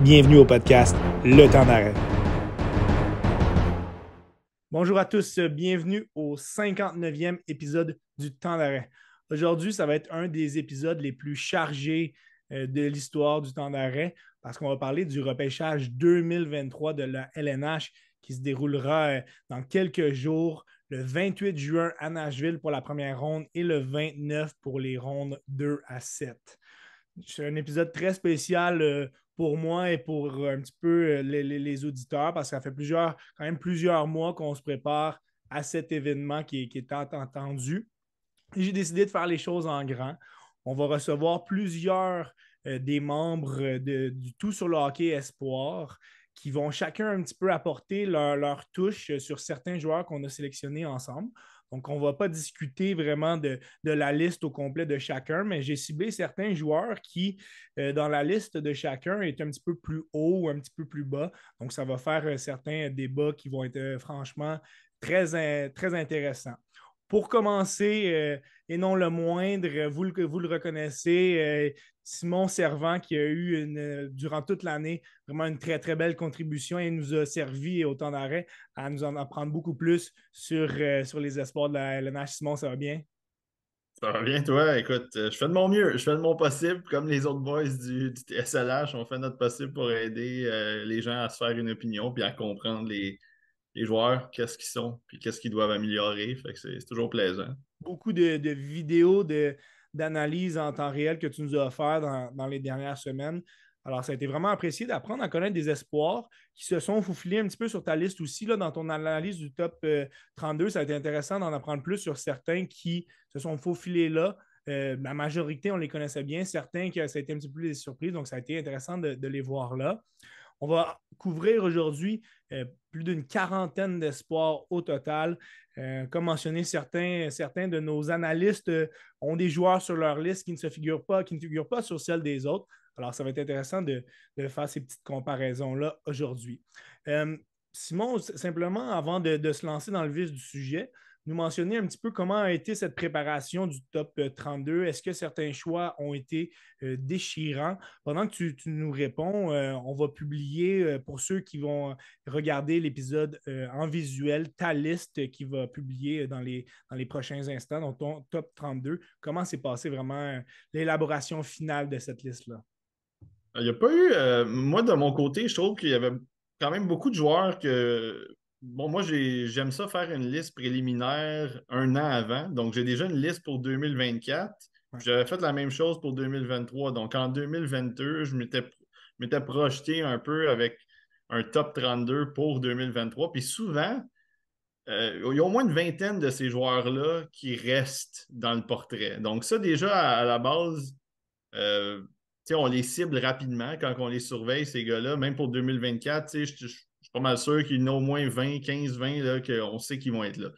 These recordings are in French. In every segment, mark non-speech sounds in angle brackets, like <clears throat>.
Bienvenue au podcast Le temps d'arrêt. Bonjour à tous, bienvenue au 59e épisode du temps d'arrêt. Aujourd'hui, ça va être un des épisodes les plus chargés euh, de l'histoire du temps d'arrêt parce qu'on va parler du repêchage 2023 de la LNH qui se déroulera euh, dans quelques jours, le 28 juin à Nashville pour la première ronde et le 29 pour les rondes 2 à 7. C'est un épisode très spécial euh, pour moi et pour un petit peu euh, les, auditeurs, parce que ça fait plusieurs, quand même plusieurs mois qu'on se prépare à cet événement qui est, qui est entendu. J'ai décidé de faire les choses en grand. On va recevoir plusieurs euh, des membres du Tout sur le hockey espoir qui vont chacun un petit peu apporter leur, leur touche sur certains joueurs qu'on a sélectionnés ensemble. Donc, on ne va pas discuter vraiment de, la liste au complet de chacun, mais j'ai ciblé certains joueurs qui, euh, dans la liste de chacun, est un petit peu plus haut ou un petit peu plus bas. Donc, ça va faire euh, certains débats qui vont être euh, franchement très, très intéressants. Pour commencer, et non le moindre, vous le, vous le reconnaissez, Simon Servant qui a eu durant toute l'année vraiment une très très belle contribution et nous a servi au temps d'arrêt à nous en apprendre beaucoup plus sur, euh, sur les espoirs de la LNH. Simon, ça va bien? Ça va bien, toi? Écoute, euh, je fais de mon mieux, je fais de mon possible, comme les autres boys du, SLH, on fait notre possible pour aider euh, les gens à se faire une opinion puis à comprendre les, joueurs, qu'est-ce qu'ils sont, puis qu'est-ce qu'ils doivent améliorer. Fait que c'est toujours plaisant. Beaucoup de, de vidéos de d'analyse en temps réel que tu nous as offert dans, les dernières semaines. Alors, ça a été vraiment apprécié d'apprendre à connaître des espoirs qui se sont faufilés un petit peu sur ta liste aussi, là, dans ton analyse du top 32. Euh, ça a été intéressant d'en apprendre plus sur certains qui se sont faufilés là. Euh, la majorité, on les connaissait bien. Certains, que ça a été un petit peu des surprises. Donc, ça a été intéressant de, les voir là. On va couvrir aujourd'hui euh, plus d'une quarantaine d'espoirs au total. Euh, comme mentionné, certains, de nos analystes euh, ont des joueurs sur leur liste qui ne se figurent pas, qui ne figurent pas sur celle des autres. Alors, ça va être intéressant de, faire ces petites comparaisons-là aujourd'hui. Simon, simplement, avant de, se lancer dans le vif du sujet, nous mentionner un petit peu comment a été cette préparation du top 32. Euh, Est-ce que certains choix ont été euh, déchirants? Pendant que tu, nous réponds, euh, on va publier pour ceux qui vont regarder l'épisode en visuel, ta liste qui va publier dans les, dans les prochains instants, donc ton top 32. Comment s'est passé vraiment l'élaboration finale de cette liste-là? Il n'y a pas eu, moi de mon côté, je trouve qu'il y avait quand même beaucoup de joueurs que Bon, moi, j'aime ça faire une liste préliminaire un an avant. Donc, j'ai déjà une liste pour 2024. J'avais fait la même chose pour 2023. Donc, en 2022, je m'étais projeté un peu avec un top 32 pour 2023. Puis souvent, euh, il y a au moins une vingtaine de ces joueurs-là qui restent dans le portrait. Donc, ça, déjà, à, la base, euh, on les cible rapidement quand on les surveille, ces gars-là. Même pour 2024, je, pas mal sûr qu'il y en a au moins 20, 15, 20 qu'on sait qu'ils vont être là.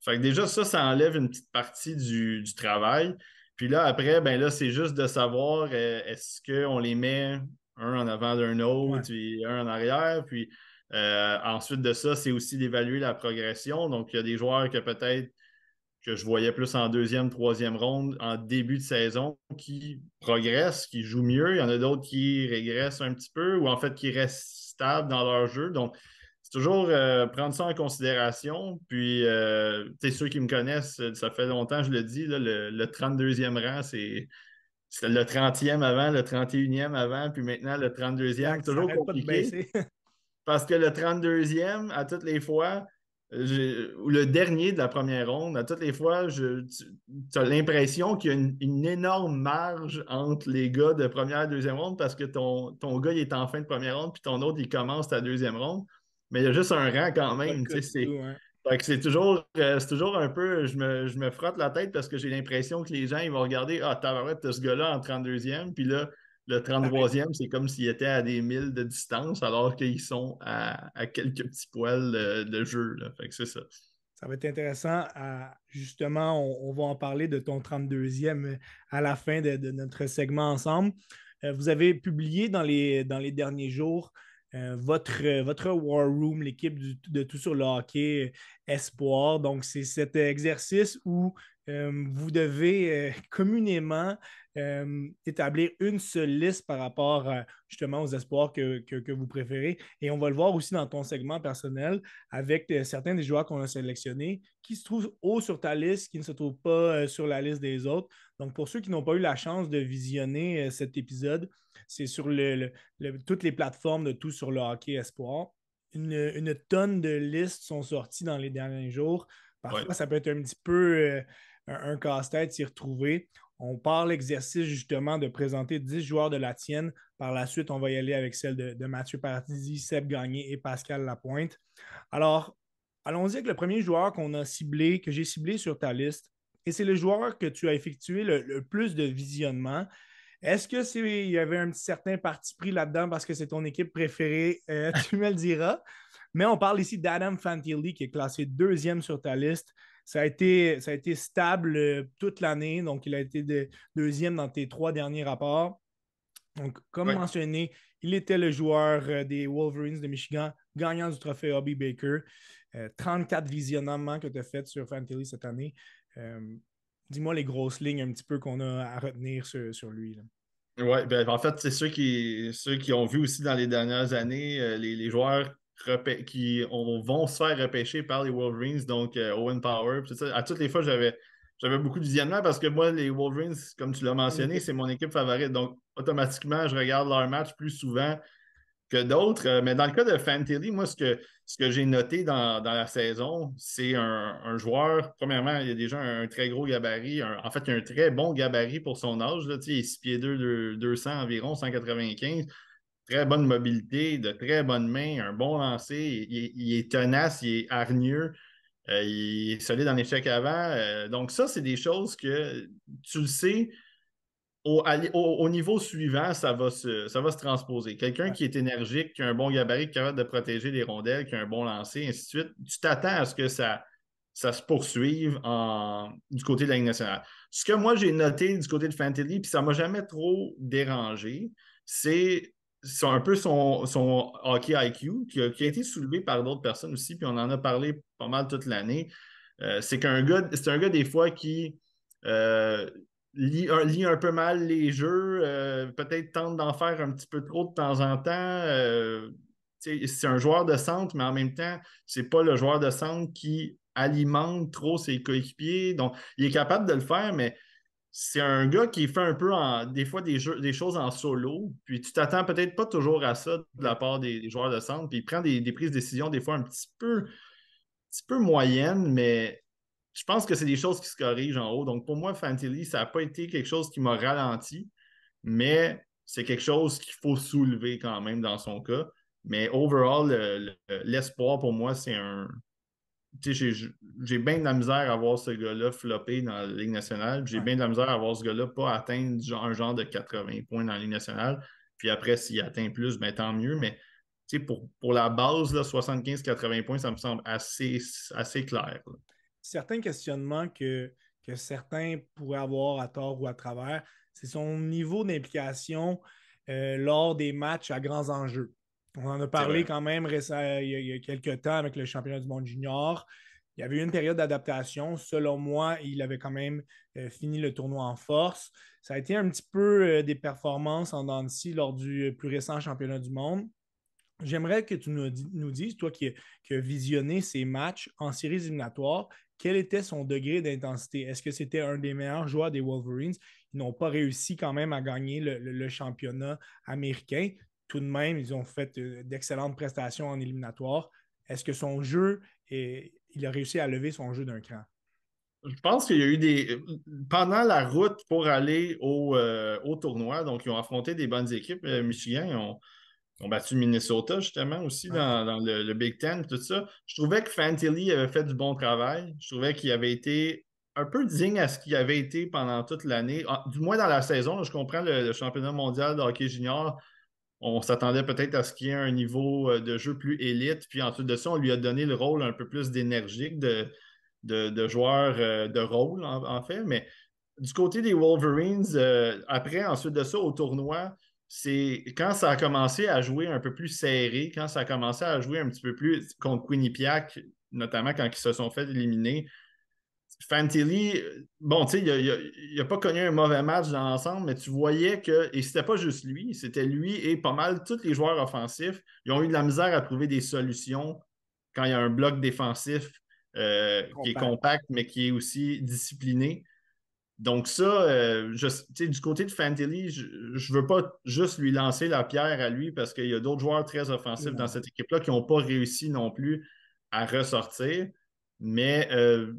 Fait que déjà, ça, ça enlève une petite partie du, travail. Puis là, après, ben là, c'est juste de savoir euh, est-ce qu'on les met un en avant d'un autre, puis un en arrière? Puis euh, ensuite de ça, c'est aussi d'évaluer la progression. Donc, il y a des joueurs que peut-être que je voyais plus en deuxième, troisième ronde en début de saison qui progressent, qui jouent mieux. Il y en a d'autres qui régressent un petit peu ou en fait qui restent dans leur jeu. Donc, c'est toujours euh, prendre ça en considération. Puis, euh, ceux qui me connaissent, ça fait longtemps, je le dis, le, 32e rang, c'est le 30e avant, le 31e avant, puis maintenant le 32e. toujours compliqué. <laughs> parce que le 32e, à toutes les fois, le dernier de la première ronde, à toutes les fois, tu, as l'impression qu'il y a une, énorme marge entre les gars de première et deuxième ronde parce que ton, ton gars il est en fin de première ronde, puis ton autre il commence ta deuxième ronde. Mais il y a juste un rang quand même. C'est toujours, euh, toujours un peu, je me, frotte la tête parce que j'ai l'impression que les gens ils vont regarder Ah, t'as ce gars-là en 32e, puis là, le 33e, c'est comme s'il était à des milles de distance, alors qu'ils sont à, quelques petits poils de, jeu. c'est ça. Ça va être intéressant. justement, on, va en parler de ton 32e à la fin de, notre segment ensemble. Euh, vous avez publié dans les, dans les derniers jours euh, votre, votre War Room, l'équipe de Tout sur le hockey Espoir. Donc, c'est cet exercice où euh, vous devez communément euh, établir une seule liste par rapport justement aux espoirs que, vous préférez. Et on va le voir aussi dans ton segment personnel avec certains des joueurs qu'on a sélectionnés qui se trouvent haut sur ta liste, qui ne se trouvent pas sur la liste des autres. Donc, pour ceux qui n'ont pas eu la chance de visionner cet épisode, c'est sur toutes les plateformes de tout sur le hockey espoir. Une, tonne de listes sont sorties dans les derniers jours. Parfois, ça peut être un petit peu euh, un, casse-tête s'y retrouver. On part l'exercice justement de présenter 10 joueurs de la tienne. Par la suite, on va y aller avec celle de, Mathieu Paradisi, Seb Gagné et Pascal Lapointe. Alors, allons-y avec le premier joueur qu'on a ciblé, que j'ai ciblé sur ta liste. Et c'est le joueur que tu as effectué le plus de visionnement. Est-ce que c'est y avait un certain parti pris là-dedans parce que c'est ton équipe préférée? Euh, <laughs> tu me le diras. Mais on parle ici d'Adam Fantilli qui est classé deuxième sur ta liste. Ça a été, ça a été stable euh, toute l'année, donc il a été deuxième dans tes trois derniers rapports. Donc, comme mentionné, il était le joueur euh, des Wolverines de Michigan, gagnant du trophée Hobby Baker. 34 visionnements que tu as fait sur Fantilli cette année. Dis-moi les grosses lignes un petit peu qu'on a à retenir sur, lui. Oui, ben, en fait, c'est ceux qui, ceux qui ont vu aussi dans les dernières années euh, les, joueurs qui vont se faire repêcher par les Wolverines, donc euh, Owen Power. À toutes les fois, j'avais j'avais beaucoup de visionnement parce que moi, les Wolverines, comme tu l'as mentionné, c'est mon équipe favorite. Donc, automatiquement, je regarde leur match plus souvent que d'autres. Euh, mais dans le cas de Fantilli, moi, ce que, ce que j'ai noté dans, la saison, c'est un, joueur, premièrement, il a déjà un, très gros gabarit. en fait, il a un très bon gabarit pour son âge. Là, il est 6 pieds 2, 200 environ, 195. Très bonne mobilité, de très bonnes mains, un bon lancer. Il, est tenace, il est hargneux. Euh, il est solide en échec avant. Euh, donc, ça, c'est des choses que tu le sais, au, niveau suivant, ça va se, ça va se transposer. Quelqu'un qui est énergique, qui a un bon gabarit, qui est capable de protéger les rondelles, qui a un bon lancer, ainsi de suite, tu t'attends à ce que ça, ça se poursuive en, du côté de la Ligue nationale. Ce que moi, j'ai noté du côté de Fantilli, puis ça ne m'a jamais trop dérangé, c'est un peu son, son hockey IQ qui a, été soulevé par d'autres personnes aussi, puis on en a parlé pas mal toute l'année. Euh, c'est qu'un gars, c'est un gars des fois qui euh, lit un, peu mal les jeux, euh, peut-être tente d'en faire un petit peu trop de temps en temps. C'est un joueur de centre, mais en même temps, c'est pas le joueur de centre qui alimente trop ses coéquipiers. Donc, il est capable de le faire, mais c'est un gars qui fait un peu des fois des, choses en solo. Puis tu t'attends peut-être pas toujours à ça de la part des, joueurs de centre. Puis il prend des, prises de décision des fois un petit peu, un petit peu moyennes, mais je pense que c'est des choses qui se corrigent en haut. Donc, pour moi, Fantilli, ça n'a pas été quelque chose qui m'a ralenti, mais c'est quelque chose qu'il faut soulever quand même dans son cas. Mais overall, l'espoir pour moi, c'est un. J'ai bien de la misère à voir ce gars-là flopper dans la Ligue nationale. J'ai bien de la misère à voir ce gars-là pas atteindre un genre de 80 points dans la Ligue nationale. Puis après, s'il atteint plus, ben, tant mieux. Mais pour, pour la base, 75-80 points, ça me semble assez, assez clair certains questionnements que, que certains pourraient avoir à tort ou à travers, c'est son niveau d'implication euh, lors des matchs à grands enjeux. On en a parlé quand même il, y a, quelques temps avec le championnat du monde junior. Il y avait eu une période d'adaptation. Selon moi, il avait quand même euh, fini le tournoi en force. Ça a été un petit peu euh, des performances en Nancy lors du plus récent championnat du monde. J'aimerais que tu nous, dises, toi qui, qui as visionné ces matchs en séries éliminatoires, quel était son degré d'intensité? Est-ce que c'était un des meilleurs joueurs des Wolverines? Ils n'ont pas réussi quand même à gagner le, championnat américain. Tout de même, ils ont fait euh, d'excellentes prestations en éliminatoire. Est-ce que son jeu, est, il a réussi à lever son jeu d'un cran? Je pense qu'il y a eu des. Pendant la route pour aller au, euh, tournoi, donc ils ont affronté des bonnes équipes. Euh, Michigan, ils ont, ont battu Minnesota, justement, aussi dans, le, Big Ten, tout ça. Je trouvais que Fantilli avait fait du bon travail. Je trouvais qu'il avait été un peu digne à ce qu'il avait été pendant toute l'année, ah, du moins dans la saison. je comprends le, championnat mondial de hockey junior. On s'attendait peut-être à ce qu'il y ait un niveau euh, de jeu plus élite. Puis ensuite de ça, on lui a donné le rôle un peu plus d'énergique de, de, joueur euh, de rôle, en, fait. Mais du côté des Wolverines, euh, après, ensuite de ça, au tournoi, c'est quand ça a commencé à jouer un peu plus serré, quand ça a commencé à jouer un petit peu plus contre Quinnipiac, notamment quand ils se sont fait éliminer, Fantilli, bon, tu sais, il n'a pas connu un mauvais match dans l'ensemble, mais tu voyais que, et c'était pas juste lui, c'était lui et pas mal tous les joueurs offensifs, ils ont eu de la misère à trouver des solutions quand il y a un bloc défensif euh, qui est compact, mais qui est aussi discipliné. Donc, ça, euh, du côté de Fantilli, je ne veux pas juste lui lancer la pierre à lui parce qu'il y a d'autres joueurs très offensifs dans cette équipe-là qui n'ont pas réussi non plus à ressortir. Mais euh,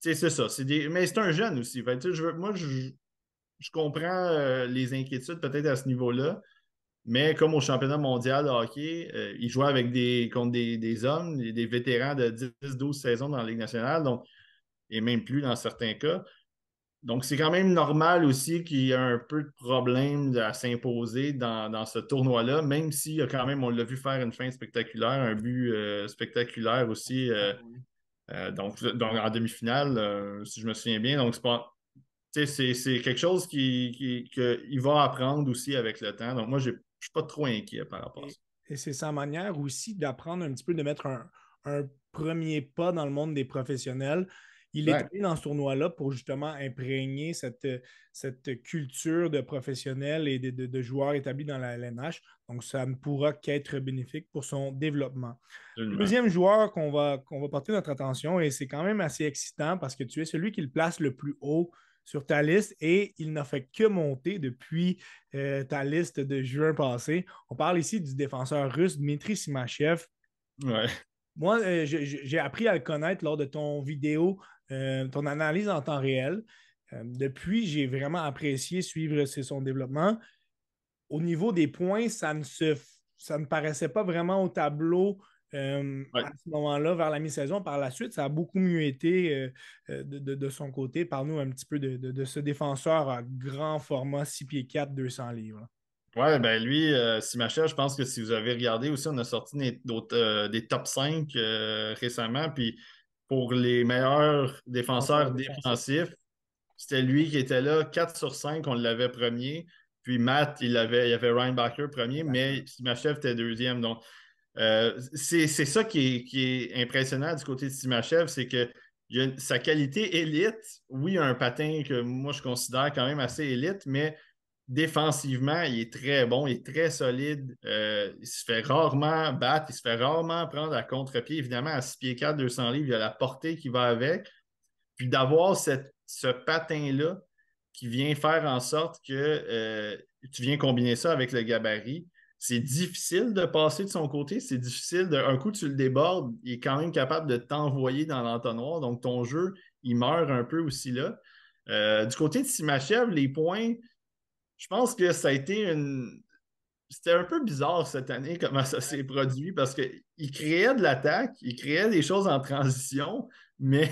c'est ça. Mais c'est un jeune aussi. je moi, je, comprends euh, les inquiétudes peut-être à ce niveau-là. Mais comme au championnat mondial de hockey, euh, il jouait avec des, contre des, hommes, des vétérans de 10-12 saisons dans la Ligue nationale, donc, et même plus dans certains cas. Donc, c'est quand même normal aussi qu'il y ait un peu de problème à s'imposer dans, ce tournoi-là, même s'il y a quand même, on l'a vu faire une fin spectaculaire, un but euh, spectaculaire aussi. Donc, en demi-finale, euh, si je me souviens bien. Donc, c'est quelque chose qu'il qui, va apprendre aussi avec le temps. Donc, moi, je ne suis pas trop inquiet par rapport à ça. Et, c'est sa manière aussi d'apprendre un petit peu, de mettre un, premier pas dans le monde des professionnels. Il est dans ce tournoi-là pour justement imprégner cette, cette culture de professionnels et de, joueurs établis dans la LNH. Donc, ça ne pourra qu'être bénéfique pour son développement. Le deuxième joueur qu'on va, qu'on va porter notre attention, et c'est quand même assez excitant parce que tu es celui qui le place le plus haut sur ta liste et il n'a fait que monter depuis euh, ta liste de juin passé. On parle ici du défenseur russe Dmitry Simachev. Ouais. Moi, euh, j'ai appris à le connaître lors de ton vidéo ton analyse en temps réel. Euh, depuis, j'ai vraiment apprécié suivre son développement. Au niveau des points, ça ne, se, ça ne paraissait pas vraiment au tableau euh, à ce moment-là, vers la mi-saison. Par la suite, ça a beaucoup mieux été de, son côté. Parle-nous un petit peu de, ce défenseur à grand format, 6 pieds 4, 200 livres. Oui, ben lui, Simachev, je pense que si vous avez regardé aussi, on a sorti des, des top 5 récemment. Puis pour les meilleurs défenseurs défensifs. C'était lui qui était là, 4 sur 5, on l'avait premier. Puis Matt, il, avait, il avait Ryan Bacher premier, mais Simachev était deuxième. Donc, euh, c'est ça qui est, impressionnant du côté de Simachev, c'est que sa qualité élite, oui, il a un patin que moi je considère quand même assez élite, mais défensivement, il est très bon, il est très solide. Euh, il se fait rarement battre, il se fait rarement prendre à contre-pied. Évidemment, à 6 pieds 4, 200 livres, il y a la portée qui va avec. Puis d'avoir ce patin-là qui vient faire en sorte que euh, tu viens combiner ça avec le gabarit. C'est difficile de passer de son côté, c'est difficile. Un coup, tu le débordes, il est quand même capable de t'envoyer dans l'entonnoir. Donc, ton jeu, il meurt un peu aussi là. Euh, du côté de Simachev, les points, je pense que ça a été une. C'était un peu bizarre cette année comment ça s'est produit parce qu'il créait de l'attaque, il créait des choses en transition, mais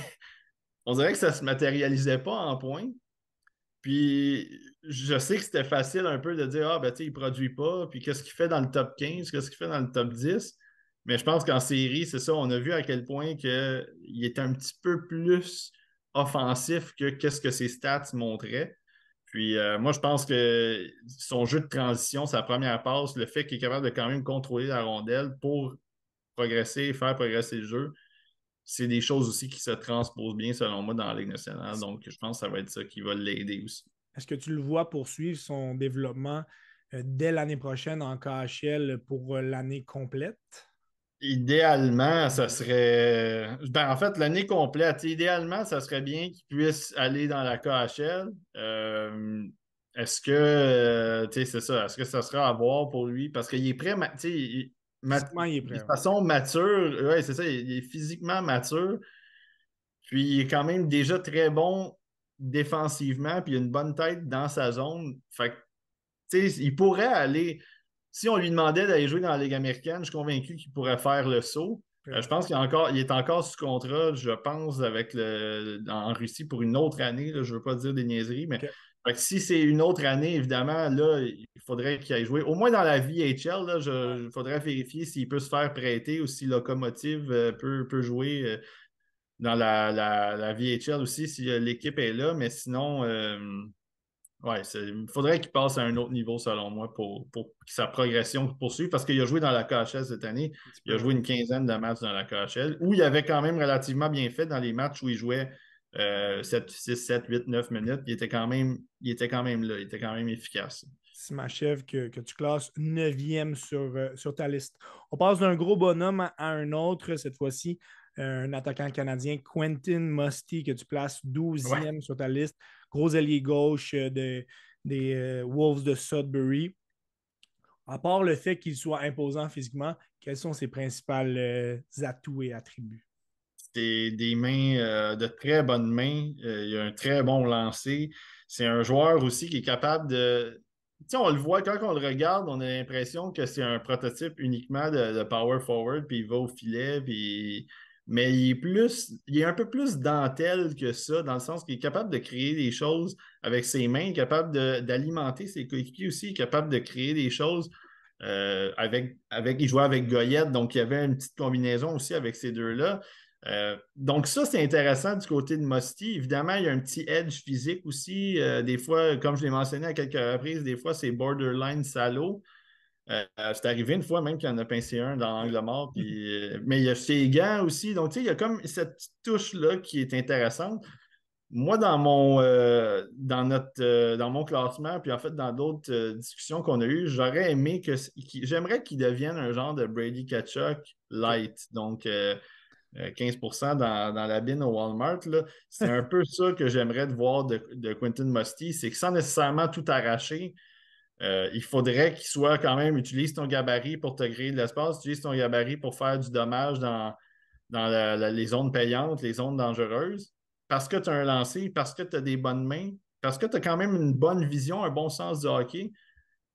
on dirait que ça ne se matérialisait pas en points. Puis je sais que c'était facile un peu de dire Ah, ben tu sais, il ne produit pas, puis qu'est-ce qu'il fait dans le top 15, qu'est-ce qu'il fait dans le top 10. Mais je pense qu'en série, c'est ça, on a vu à quel point que il était un petit peu plus offensif que qu'est-ce que ses stats montraient. Puis euh, moi, je pense que son jeu de transition, sa première passe, le fait qu'il est capable de quand même contrôler la rondelle pour progresser, faire progresser le jeu, c'est des choses aussi qui se transposent bien, selon moi, dans la Ligue nationale. Donc, je pense que ça va être ça qui va l'aider aussi. Est-ce que tu le vois poursuivre son développement euh, dès l'année prochaine en KHL pour euh, l'année complète? Idéalement, ça serait. Ben, en fait, l'année complète. Idéalement, ça serait bien qu'il puisse aller dans la KHL. Euh, est-ce que. Euh, c'est ça. Est-ce que ça sera à voir pour lui? Parce qu'il est prêt. il, est prêt. De façon mature. Oui, c'est ça. Il, est physiquement mature. Puis il est quand même déjà très bon défensivement. Puis il a une bonne tête dans sa zone. Fait que, il pourrait aller si on lui demandait d'aller jouer dans la Ligue américaine, je suis convaincu qu'il pourrait faire le saut. Euh, je pense qu'il est encore, il est encore sous contrat, je pense, avec le, en Russie pour une autre année. je ne veux pas dire des niaiseries, mais si c'est une autre année, évidemment, là, il faudrait qu'il aille jouer. Au moins dans la VHL, il faudrait vérifier s'il peut se faire prêter ou si Locomotive euh, peut, peut, jouer euh, dans la, la, VHL aussi, si l'équipe est là. Mais sinon, oui, il faudrait qu'il passe à un autre niveau, selon moi, pour, pour que sa progression poursuive, parce qu'il a joué dans la KHL cette année. Il a joué une quinzaine de matchs dans la KHL, où il avait quand même relativement bien fait dans les matchs où il jouait 7, 6, 7, 8, 9 minutes. Il était quand même, il était quand même là, il était quand même efficace. Simachev que, que tu classes 9e sur, euh, sur ta liste. On passe d'un gros bonhomme à, un autre, cette fois-ci, un attaquant canadien, Quentin Musty, que tu places 12e sur ta liste. Gros allié gauche euh, des euh, Wolves de Sudbury. À part le fait qu'il soit imposant physiquement, quels sont ses principales atouts et attributs? C'est des mains, de très bonnes mains. il a un très bon lancer. C'est un joueur aussi qui est capable de on le voit quand on le regarde, on a l'impression que c'est un prototype uniquement de, power forward, puis il va au filet, puis mais il est plus, il est un peu plus dentelle que ça, dans le sens qu'il est capable de créer des choses avec ses mains, capable d'alimenter ses coéquipiers aussi, capable de créer des choses euh, avec, avec, il jouait avec Goyette, donc il y avait une petite combinaison aussi avec ces deux-là. Euh, donc, ça, c'est intéressant du côté de Musty. Évidemment, il y a un petit edge physique aussi. Euh, des fois, comme je l'ai mentionné à quelques reprises, des fois, c'est borderline salaud. Euh, c'est arrivé une fois même qu'il y en a pincé un dans l'angle mort. <laughs> mais il y a ses gants aussi. Donc, tu sais, il y a comme cette petite touche-là qui est intéressante. Moi, dans mon, dans notre, dans mon classement, puis en fait, dans d'autres discussions qu'on a eues, j'aurais aimé que. J'aimerais qu'il devienne un genre de Brady Kachuk light. Donc, 15% euh, dans, la bine au Walmart. C'est <laughs> un peu ça que j'aimerais voir de, de Quentin Musty, c'est que sans nécessairement tout arracher, euh, il faudrait qu'il soit quand même, utilise ton gabarit pour te créer de l'espace, utilise ton gabarit pour faire du dommage dans, dans les zones payantes, les zones dangereuses, parce que tu as un lancer, parce que tu as des bonnes mains, parce que tu as quand même une bonne vision, un bon sens du hockey.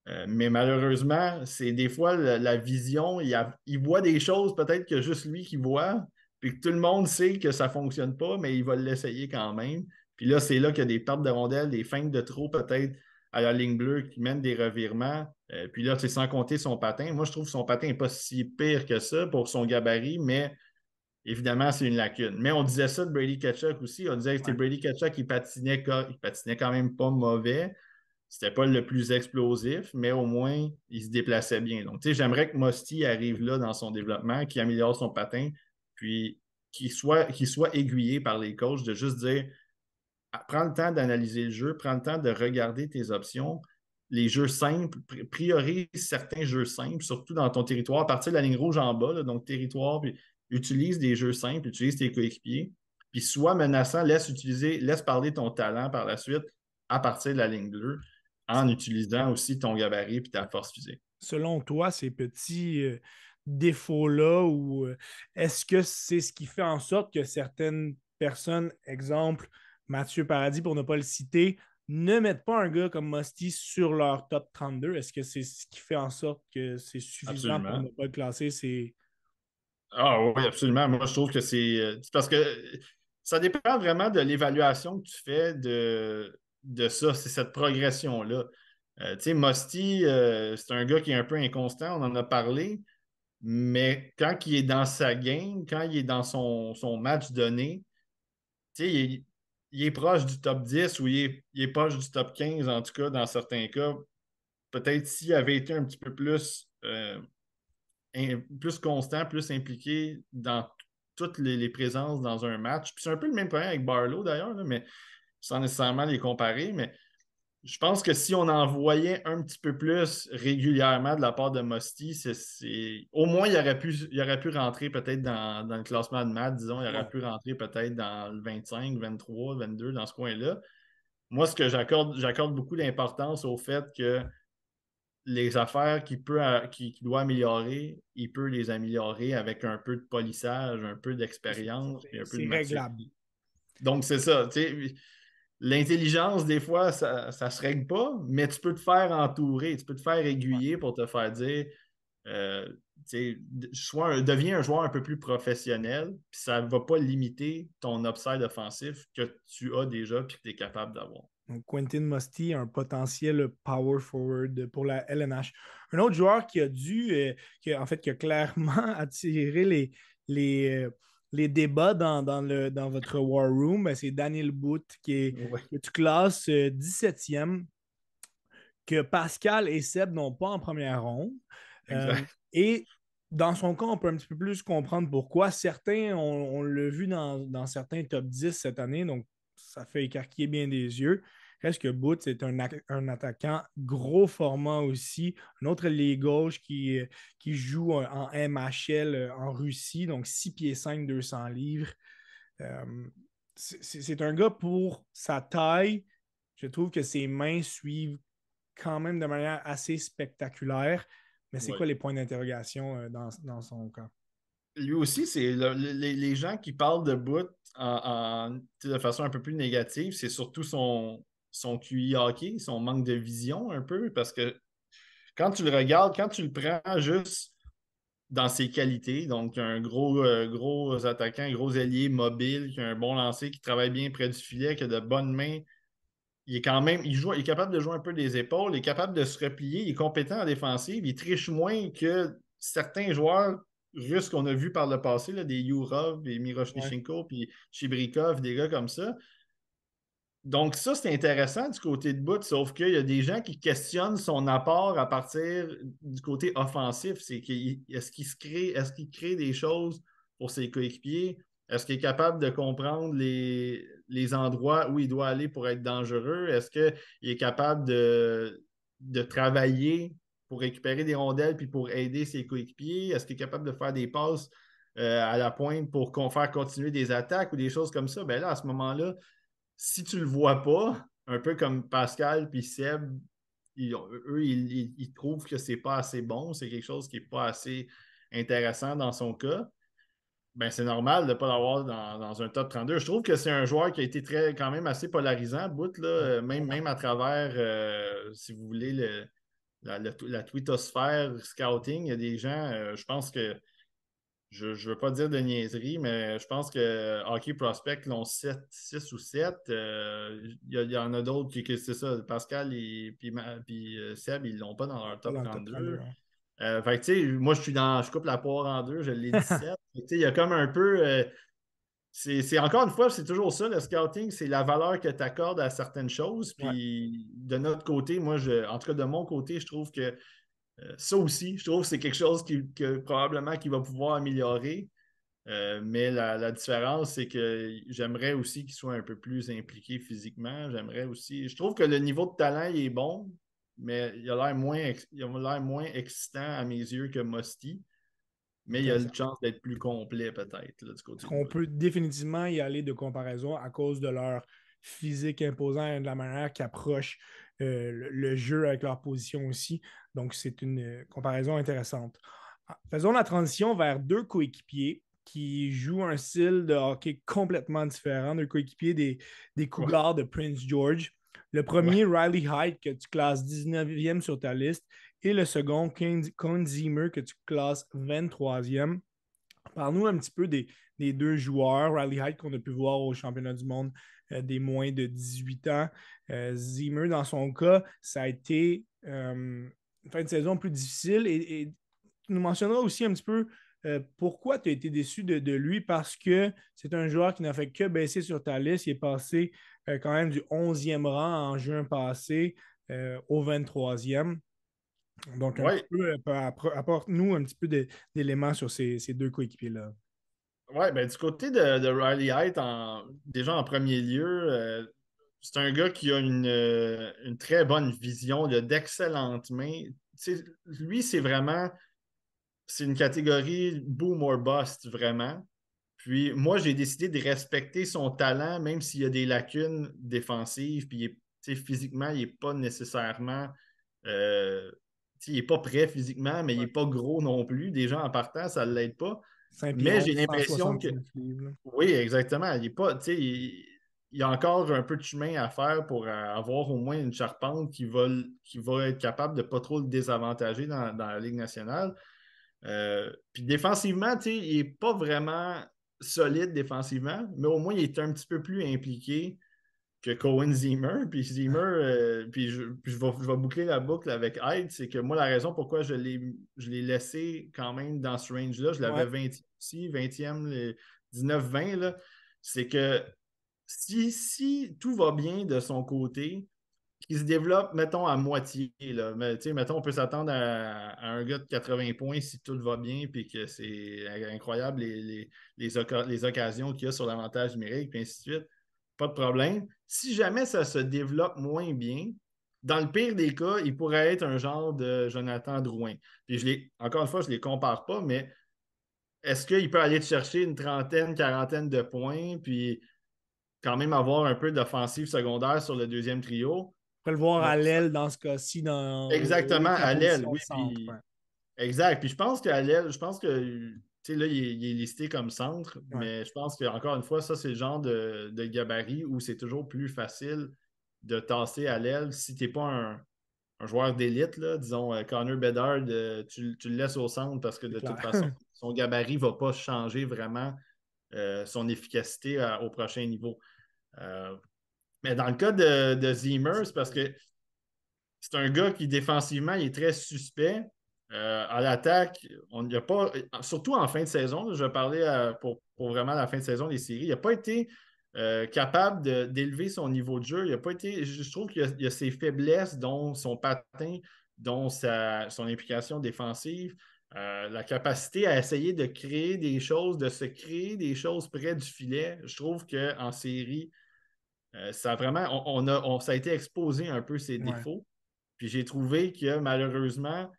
Euh, mais malheureusement, c'est des fois la, vision, il, il, voit des choses peut-être que juste lui qui voit, puis que tout le monde sait que ça ne fonctionne pas, mais il va l'essayer quand même. Puis là, c'est là qu'il y a des pertes de rondelles, des feintes de trop peut-être à la ligne bleue qui mènent des revirements. Euh, puis là, c'est sans compter son patin. Moi, je trouve que son patin n'est pas si pire que ça pour son gabarit, mais évidemment, c'est une lacune. Mais on disait ça de Brady Ketchuk aussi. On disait que c'était Brady Ketchuk qui patinait, il patinait quand même pas mauvais. C'était pas le plus explosif, mais au moins, il se déplaçait bien. Donc, tu sais, j'aimerais que Mosty arrive là dans son développement, qu'il améliore son patin, puis qu'il soit, soit aiguillé par les coachs de juste dire prends le temps d'analyser le jeu, prends le temps de regarder tes options. Les jeux simples, priorise certains jeux simples, surtout dans ton territoire, à partir de la ligne rouge en bas, donc territoire, puis utilise des jeux simples, utilise tes coéquipiers, puis soit menaçant, laisse utiliser, laisse parler ton talent par la suite à partir de la ligne bleue, en utilisant aussi ton gabarit et ta force physique. Selon toi, ces petits, euh, défaut-là ou euh, est-ce que c'est ce qui fait en sorte que certaines personnes, exemple Mathieu Paradis pour ne pas le citer, ne mettent pas un gars comme Musty sur leur top 32? Est-ce que c'est ce qui fait en sorte que c'est suffisant pour ne pas le classer? C'est... Ah oui, absolument. Moi, je trouve que c'est euh, parce que ça dépend vraiment de l'évaluation que tu fais de, de ça, c'est cette progression-là. Euh, tu sais, Musty, c'est un gars qui est un peu inconstant, on en a parlé, mais quand il est dans sa game, quand il est dans son, match donné, il est, proche du top 10 ou il est, proche du top 15, en tout cas, dans certains cas. Peut-être s'il avait été un petit peu plus, euh, plus constant, plus impliqué dans toutes les, présences dans un match. C'est un peu le même problème avec Barlow d'ailleurs, mais sans nécessairement les comparer, mais je pense que si on en voyait un petit peu plus régulièrement de la part de c'est, au moins il aurait pu, il aurait pu rentrer peut-être dans, le classement de maths, disons, il aurait pu rentrer peut-être dans le 25, 23, 22, dans ce coin-là. Moi, ce que j'accorde, j'accorde beaucoup d'importance au fait que les affaires qu'il peut qui, doit améliorer, il peut les améliorer avec un peu de polissage, un peu d'expérience. C'est, un peu réglable. Donc, c'est ça. L'intelligence, des fois, ça ne se règle pas, mais tu peux te faire entourer, tu peux te faire aiguiller pour te faire dire euh, deviens un joueur un peu plus professionnel, puis ça ne va pas limiter ton upside offensif que tu as déjà et que tu es capable d'avoir. Quentin Musty a un potentiel power forward pour la LNH. Un autre joueur qui a dû, euh, qui en fait, qui a clairement <laughs> attiré les, les, euh, les débats dans, le, dans votre War Room, ben, c'est Daniel Booth qui est, que tu classes 17e, euh, que Pascal et Seb n'ont pas en première ronde. Euh, et dans son cas, on peut un petit peu plus comprendre pourquoi. Certains, on, l'a vu dans, certains top 10 cette année, donc ça fait écarquiller bien des yeux. Reste que Boots est un, un, attaquant gros format aussi. Un autre ailier gauche qui, qui joue en MHL en Russie, donc 6 pieds 5, 200 livres. Euh, c'est un gars pour sa taille. Je trouve que ses mains suivent quand même de manière assez spectaculaire. Mais c'est quoi les points d'interrogation euh, dans, son cas? Lui aussi, c'est les, gens qui parlent de Boot de façon un peu plus négative, c'est surtout son, son QI hockey, son manque de vision un peu, parce que quand tu le regardes, quand tu le prends juste dans ses qualités, donc un gros, euh, gros attaquant, un gros ailier mobile, qui a un bon lancer, qui travaille bien près du filet, qui a de bonnes mains, il est quand même, il, joue, il est capable de jouer un peu des épaules, il est capable de se replier, il est compétent en défensive, il triche moins que certains joueurs russes qu'on a vus par le passé, là, des Yurov, des Miroshnichenko, puis Chibrikov, des gars comme ça. Donc, ça, c'est intéressant du côté de bout, sauf qu'il y a des gens qui questionnent son apport à partir du côté offensif. C'est est-ce qu'il crée, est-ce qu'il crée des choses pour ses coéquipiers? Est-ce qu'il est capable de comprendre les, les endroits où il doit aller pour être dangereux? Est-ce qu'il est capable de, de travailler pour récupérer des rondelles puis pour aider ses coéquipiers? Est-ce qu'il est capable de faire des passes euh, à la pointe pour faire continuer des attaques ou des choses comme ça? Bien là, à ce moment-là, si tu ne le vois pas, un peu comme Pascal puis Seb, eux, ils, ils, trouvent que c'est pas assez bon, c'est quelque chose qui n'est pas assez intéressant dans son cas ben, c'est normal de ne pas l'avoir dans, un top 32. Je trouve que c'est un joueur qui a été très, quand même assez polarisant, bout, là, même, même à travers, euh, si vous voulez, le, la, la, twittosphère scouting. Il y a des gens, euh, je pense que, je ne veux pas dire de niaiserie, mais je pense que Hockey Prospect l'ont 6 ou 7. il, y en a d'autres qui, c'est ça, Pascal et puis, puis Seb, ils ne l'ont pas dans leur top 32. Euh, moi, je suis dans. Je coupe la poire en deux, je l'ai 17. <laughs> il y a comme un peu. Euh, c'est encore une fois, c'est toujours ça, le scouting, c'est la valeur que tu accordes à certaines choses. Puis de notre côté, moi, je, en tout cas de mon côté, je trouve que euh, ça aussi, je trouve que c'est quelque chose qui, que probablement qu'il va pouvoir améliorer. mais la, la différence, c'est que j'aimerais aussi qu'il soit un peu plus impliqué physiquement. J'aimerais aussi. Je trouve que le niveau de talent il est bon mais il a l'air moins, moins excitant à mes yeux que Musty. Mais il y a une chance d'être plus complet, peut-être, du côté. On peut définitivement y aller de comparaison à cause de leur physique imposant et de la manière qu'ils approchent euh, le, jeu avec leur position aussi. Donc, c'est une euh, comparaison intéressante. Ah, faisons la transition vers deux coéquipiers qui jouent un style de hockey complètement différent, deux coéquipiers des, des Cougars de Prince George. Le premier, Riley Hyde, que tu classes 19e sur ta liste, et le second, Cohen Zimmer, que tu classes 23e. Parle-nous un petit peu des, deux joueurs. Riley Hyde, qu'on a pu voir au championnat du monde des moins de 18 ans. Euh, Zimmer, dans son cas, ça a été euh, une fin de saison plus difficile. Et, tu nous mentionneras aussi un petit peu pourquoi tu as été déçu de, de lui? Parce que c'est un joueur qui n'a fait que baisser sur ta liste. Il est passé euh, quand même du 11e rang en juin passé euh, au 23e. Donc, euh, apporte-nous un petit peu d'éléments sur ces, deux coéquipiers-là. Oui, ben, du côté de, Riley Height, déjà en premier lieu, c'est un gars qui a une, très bonne vision, il a d'excellentes mains. lui, c'est vraiment c'est une catégorie boom or bust, vraiment. Puis moi, j'ai décidé de respecter son talent, même s'il y a des lacunes défensives. Puis physiquement, il n'est pas nécessairement. Euh, il n'est pas prêt physiquement, mais il n'est pas gros non plus. Déjà en partant, ça ne l'aide pas. Mais j'ai l'impression que. Oui, exactement. Il, est pas, il, y a encore un peu de chemin à faire pour avoir au moins une charpente qui va, qui va être capable de ne pas trop le désavantager dans, la Ligue nationale. Euh, puis défensivement, il n'est pas vraiment solide défensivement, mais au moins il est un petit peu plus impliqué que Cohen Zimmer. Puis Zimmer, euh, puis, je, vais, boucler la boucle avec Hyde, c'est que moi, la raison pourquoi je l'ai laissé quand même dans ce range-là, je l'avais 20 ici, 20e, 19-20, c'est que si, si tout va bien de son côté, qui se développe, mettons, à moitié. Là. Mais, mettons, on peut s'attendre à, un gars de 80 points si tout va bien, puis que c'est incroyable les, les, occasions qu'il y a sur l'avantage numérique, puis ainsi de suite. Pas de problème. Si jamais ça se développe moins bien, dans le pire des cas, il pourrait être un genre de Jonathan Drouin. Puis je les, encore une fois, je ne les compare pas, mais est-ce qu'il peut aller chercher une trentaine, quarantaine de points, puis quand même avoir un peu d'offensive secondaire sur le deuxième trio? On peut le voir à l'aile dans ce cas-ci. Dans, Exactement, à l'aile, oui. Exact. Puis je pense qu'à l'aile, je pense que sais, là, il est, listé comme centre, mais je pense qu'encore une fois, ça, c'est le genre de, de gabarit où c'est toujours plus facile de tasser à l'aile si tu n'es pas un, joueur d'élite, disons euh, Connor Bedard, euh, tu, le laisses au centre parce que de toute façon, <laughs> son gabarit ne va pas changer vraiment euh, son efficacité au prochain niveau. mais dans le cas de, de Zimmer, c'est parce que c'est un gars qui défensivement il est très suspect. À l'attaque, on n'y a pas, surtout en fin de saison, je vais parler pour, pour, vraiment la fin de saison des séries, il n'a pas été euh, capable d'élever son niveau de jeu. Il a pas été, je trouve qu'il y, a ses faiblesses, dont son patin, dont son implication défensive, euh, la capacité à essayer de créer des choses, de se créer des choses près du filet. Je trouve qu'en série, euh, ça a vraiment, on, a, ça a été exposé un peu ses défauts. Puis j'ai trouvé que malheureusement,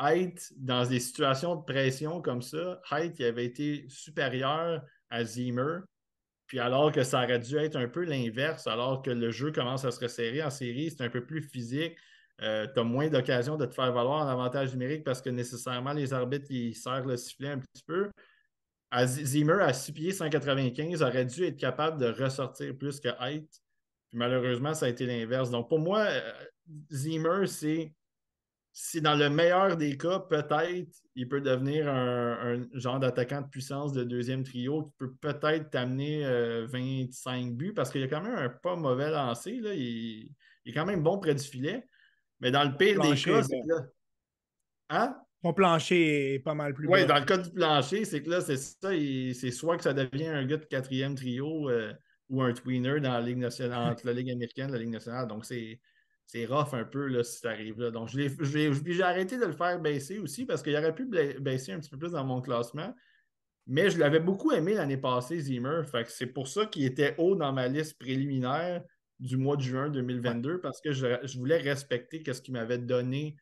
Height, dans des situations de pression comme ça, Height avait été supérieur à Zimmer. Puis alors que ça aurait dû être un peu l'inverse, alors que le jeu commence à se resserrer en série, c'est un peu plus physique. Euh, tu as moins d'occasion de te faire valoir en avantage numérique parce que nécessairement les arbitres ils serrent le sifflet un petit peu. Zimmer à 6 pieds 195 aurait dû être capable de ressortir plus que Height. Puis malheureusement, ça a été l'inverse. Donc pour moi, euh, Zimmer, c'est si dans le meilleur des cas, peut-être, il peut devenir un, genre d'attaquant de puissance de deuxième trio qui peut peut-être t'amener 25 euh, buts parce qu'il a quand même un pas mauvais lancé. Là. Il, est quand même bon près du filet. Mais dans le pire des cas, c'est que là. Hein? Son plancher est pas mal plus Oui, dans le cas du plancher, c'est que là, c'est ça. C'est soit que ça devient un gars de quatrième trio euh, ou un tweener dans la Ligue nationale, entre la Ligue américaine et la Ligue nationale. Donc, c'est c'est rough un peu là, si ça arrive là. Donc, j'ai arrêté de le faire baisser aussi parce qu'il aurait pu baisser un petit peu plus dans mon classement. Mais je l'avais beaucoup aimé l'année passée, Zimmer. c'est pour ça qu'il était haut dans ma liste préliminaire du mois de juin 2022 parce que je, voulais respecter ce qu'il m'avait donné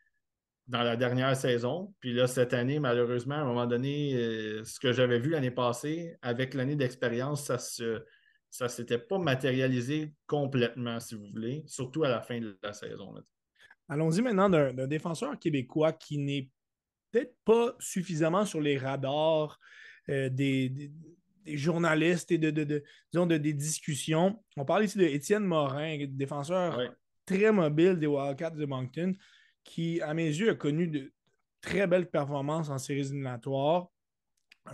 dans la dernière saison. Puis là, cette année, malheureusement, à un moment donné, euh, ce que j'avais vu l'année passée, avec l'année d'expérience, ça se ça ne s'était pas matérialisé complètement, si vous voulez, surtout à la fin de la saison. Allons-y maintenant d'un défenseur québécois qui n'est peut-être pas suffisamment sur les radars euh, des, journalistes et de, de, disons de, des discussions. On parle ici de Étienne Morin, défenseur très mobile des Wildcats de Moncton, qui, à mes yeux, a connu de très belles performances en séries éliminatoires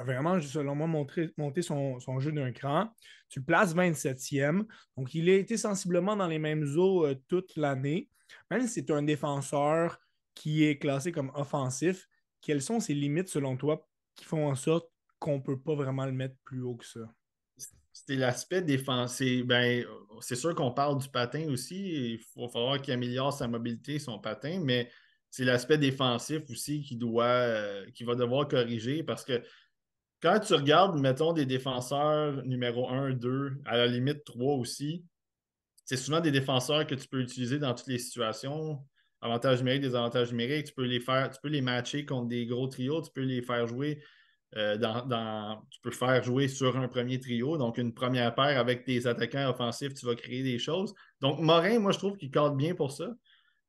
vraiment, selon moi, monté, son, jeu d'un cran. Tu le places 27e. Donc, il a été sensiblement dans les mêmes eaux euh, toute l'année. Même si c'est un défenseur qui est classé comme offensif, quelles sont ses limites, selon toi, qui font en sorte qu'on ne peut pas vraiment le mettre plus haut que ça? C'est l'aspect défensif. Ben, c'est sûr qu'on parle du patin aussi. Il faut falloir qu'il améliore sa mobilité, son patin, mais c'est l'aspect défensif aussi qui doit, euh, qui va devoir corriger parce que quand tu regardes, mettons, des défenseurs numéro 1, 2, à la limite 3 aussi, c'est souvent des défenseurs que tu peux utiliser dans toutes les situations. Avantages numériques, désavantages numériques, tu peux les faire, tu peux les matcher contre des gros trios, tu peux les faire jouer euh, dans, Tu peux faire jouer sur un premier trio, donc une première paire avec des attaquants offensifs, tu vas créer des choses. Donc, Morin, moi, je trouve qu'il cadre bien pour ça.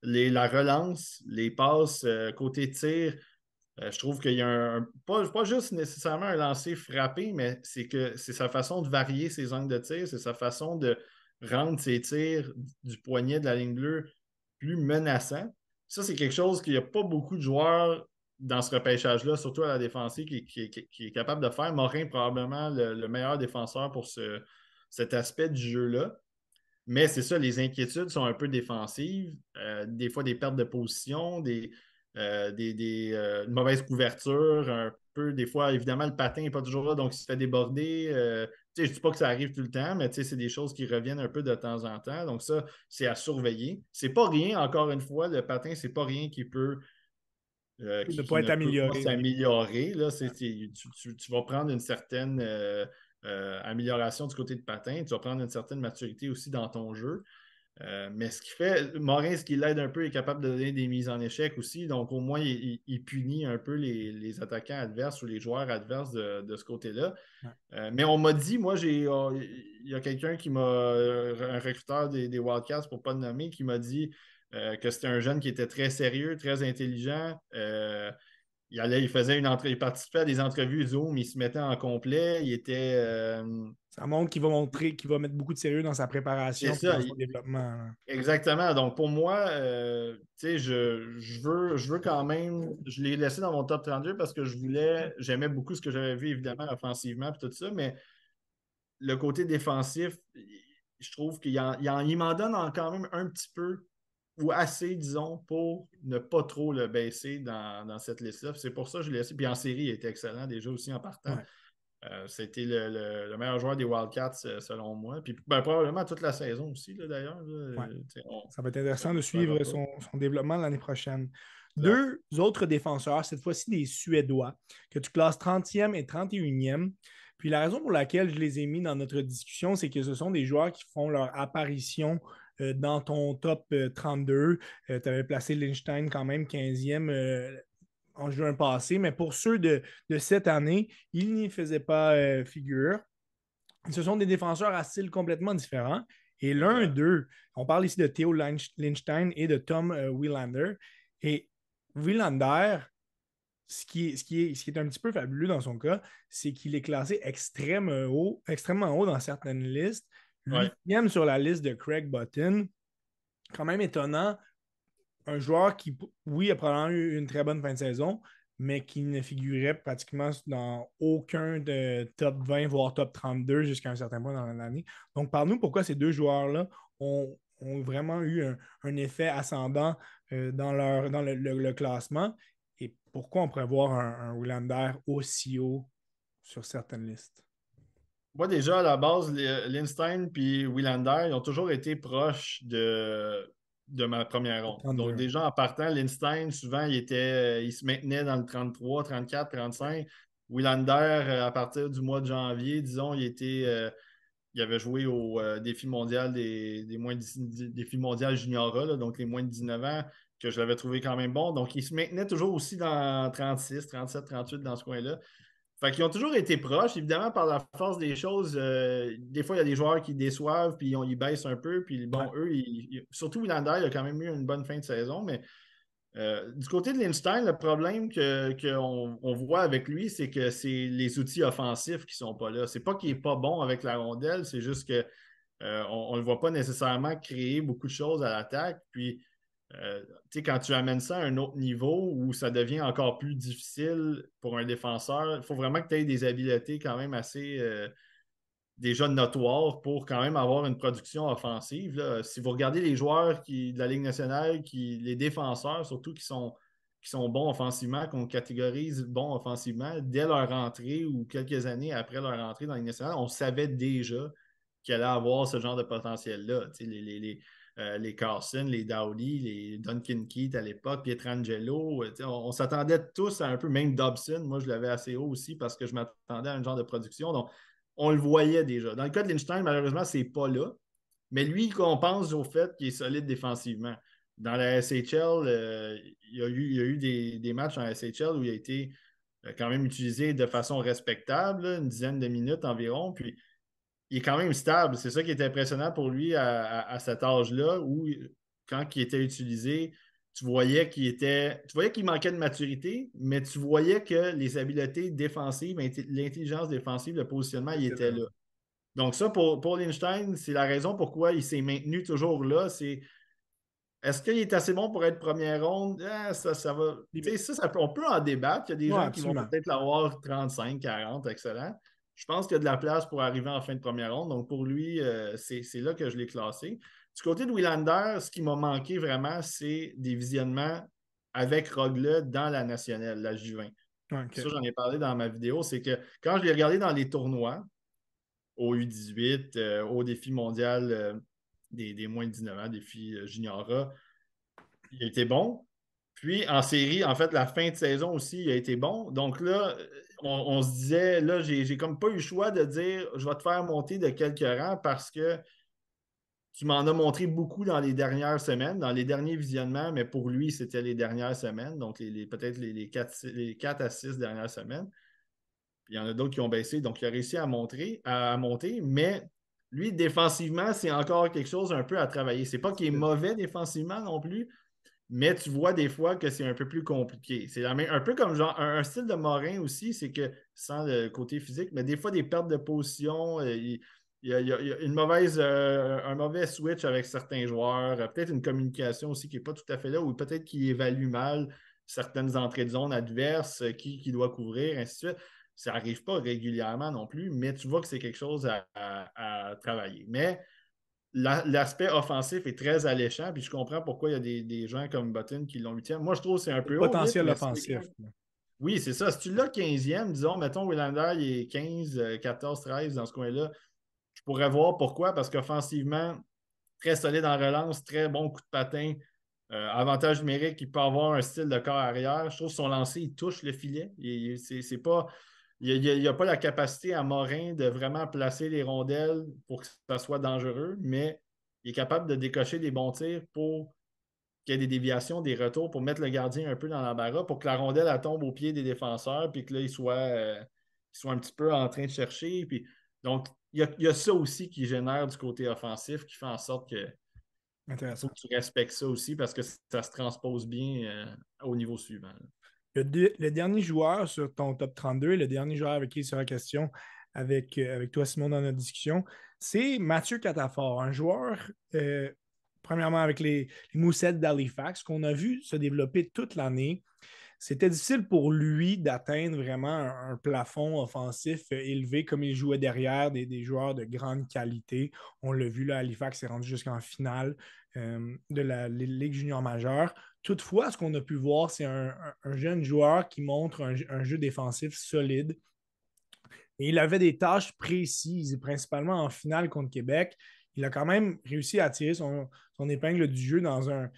Les, la relance, les passes euh, côté tir, euh, je trouve qu'il y a un. Pas, pas, juste nécessairement un lancer frappé, mais c'est que c'est sa façon de varier ses angles de tir, c'est sa façon de rendre ses tirs du poignet de la ligne bleue plus menaçants. Ça, c'est quelque chose qu'il n'y a pas beaucoup de joueurs dans ce repêchage-là, surtout à la défensive, qui, est capable de faire. Morin, probablement le, meilleur défenseur pour ce, cet aspect du jeu-là. Mais c'est ça, les inquiétudes sont un peu défensives. Euh, des fois, des pertes de position, des, des, des une mauvaise couverture, un peu, des fois, évidemment, le patin n'est pas toujours là, donc il se fait déborder. je ne dis pas que ça arrive tout le temps, mais c'est des choses qui reviennent un peu de temps en temps. Donc, ça, c'est à surveiller. C'est pas rien, encore une fois, le patin, c'est pas rien qui peut euh, qui, ne pas être amélioré. s'améliorer. Tu, tu, vas prendre une certaine euh, euh, amélioration du côté de patin, tu vas prendre une certaine maturité aussi dans ton jeu. Mais ce qui fait, Morin, ce qui l'aide un peu, est capable de donner des mises en échec aussi. Donc, au moins, il, punit un peu les, attaquants adverses ou les joueurs adverses de, ce côté-là. mais on m'a dit, moi, j'ai oh, il y a quelqu'un qui m'a, un recruteur des, des Wildcats, pour ne pas le nommer, qui m'a dit euh, que c'était un jeune qui était très sérieux, très intelligent. Euh, il, allait, il faisait une entrée, il participait à des entrevues Zoom, il se mettait en complet, il était. Euh, ça montre qu'il va montrer qu'il va mettre beaucoup de sérieux dans sa préparation et dans son développement. Exactement. Donc pour moi, je, je, veux, je veux quand même. Je l'ai laissé dans mon top 32 parce que je voulais. J'aimais beaucoup ce que j'avais vu, évidemment, offensivement et tout ça, mais le côté défensif, je trouve qu'il m'en donne quand même un petit peu ou assez, disons, pour ne pas trop le baisser dans, cette liste-là. C'est pour ça que je l'ai laissé. Puis en série, il était excellent déjà aussi en partant. Euh, c'était le, meilleur joueur des Wildcats, euh, selon moi. Puis ben, probablement toute la saison aussi, d'ailleurs. Ça va être intéressant de suivre son, développement l'année prochaine. Deux autres défenseurs, cette fois-ci des Suédois, que tu classes 30e et 31e. Puis la raison pour laquelle je les ai mis dans notre discussion, c'est que ce sont des joueurs qui font leur apparition euh, dans ton top 32. tu avais placé Lynchstein quand même 15e euh, en juin passé, mais pour ceux de, cette année, il n'y faisait pas euh, figure. Ce sont des défenseurs à style complètement différent. Et l'un d'eux, on parle ici de Theo Lynchstein et de Tom Wielander. Et Wielander, ce qui, est, ce, qui est, ce qui est un petit peu fabuleux dans son cas, c'est qu'il est classé extrêmement haut, extrêmement haut dans certaines listes. Huitième sur la liste de Craig Button. Quand même étonnant. Un joueur qui, oui, a probablement eu une très bonne fin de saison, mais qui ne figurait pratiquement dans aucun de top 20, voire top 32 jusqu'à un certain point dans l'année. Donc, par nous, pourquoi ces deux joueurs-là ont, vraiment eu un, effet ascendant euh, dans, leur, dans le, classement et pourquoi on pourrait voir un, un aussi haut sur certaines listes? Moi, déjà, à la base, Lindstein et Willander, ils ont toujours été proches de, de ma première ronde. Donc, déjà, en partant, Lindstein, souvent, il, était, il se maintenait dans le 33, 34, 35. Willander, à partir du mois de janvier, disons, il était. Euh, il avait joué au euh, défi mondial des, des moins défi mondial junior donc les moins de 19 ans, que je l'avais trouvé quand même bon. Donc, il se maintenait toujours aussi dans 36, 37, 38 dans ce coin-là. Fait qu'ils ont toujours été proches. Évidemment, par la force des choses, euh, des fois, il y a des joueurs qui déçoivent, puis ils baissent un peu. Puis bon, eux, surtout Willander, il a quand même eu une bonne fin de saison. Mais euh, du côté de Lindstein, le problème qu'on on voit avec lui, c'est que c'est les outils offensifs qui ne sont pas là. C'est pas qu'il n'est pas bon avec la rondelle, c'est juste qu'on euh, ne le voit pas nécessairement créer beaucoup de choses à l'attaque. Puis euh, quand tu amènes ça à un autre niveau où ça devient encore plus difficile pour un défenseur, il faut vraiment que tu aies des habiletés quand même assez euh, déjà notoires pour quand même avoir une production offensive. Si vous regardez les joueurs qui, de la Ligue nationale, qui, les défenseurs surtout qui sont, qui sont bons offensivement, qu'on catégorise bons offensivement, dès leur entrée ou quelques années après leur entrée dans la Ligue nationale, on savait déjà qu'elle allait avoir ce genre de potentiel-là. les euh, les Carson, les Dowdy, les Duncan Keith à l'époque, Pietrangelo. Euh, on, s'attendait tous à un peu, même Dobson. Moi, je l'avais assez haut aussi parce que je m'attendais à un genre de production. Donc, on le voyait déjà. Dans le cas de Lindstein, malheureusement, c'est pas là. Mais lui, il compense au fait qu'il est solide défensivement. Dans la SHL, euh, il y a eu, eu des, matchs en SHL où il a été quand même utilisé de façon respectable, une dizaine de minutes environ. Puis il est quand même stable. C'est ça qui est impressionnant pour lui à, cet âge-là, où quand il était utilisé, tu voyais qu'il était. Tu voyais qu'il manquait de maturité, mais tu voyais que les habiletés défensives, l'intelligence défensive, le positionnement, il était là. Donc, ça, pour, pour Lindstein, c'est la raison pourquoi il s'est maintenu toujours là. C'est est-ce qu'il est assez bon pour être première ronde? Ah, ça, ça va. Ça, on peut en débattre. Il y a des gens qui vont peut-être l'avoir 35, 40, excellent je pense qu'il y a de la place pour arriver en fin de première ronde. Donc, pour lui, euh, c'est là que je l'ai classé. Du côté de Willander, ce qui m'a manqué vraiment, c'est des visionnements avec Rogle dans la nationale, la J20. Ça, j'en ai parlé dans ma vidéo. C'est que quand je l'ai regardé dans les tournois, au U18, euh, au défi mondial euh, des, moins de 19 ans, défi juniora, il a été bon. Puis en série, en fait, la fin de saison aussi, il a été bon. Donc là, on, se disait, là, j'ai comme pas eu le choix de dire je vais te faire monter de quelques rangs parce que tu m'en as montré beaucoup dans les dernières semaines, dans les derniers visionnements, mais pour lui, c'était les dernières semaines, donc les, peut-être les, les, 4, à 6 dernières semaines. il y en a d'autres qui ont baissé, donc il a réussi à, montrer, à monter, mais lui, défensivement, c'est encore quelque chose un peu à travailler. C'est pas qu'il est mauvais défensivement non plus, mais tu vois des fois que c'est un peu plus compliqué. C'est un peu comme genre un, style de Morin aussi, c'est que sans le côté physique, mais des fois des pertes de position, euh, il, y a, une mauvaise, euh, un mauvais switch avec certains joueurs, euh, peut-être une communication aussi qui n'est pas tout à fait là, ou peut-être qu'il évalue mal certaines entrées de zone adverses, qui, doit couvrir, ainsi de suite. Ça n'arrive pas régulièrement non plus, mais tu vois que c'est quelque chose à, à travailler. Mais l'aspect offensif est très alléchant, puis je comprends pourquoi il y a des, gens comme Button qui l'ont huitième. Moi, je trouve que c'est un peu Potentiel offensif. Oui, c'est ça. Si tu l'as 15e, disons, mettons, Willander, il est 15, 14, 13 dans ce coin-là, je pourrais voir pourquoi, parce qu'offensivement, très solide en relance, très bon coup de patin, euh, avantage numérique, il peut avoir un style de corps arrière. Je trouve que son lancer, il touche le filet. C'est pas il n'y a, pas la capacité à Morin de vraiment placer les rondelles pour que ça soit dangereux, mais il est capable de décocher des bons tirs pour qu'il y ait des déviations, des retours, pour mettre le gardien un peu dans la barre, pour que la rondelle tombe au pied des défenseurs, puis que là, il soit, euh, soit un petit peu en train de chercher. Puis... Donc, il y, a, ça aussi qui génère du côté offensif, qui fait en sorte que, faut que tu respectes ça aussi parce que ça se transpose bien euh, au niveau suivant. Le, dernier joueur sur ton top 32, le dernier joueur avec qui il sera question avec, euh, avec toi, Simon, dans notre discussion, c'est Mathieu Catafort, un joueur, euh, premièrement avec les, les Moussettes d'Halifax, qu'on a vu se développer toute l'année. C'était difficile pour lui d'atteindre vraiment un, plafond offensif euh, élevé comme il jouait derrière des, joueurs de grande qualité. On l'a vu, là, Halifax est rendu jusqu'en finale de la Ligue junior majeure. Toutefois, ce qu'on a pu voir, c'est un, jeune joueur qui montre un, jeu défensif solide. Il avait des tâches précises, principalement en finale contre Québec. Il a quand même réussi à tirer son, épingle du jeu dans un,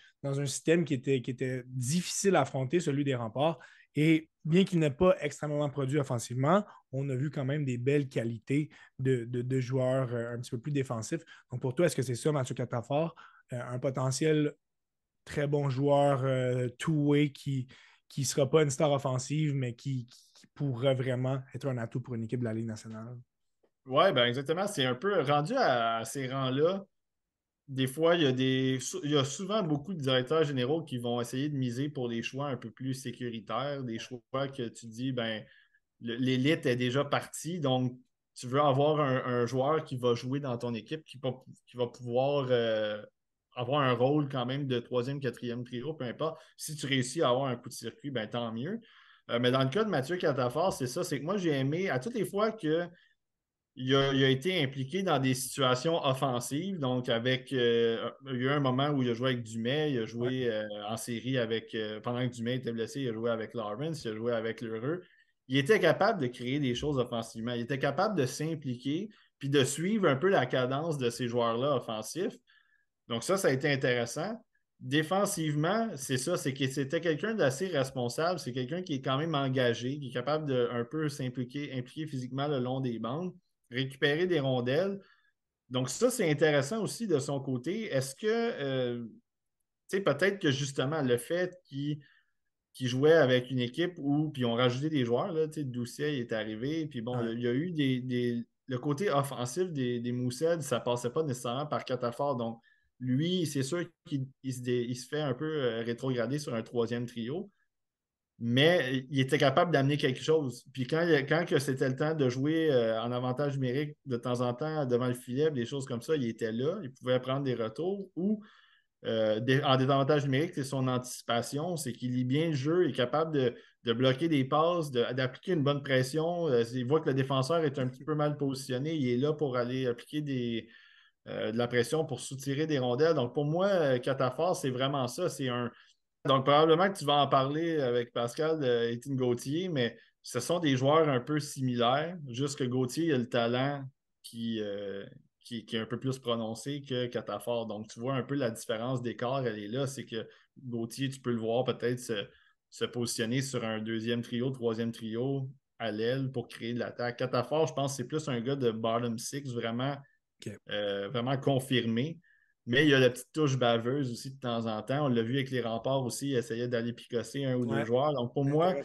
système qui était, difficile à affronter, celui des remparts. Et bien qu'il n'ait pas extrêmement produit offensivement, on a vu quand même des belles qualités de, joueurs euh, un petit peu plus défensifs. Donc pour toi, est-ce que c'est ça, Mathieu Catafort? Euh, un potentiel très bon joueur euh, two-way qui ne sera pas une star offensive, mais qui, pourrait vraiment être un atout pour une équipe de la Ligue nationale. Oui, ben exactement. C'est un peu rendu à, ces rangs-là. Des fois, il y, a des, il y a souvent beaucoup de directeurs généraux qui vont essayer de miser pour des choix un peu plus sécuritaires, des choix que tu dis, ben, l'élite est déjà partie, donc tu veux avoir un, joueur qui va jouer dans ton équipe, qui, va, qui va pouvoir euh, avoir un rôle quand même de troisième, quatrième trio, peu importe. Si tu réussis à avoir un coup de circuit, ben tant mieux. Euh, mais dans le cas de Mathieu Catafort, c'est ça, c'est que moi, j'ai aimé, à toutes les fois que il a, été impliqué dans des situations offensives. Donc, avec. Euh, il y a eu un moment où il a joué avec Dumais, il a joué euh, en série avec. pendant que Dumais était blessé, il a joué avec Lawrence, il a joué avec Lheureux. Il était capable de créer des choses offensivement. Il était capable de s'impliquer puis de suivre un peu la cadence de ces joueurs-là offensifs. Donc, ça, ça a été intéressant. Défensivement, c'est ça, c'est que c'était quelqu'un d'assez responsable, c'est quelqu'un qui est quand même engagé, qui est capable de un peu s'impliquer impliquer physiquement le long des bandes, récupérer des rondelles. Donc, ça, c'est intéressant aussi de son côté. Est-ce que, euh, tu sais, peut-être que justement, le fait qu'il jouait avec une équipe où, puis on rajouté des joueurs, là, tu sais, Doucet est arrivé, puis bon, il y a eu des, le côté offensif des, des Moussed, ça passait pas nécessairement par Catafort. Donc, lui, c'est sûr qu'il se, fait un peu euh, rétrograder sur un troisième trio, mais il était capable d'amener quelque chose. Puis quand, c'était le temps de jouer euh, en avantage numérique de temps en temps devant le filet, des choses comme ça, il était là, il pouvait prendre des retours ou euh, en désavantage numérique, c'est son anticipation, c'est qu'il lit bien le jeu, il est capable de, bloquer des passes, d'appliquer une bonne pression. il voit que le défenseur est un petit peu mal positionné, il est là pour aller appliquer des, euh, de la pression pour soutirer des rondelles. Donc, pour moi, euh, Catafort, c'est vraiment ça. C'est un, Donc, probablement que tu vas en parler avec Pascal de Étienne Gauthier, mais ce sont des joueurs un peu similaires, juste que Gauthier a le talent qui, euh, qui, est un peu plus prononcé que Catafort. Donc, tu vois un peu la différence d'écart, elle est là. C'est que Gauthier, tu peux le voir peut-être se, positionner sur un deuxième trio, troisième trio à l'aile pour créer de l'attaque. Catafort, je pense c'est plus un gars de bottom six, vraiment, euh, vraiment confirmé. Mais il y a la petite touche baveuse aussi de temps en temps. On l'a vu avec les remparts aussi, il essayait d'aller picosser un ou deux joueurs. Donc pour moi,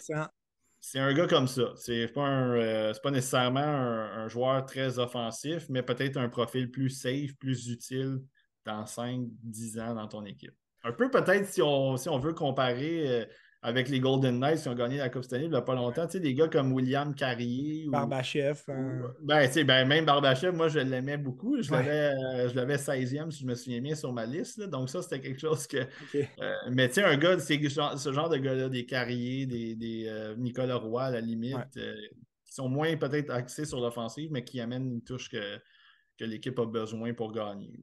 c'est un gars comme ça. C'est pas, euh, pas nécessairement un, joueur très offensif, mais peut-être un profil plus safe, plus utile dans 5-10 ans dans ton équipe. Un peu peut-être si on, si on veut comparer euh, avec les Golden Knights qui ont gagné la Coupe Stanley il n'y a pas longtemps. Tu sais, des gars comme William Carrier. Ou, Barbachev. Hein. ben, tu sais, ben, même Barbachev, moi, je l'aimais beaucoup. Je l'avais 16e, si je me souviens bien, sur ma liste. Donc, ça, c'était quelque chose que. Euh, mais tu sais, un gars, c'est ce genre de gars-là, des Carrier, des, des euh, Nicolas Roy, à la limite, euh, qui sont moins peut-être axés sur l'offensive, mais qui amènent une touche que, que l'équipe a besoin pour gagner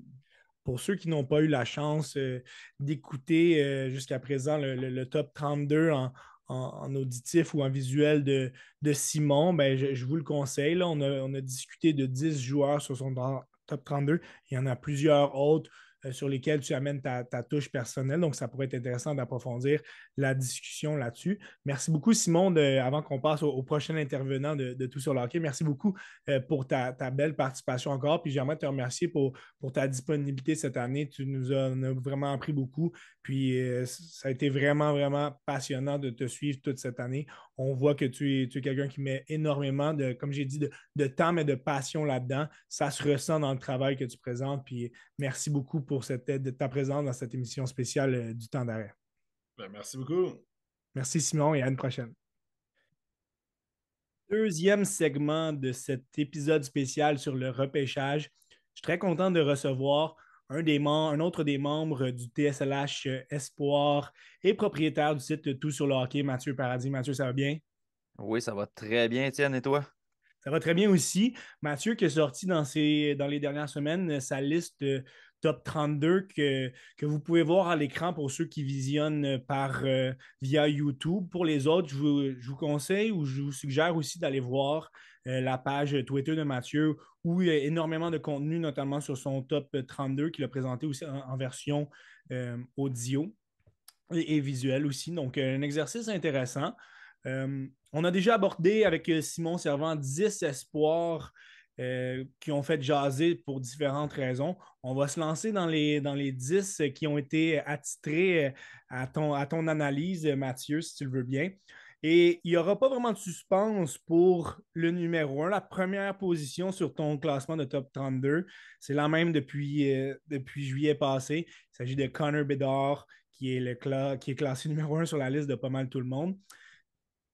pour ceux qui n'ont pas eu la chance euh, d'écouter euh, jusqu'à présent le, top 32 en, auditif ou en visuel de, Simon, ben, je, vous le conseille. on, a, on, a, discuté de 10 joueurs sur son top 32. Il y en a plusieurs autres sur lesquels tu amènes ta, touche personnelle. Donc, ça pourrait être intéressant d'approfondir la discussion là-dessus. Merci beaucoup, Simon, avant qu'on passe au, prochain intervenant de, Tout sur le. Merci beaucoup euh, pour ta, belle participation encore. Puis j'aimerais te remercier pour, pour ta disponibilité cette année. Tu nous as, vraiment appris beaucoup. Puis euh, ça a été vraiment, vraiment passionnant de te suivre toute cette année. On voit que tu es, tu es quelqu'un qui met énormément de, comme j'ai dit, de, de temps, mais de passion là-dedans. Ça se ressent dans le travail que tu présentes. Puis merci beaucoup pour cette, ta présence dans cette émission spéciale euh, du temps d'arrêt. Ben, merci beaucoup. Merci Simon et à une prochaine. Deuxième segment de cet épisode spécial sur le repêchage. Je suis très content de recevoir un, des un autre des membres du TSLH euh, Espoir et propriétaire du site Tout sur le hockey, Mathieu Paradis. Mathieu, ça va bien? Oui, ça va très bien, Étienne, et toi? Ça va très bien aussi. Mathieu qui est sorti dans, dans les dernières semaines sa liste top 32 que, vous pouvez voir à l'écran pour ceux qui visionnent par, euh, via YouTube. Pour les autres, je vous, conseille ou je vous suggère aussi d'aller voir euh, la page Twitter de Mathieu où il y a énormément de contenu, notamment sur son top 32 qu'il a présenté aussi en, version euh, audio et, et, visuel aussi. Donc, un exercice intéressant. on a déjà abordé avec Simon Servant 10 espoirs euh, qui ont fait jaser pour différentes raisons. On va se lancer dans les, dans les 10 qui ont été attitrés euh, à ton, à ton analyse, Mathieu, si tu le veux bien. Et il n'y aura pas vraiment de suspense pour le numéro 1. La première position sur ton classement de top 32, c'est la même depuis, euh, depuis juillet passé. Il s'agit de Connor Bedard, qui est, le qui est classé numéro 1 sur la liste de pas mal tout le monde.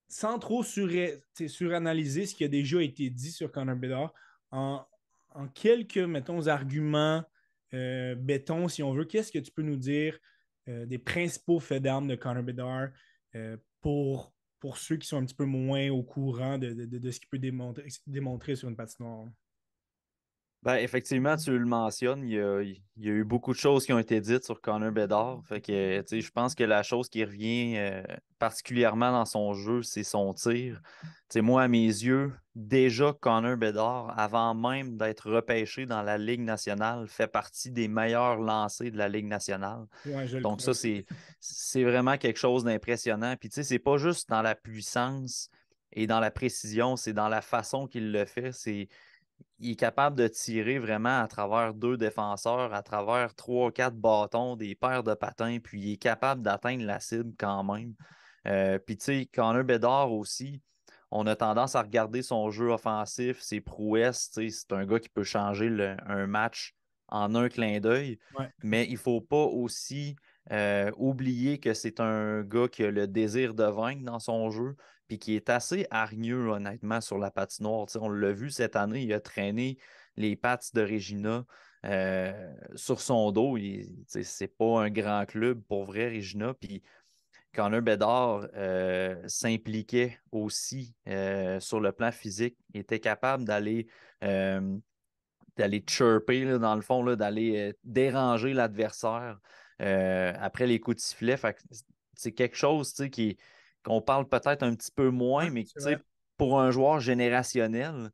Sans trop suranalyser ce qui a déjà été dit sur Connor Bedard, en, quelques, mettons, arguments euh, béton, si on veut, qu'est-ce que tu peux nous dire euh, des principaux faits d'armes de Connor Bedard euh, pour, pour ceux qui sont un petit peu moins au courant de, ce qu'il peut démontrer, démontrer sur une patinoire? Ben, effectivement, tu le mentionnes, il y, a, eu beaucoup de choses qui ont été dites sur Connor Bedard. Fait que, je pense que la chose qui revient euh, particulièrement dans son jeu, c'est son tir. moi, à mes yeux, déjà Connor Bedard, avant même d'être repêché dans la Ligue nationale, fait partie des meilleurs lancers de la Ligue nationale. Donc, ça, c'est vraiment quelque chose d'impressionnant. Puis, tu sais, c'est pas juste dans la puissance et dans la précision, c'est dans la façon qu'il le fait. C'est il est capable de tirer vraiment à travers deux défenseurs, à travers trois, quatre bâtons, des paires de patins, puis il est capable d'atteindre la cible quand même. Euh, puis tu sais, Connor Bedard aussi, on a tendance à regarder son jeu offensif, ses prouesses. C'est un gars qui peut changer un match en un clin d'œil, mais il ne faut pas aussi euh, oublier que c'est un gars qui a le désir de vaincre dans son jeu, puis qui est assez hargneux, honnêtement, sur la patinoire. on l'a vu cette année, il a traîné les pattes de Regina euh, sur son dos. C'est pas un grand club pour vrai, Regina. Puis Connor Bedard euh, s'impliquait aussi sur le plan physique, il était capable d'aller chirper, dans le fond, d'aller déranger l'adversaire. Euh, après les coups de sifflet. c'est quelque chose qui qu'on parle peut-être un petit peu moins, mais pour un joueur générationnel,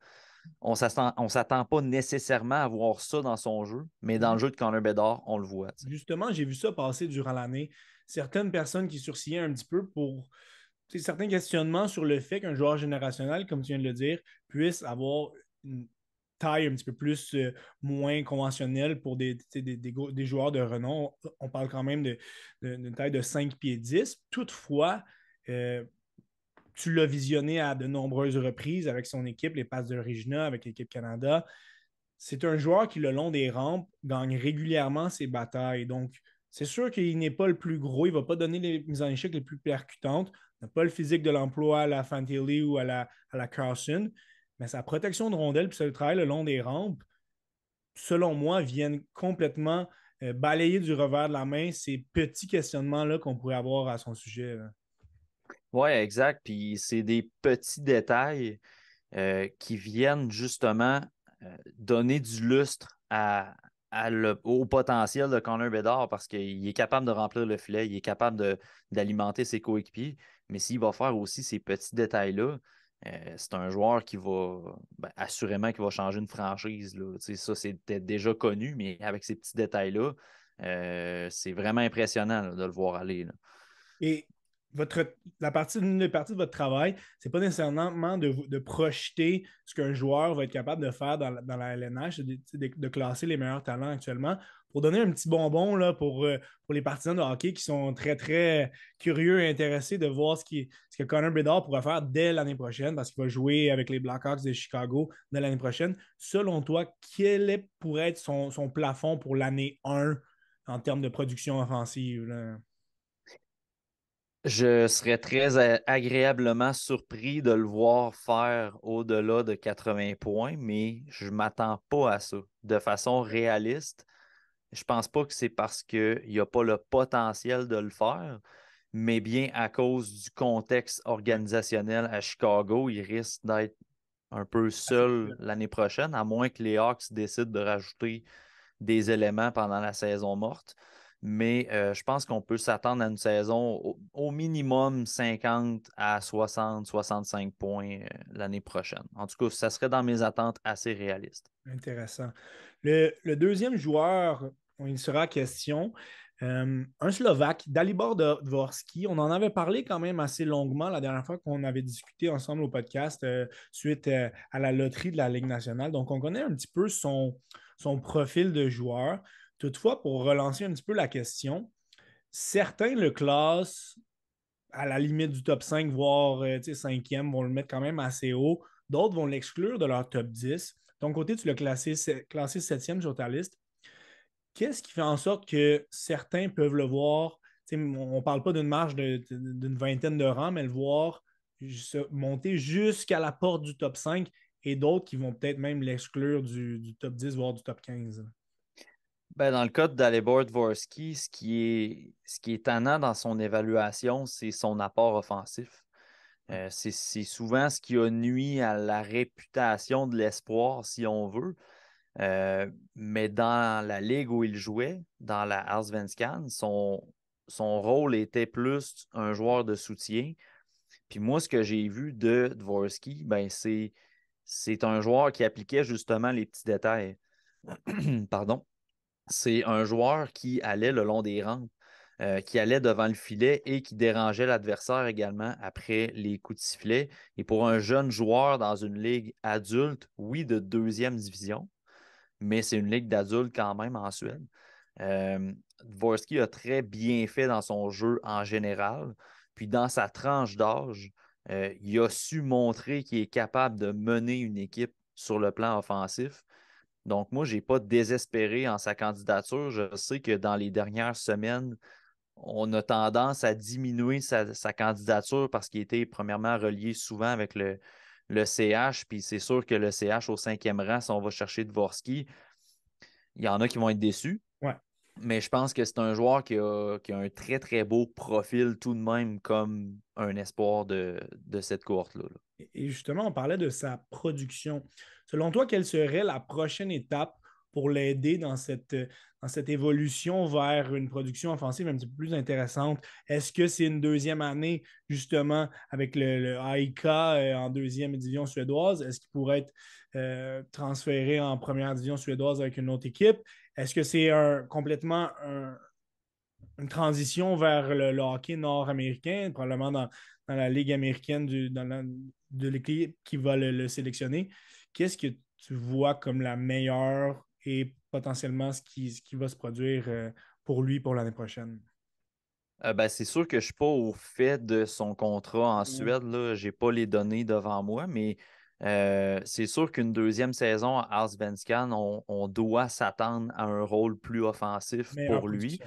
on ne s'attend pas nécessairement à voir ça dans son jeu, mais dans le mm-hmm. jeu de Connor Bedard, on le voit. Justement, j'ai vu ça passer durant l'année. Certaines personnes qui sourcillaient un petit peu pour certains questionnements sur le fait qu'un joueur générationnel, comme tu viens de le dire, puisse avoir une taille un petit peu plus euh, moins conventionnelle pour des, des, joueurs de renom. On parle quand même d'une taille de 5 pieds 10. Toutefois, euh, tu l'as visionné à de nombreuses reprises avec son équipe, les passes de Regina, avec l'équipe Canada. C'est un joueur qui, le long des rampes, gagne régulièrement ses batailles. Donc, c'est sûr qu'il n'est pas le plus gros, il ne va pas donner les mises en échec les plus percutantes, n'a pas le physique de l'emploi à la Fantilli ou à la, à la Carlson, mais sa protection de rondelle et le travail le long des rampes, selon moi, viennent complètement euh, balayer du revers de la main ces petits questionnements-là qu'on pourrait avoir à son sujet. Oui, exact. Puis c'est des petits détails euh, qui viennent justement euh, donner du lustre au potentiel de Connor Bedard parce qu'il est capable de remplir le filet, il est capable d'alimenter ses coéquipiers. Mais s'il va faire aussi ces petits détails-là, euh, c'est un joueur qui va ben, assurément qui va changer une franchise. Là. Ça, c'est déjà connu, mais avec ces petits détails-là, c'est vraiment impressionnant de le voir aller. Et votre, la partie, une partie de votre travail, c'est pas nécessairement de, de projeter ce qu'un joueur va être capable de faire dans, la LNH, de, classer les meilleurs talents actuellement. Pour donner un petit bonbon là, pour, euh, pour les partisans de hockey qui sont très, très curieux et intéressés de voir ce, ce que Connor Bedard pourrait faire dès l'année prochaine, parce qu'il va jouer avec les Blackhawks de Chicago dès l'année prochaine. Selon toi, quel est, pourrait être son, son plafond pour l'année 1 en termes de production offensive? Là? Je serais très agréablement surpris de le voir faire au-delà de 80 points, mais je ne m'attends pas à ça. De façon réaliste, je ne pense pas que c'est parce qu'il n'y a pas le potentiel de le faire, mais bien à cause du contexte organisationnel à Chicago, il risque d'être un peu seul l'année prochaine, à moins que les Hawks décident de rajouter des éléments pendant la saison morte mais euh, je pense qu'on peut s'attendre à une saison au, minimum 50 à 60, 65 points euh, l'année prochaine. En tout cas, ça serait dans mes attentes assez réalistes. Intéressant. Le, deuxième joueur, il sera question, euh, un Slovaque, Dalibor Dvorsky. On en avait parlé quand même assez longuement la dernière fois qu'on avait discuté ensemble au podcast suite à la loterie de la Ligue nationale. Donc, on connaît un petit peu son, son profil de joueur. Toutefois, pour relancer un petit peu la question, certains le classent à la limite du top 5, voire 5e, euh, vont le mettre quand même assez haut. D'autres vont l'exclure de leur top 10. ton côté, tu l'as classé, classé 7e sur ta liste. Qu'est-ce qui fait en sorte que certains peuvent le voir? on ne parle pas d'une marge d'une vingtaine de rangs, mais le voir monter jusqu'à la porte du top 5 et d'autres qui vont peut-être même l'exclure du, du, top 10, voire du top 15. Ben, dans le cas d'Alibor Dvorsky, ce qui est ce qui est étonnant dans son évaluation, c'est son apport offensif. Euh, c'est souvent ce qui a nuit à la réputation de l'espoir, si on veut. Euh, mais dans la ligue où il jouait, dans la Allsvenskan, son, son rôle était plus un joueur de soutien. Puis moi, ce que j'ai vu de Dvorsky, ben c'est, c'est un joueur qui appliquait justement les petits détails. <clears throat> Pardon c'est un joueur qui allait le long des rampes, euh, qui allait devant le filet et qui dérangeait l'adversaire également après les coups de sifflet. Et pour un jeune joueur dans une ligue adulte, oui, de deuxième division, mais c'est une ligue d'adultes quand même en Suède. Euh, Dvorsky a très bien fait dans son jeu en général. Puis dans sa tranche d'âge, euh, il a su montrer qu'il est capable de mener une équipe sur le plan offensif. Donc, moi, je n'ai pas désespéré en sa candidature. Je sais que dans les dernières semaines, on a tendance à diminuer sa, candidature parce qu'il était premièrement relié souvent avec le, le CH. Puis c'est sûr que le CH au cinquième rang, si on va chercher Dvorsky, il y en a qui vont être déçus. Ouais. Mais je pense que c'est un joueur qui a, un très, très beau profil tout de même comme un espoir de, cette cohorte-là. Et justement, on parlait de sa production. Selon toi, quelle serait la prochaine étape pour l'aider dans cette, dans cette évolution vers une production offensive un petit peu plus intéressante? Est-ce que c'est une deuxième année, justement, avec le, le AIK euh, en deuxième division suédoise? Est-ce qu'il pourrait être euh, transféré en première division suédoise avec une autre équipe? Est-ce que c'est complètement une transition vers le, hockey nord-américain, probablement dans, la Ligue américaine de l'équipe qui va le, sélectionner? Qu'est-ce que tu vois comme la meilleure et potentiellement ce qui, ce qui va se produire euh, pour lui pour l'année prochaine? Euh, ben, c'est sûr que je ne suis pas au fait de son contrat en Suède. Je n'ai pas les données devant moi, mais euh, c'est sûr qu'une deuxième saison à Allsvenskan, on, on doit s'attendre à un rôle plus offensif pour lui.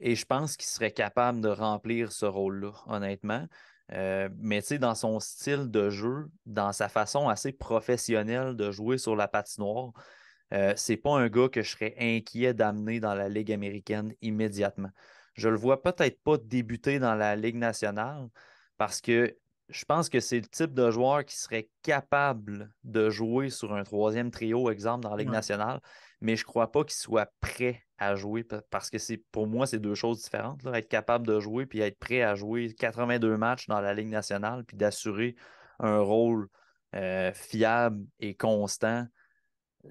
Et je pense qu'il serait capable de remplir ce rôle-là, honnêtement. Euh, mais tu sais, dans son style de jeu, dans sa façon assez professionnelle de jouer sur la patinoire, euh, c'est pas un gars que je serais inquiet d'amener dans la Ligue américaine immédiatement. Je le vois peut-être pas débuter dans la Ligue nationale parce que je pense que c'est le type de joueur qui serait capable de jouer sur un troisième trio, exemple, dans la Ligue nationale, mais je ne crois pas qu'il soit prêt à jouer parce que c'est pour moi, c'est deux choses différentes. être capable de jouer puis être prêt à jouer 82 matchs dans la Ligue nationale puis d'assurer un rôle euh, fiable et constant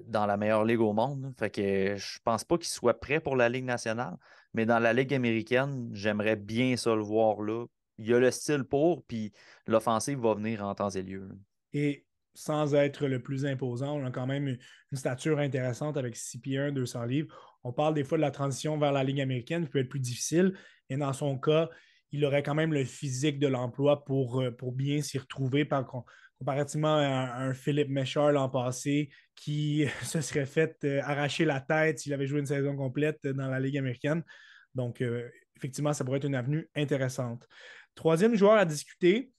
dans la meilleure ligue au monde. Fait que je pense pas qu'il soit prêt pour la Ligue nationale, mais dans la Ligue américaine, j'aimerais bien ça le voir là il a le style pour, puis l'offensive va venir en temps et lieu. Et sans être le plus imposant, on a quand même une stature intéressante avec 6 pieds 1, 200 livres. On parle des fois de la transition vers la Ligue américaine qui peut être plus difficile. Et dans son cas, il aurait quand même le physique de l'emploi pour, euh, pour bien s'y retrouver par, comparativement à un, Philippe Méchard l'an passé qui <laughs> se serait fait euh, arracher la tête s'il avait joué une saison complète dans la Ligue américaine. Donc, euh, effectivement, ça pourrait être une avenue intéressante. Troisième joueur à discuter,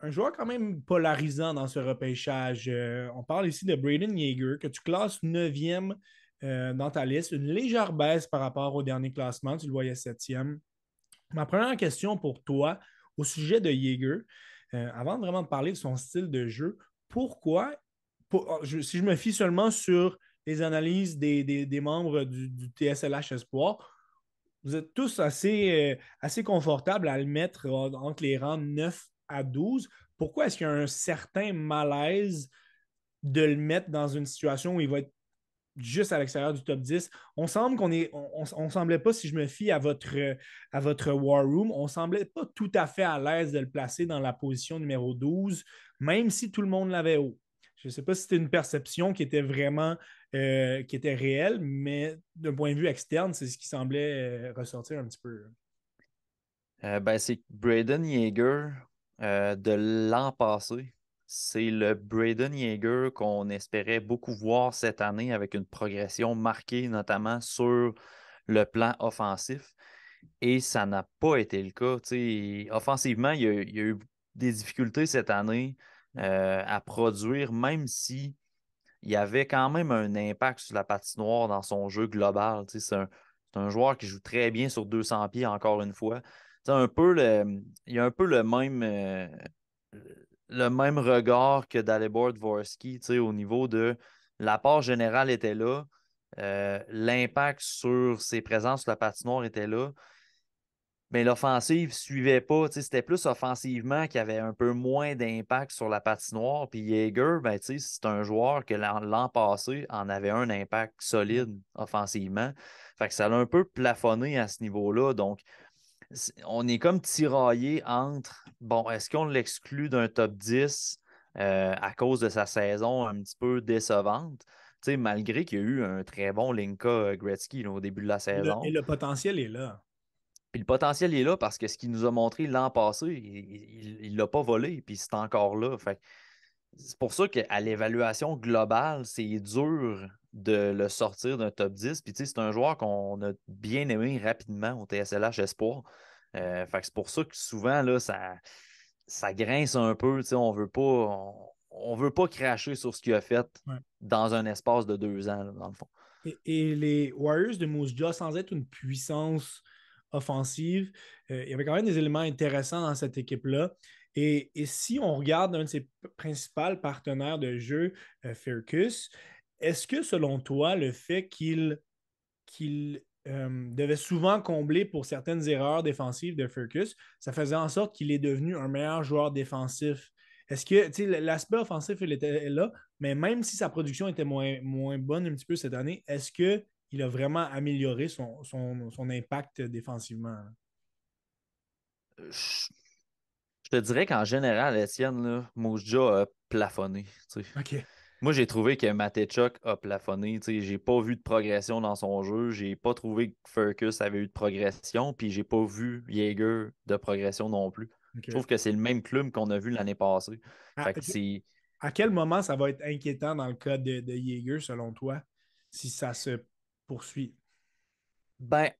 un joueur quand même polarisant dans ce repêchage. Euh, on parle ici de Braden Yeager, que tu classes neuvième dans ta liste, une légère baisse par rapport au dernier classement, tu le voyais septième. Ma première question pour toi au sujet de Yeager, euh, avant de vraiment parler de son style de jeu, pourquoi, oh, si je me fie seulement sur les analyses des, membres du, du TSLH Espoir, vous êtes tous assez, euh, assez confortables à le mettre entre les rangs 9 à 12. Pourquoi est-ce qu'il y a un certain malaise de le mettre dans une situation où il va être juste à l'extérieur du top 10. On semble qu'on est. On, semblait pas, si je me fie à votre, à votre War Room, on semblait pas tout à fait à l'aise de le placer dans la position numéro 12, même si tout le monde l'avait haut. Je ne sais pas si c'était une perception qui était vraiment euh, qui était réelle, mais d'un point de vue externe, c'est ce qui semblait euh, ressortir un petit peu. Euh, ben, c'est Braden Yeager de l'an passé. C'est le Braden Yeager qu'on espérait beaucoup voir cette année avec une progression marquée, notamment sur le plan offensif. Et ça n'a pas été le cas. offensivement, il y, a, eu des difficultés cette année. Euh, à produire, même si il y avait quand même un impact sur la patinoire dans son jeu global. C'est un, joueur qui joue très bien sur 200 pieds, encore une fois. Un peu le, il y a un peu le même, euh, le même regard que Dalibor Dvorsky au niveau de la part générale était là, euh, l'impact sur ses présences sur la patinoire était là mais l'offensive ne suivait pas. C'était plus offensivement qui avait un peu moins d'impact sur la patinoire. Puis Jaeger, ben, c'est un joueur que l'an passé en avait un impact solide offensivement. Fait que ça l'a un peu plafonné à ce niveau-là. Donc, on est comme tiraillé entre bon, est-ce qu'on l'exclut d'un top 10 euh, à cause de sa saison un petit peu décevante? malgré qu'il y a eu un très bon Linka Gretzky au début de la saison. et le potentiel est là. Puis le potentiel est là parce que ce qu'il nous a montré l'an passé, il ne l'a pas volé, puis c'est encore là. C'est pour ça qu'à l'évaluation globale, c'est dur de le sortir d'un top 10. Puis c'est un joueur qu'on a bien aimé rapidement au TSLH Espoir. Euh, c'est pour ça que souvent, là, ça, ça grince un peu. On veut pas. On, veut pas cracher sur ce qu'il a fait dans un espace de deux ans, dans le fond. Et, les Warriors de Moose Jaw, sans être une puissance offensive. Euh, il y avait quand même des éléments intéressants dans cette équipe-là. Et, si on regarde un de ses principaux partenaires de jeu, euh, Faircus, Est-ce que selon toi, le fait qu'il euh, devait souvent combler pour certaines erreurs défensives de Furcus, ça faisait en sorte qu'il est devenu un meilleur joueur défensif? Est-ce que l'aspect offensif, il était là, mais même si sa production était moins, moins bonne un petit peu cette année, est-ce qu'il a vraiment amélioré son, son, impact défensivement? Je, te dirais qu'en général, Étienne, Moujja a plafonné. OK. Moi, j'ai trouvé que Matechuk a plafonné. J'ai pas vu de progression dans son jeu. J'ai pas trouvé que Furcus avait eu de progression. Puis j'ai pas vu Jaeger de progression non plus. Je trouve que c'est le même club qu'on a vu l'année passée. Ah, à quel moment ça va être inquiétant dans le cas de, de Jaeger, selon toi, si ça se poursuit? Ben,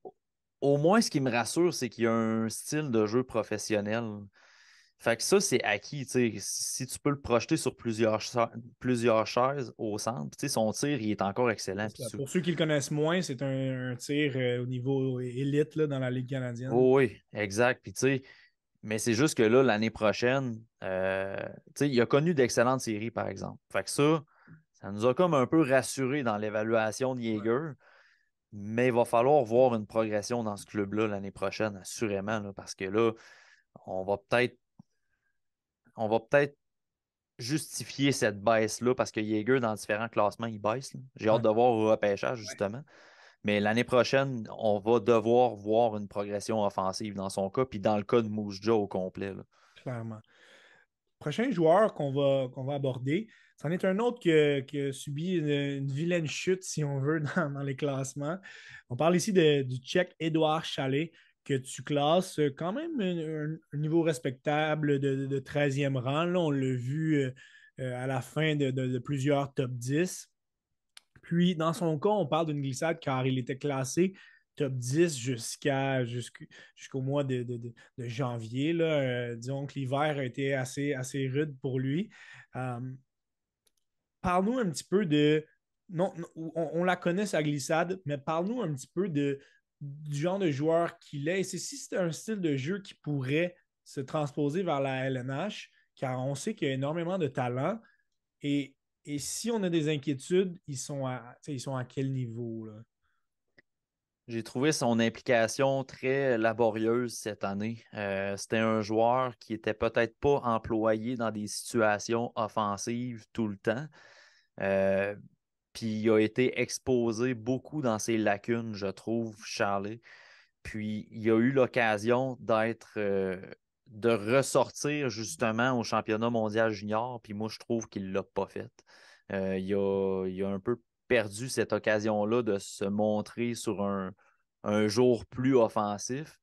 au moins, ce qui me rassure, c'est qu'il y a un style de jeu professionnel. Fait que ça, c'est acquis. Si tu peux le projeter sur plusieurs, plusieurs chaises au centre, son tir, il est encore excellent. Pour ceux qui le connaissent moins, c'est un, tir euh, au niveau élite dans la Ligue canadienne. oui, exact. mais c'est juste que là, l'année prochaine, euh, il a connu d'excellentes séries, par exemple. Fait que ça, ça nous a comme un peu rassuré dans l'évaluation de Jaeger. Mais il va falloir voir une progression dans ce club-là l'année prochaine, assurément, parce que là, on va peut-être on va peut-être justifier cette baisse-là parce que Jaeger, dans différents classements, il baisse. J'ai hâte de voir au repêchage, justement. Mais l'année prochaine, on va devoir voir une progression offensive dans son cas, puis dans le cas de Moujja au complet. Clairement. Prochain joueur qu'on va, qu'on va aborder, c'en est un autre qui, a subi une, vilaine chute, si on veut, <laughs> dans, les classements. On parle ici du Tchèque Édouard Chalet, que tu classes quand même un, niveau respectable de, 13e rang. Là, on l'a vu euh, euh, à la fin de, plusieurs top 10. Puis, dans son cas, on parle d'une glissade car il était classé top 10 jusqu'à jusqu'au mois de, janvier. Là. Euh, disons que l'hiver a été assez, assez rude pour lui. parle-nous un petit peu de. Non, on, on, la connaît, sa glissade, mais parle-nous un petit peu de, du genre de joueur qu'il est. C'est si c'est un style de jeu qui pourrait se transposer vers la LNH, car on sait qu'il y a énormément de talent. Et, si on a des inquiétudes, ils sont à, ils sont à quel niveau? J'ai trouvé son implication très laborieuse cette année. Euh, c'était un joueur qui n'était peut-être pas employé dans des situations offensives tout le temps. Euh, puis il a été exposé beaucoup dans ses lacunes, je trouve, Charlie. Puis il a eu l'occasion d'être, euh, de ressortir justement au championnat mondial junior. Puis moi, je trouve qu'il ne l'a pas fait. Euh, il, a, un peu perdu cette occasion-là de se montrer sur un, jour plus offensif.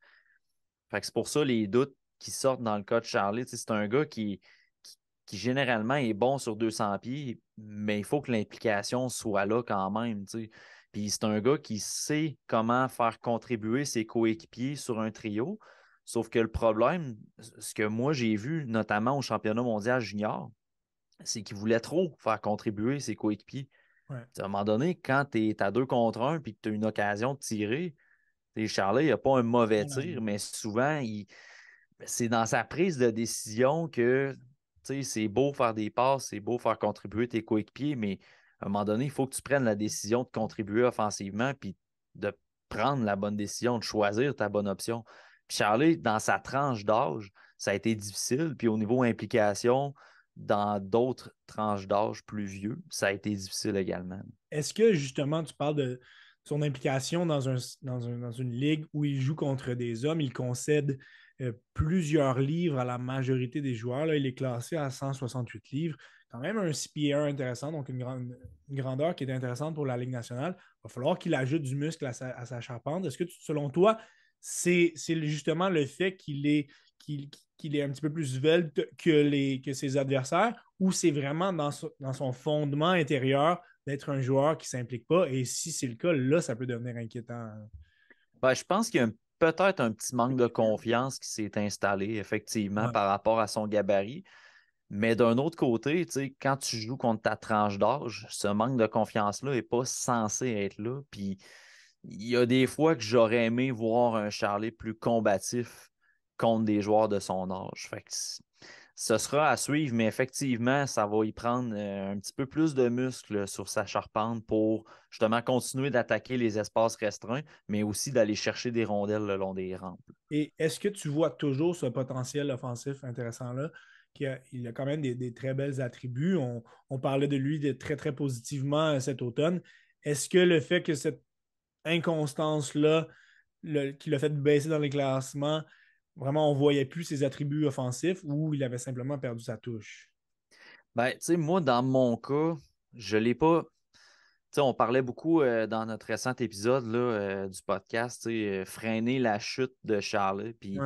Fait que c'est pour ça les doutes qui sortent dans le cas de Charlie. C'est un gars qui, qui généralement est bon sur 200 pieds, mais il faut que l'implication soit là quand même. Puis c'est un gars qui sait comment faire contribuer ses coéquipiers sur un trio. Sauf que le problème, ce que moi j'ai vu, notamment au championnat mondial junior, c'est qu'il voulait trop faire contribuer ses coéquipiers. À un moment donné, quand tu es à deux contre un et que tu as une occasion de tirer, Charlie, il n'a pas un mauvais tir, mais souvent, c'est dans sa prise de décision que c'est beau faire des passes, c'est beau faire contribuer tes coéquipiers, mais à un moment donné, il faut que tu prennes la décision de contribuer offensivement puis de prendre la bonne décision, de choisir ta bonne option. Puis Charlie, dans sa tranche d'âge, ça a été difficile. Puis au niveau implication, dans d'autres tranches d'âge plus vieux, ça a été difficile également. Est-ce que justement, tu parles de son implication dans, dans une ligue où il joue contre des hommes, il concède euh, plusieurs livres à la majorité des joueurs. Il est classé à 168 livres. Quand même un CPA intéressant, donc une, grande, grandeur qui est intéressante pour la Ligue nationale. Il va falloir qu'il ajoute du muscle à sa, charpente. Est-ce que, selon toi, c'est justement le fait qu'il est, un petit peu plus svelte que, ses adversaires ou c'est vraiment dans, son fondement intérieur d'être un joueur qui ne s'implique pas? Et si c'est le cas, là, ça peut devenir inquiétant. Ben, je pense qu'il peut-être un petit manque de confiance qui s'est installé, effectivement, par rapport à son gabarit. Mais d'un autre côté, quand tu joues contre ta tranche d'âge, ce manque de confiance-là n'est pas censé être là. Puis il y a des fois que j'aurais aimé voir un Charlie plus combatif contre des joueurs de son âge. Fait ce sera à suivre, mais effectivement, ça va y prendre euh, un petit peu plus de muscles sur sa charpente pour justement continuer d'attaquer les espaces restreints, mais aussi d'aller chercher des rondelles le long des rampes. Et est-ce que tu vois toujours ce potentiel offensif intéressant-là? il a quand même des, très belles attributs? On, parlait de lui de très, très positivement euh, cet automne. Est-ce que le fait que cette inconstance-là, qui l'a fait baisser dans les classements, vraiment, on ne voyait plus ses attributs offensifs ou il avait simplement perdu sa touche? Ben, tu sais, moi, dans mon cas, je ne l'ai pas. Tu sais, on parlait beaucoup euh, dans notre récent épisode là, euh, du podcast, euh, freiner la chute de Charles. Puis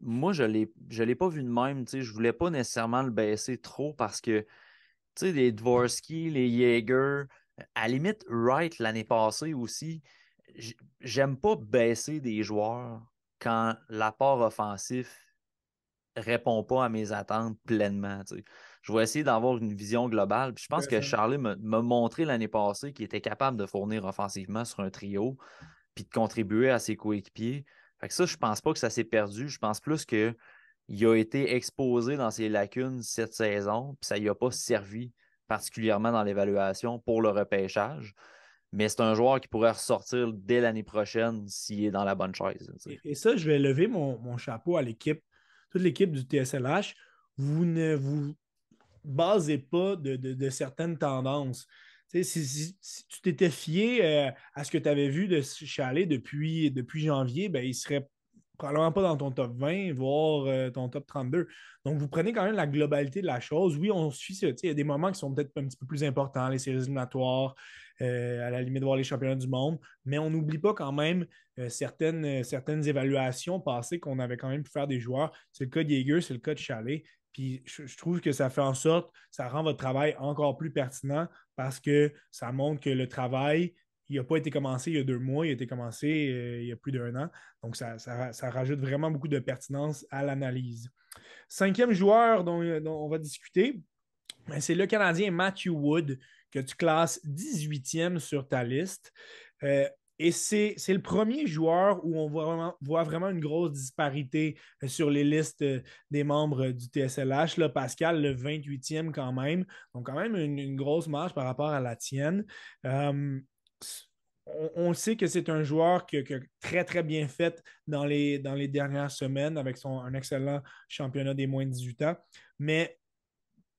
moi, je ne l'ai pas vu de même. Je ne voulais pas nécessairement le baisser trop parce que tu sais, les Dvorsky, les Jaeger, à la limite, Wright l'année passée aussi, j'aime pas baisser des joueurs quand l'apport offensif répond pas à mes attentes pleinement. Je vais essayer d'avoir une vision globale. je pense que Charlie m'a montré l'année passée qu'il était capable de fournir offensivement sur un trio puis de contribuer à ses coéquipiers. Fait que ça, je pense pas que ça s'est perdu. Je pense plus qu'il a été exposé dans ses lacunes cette saison, puis ça lui a pas servi particulièrement dans l'évaluation pour le repêchage mais c'est un joueur qui pourrait ressortir dès l'année prochaine s'il est dans la bonne chaise. Et, ça, je vais lever mon, chapeau à l'équipe, toute l'équipe du TSLH. Vous ne vous basez pas de, certaines tendances. Si, tu t'étais fié euh, à ce que tu avais vu de Chalet depuis, depuis janvier, ben, il serait probablement pas dans ton top 20, voire euh, ton top 32. Donc, vous prenez quand même la globalité de la chose. Oui, on suit, il y a des moments qui sont peut-être un petit peu plus importants, les séries éliminatoires, euh, à la limite voir les championnats du monde, mais on n'oublie pas quand même euh, certaines, certaines évaluations passées qu'on avait quand même pu faire des joueurs. C'est le cas de Jaeger, c'est le cas de Chalet. Puis je, trouve que ça fait en sorte, ça rend votre travail encore plus pertinent parce que ça montre que le travail, il n'a pas été commencé il y a deux mois, il a été commencé euh, il y a plus d'un an. Donc, ça, rajoute vraiment beaucoup de pertinence à l'analyse. Cinquième joueur dont, on va discuter, ben, c'est le Canadien Matthew Wood, que tu classes 18e sur ta liste. Euh, et c'est le premier joueur où on voit vraiment, une grosse disparité euh, sur les listes des membres du TSLH. Là, Pascal, le 28e quand même. Donc, quand même une, grosse marge par rapport à la tienne on, sait que c'est un joueur qui, a très, très bien fait dans les, dans les dernières semaines avec son, un excellent championnat des moins de 18 ans. Mais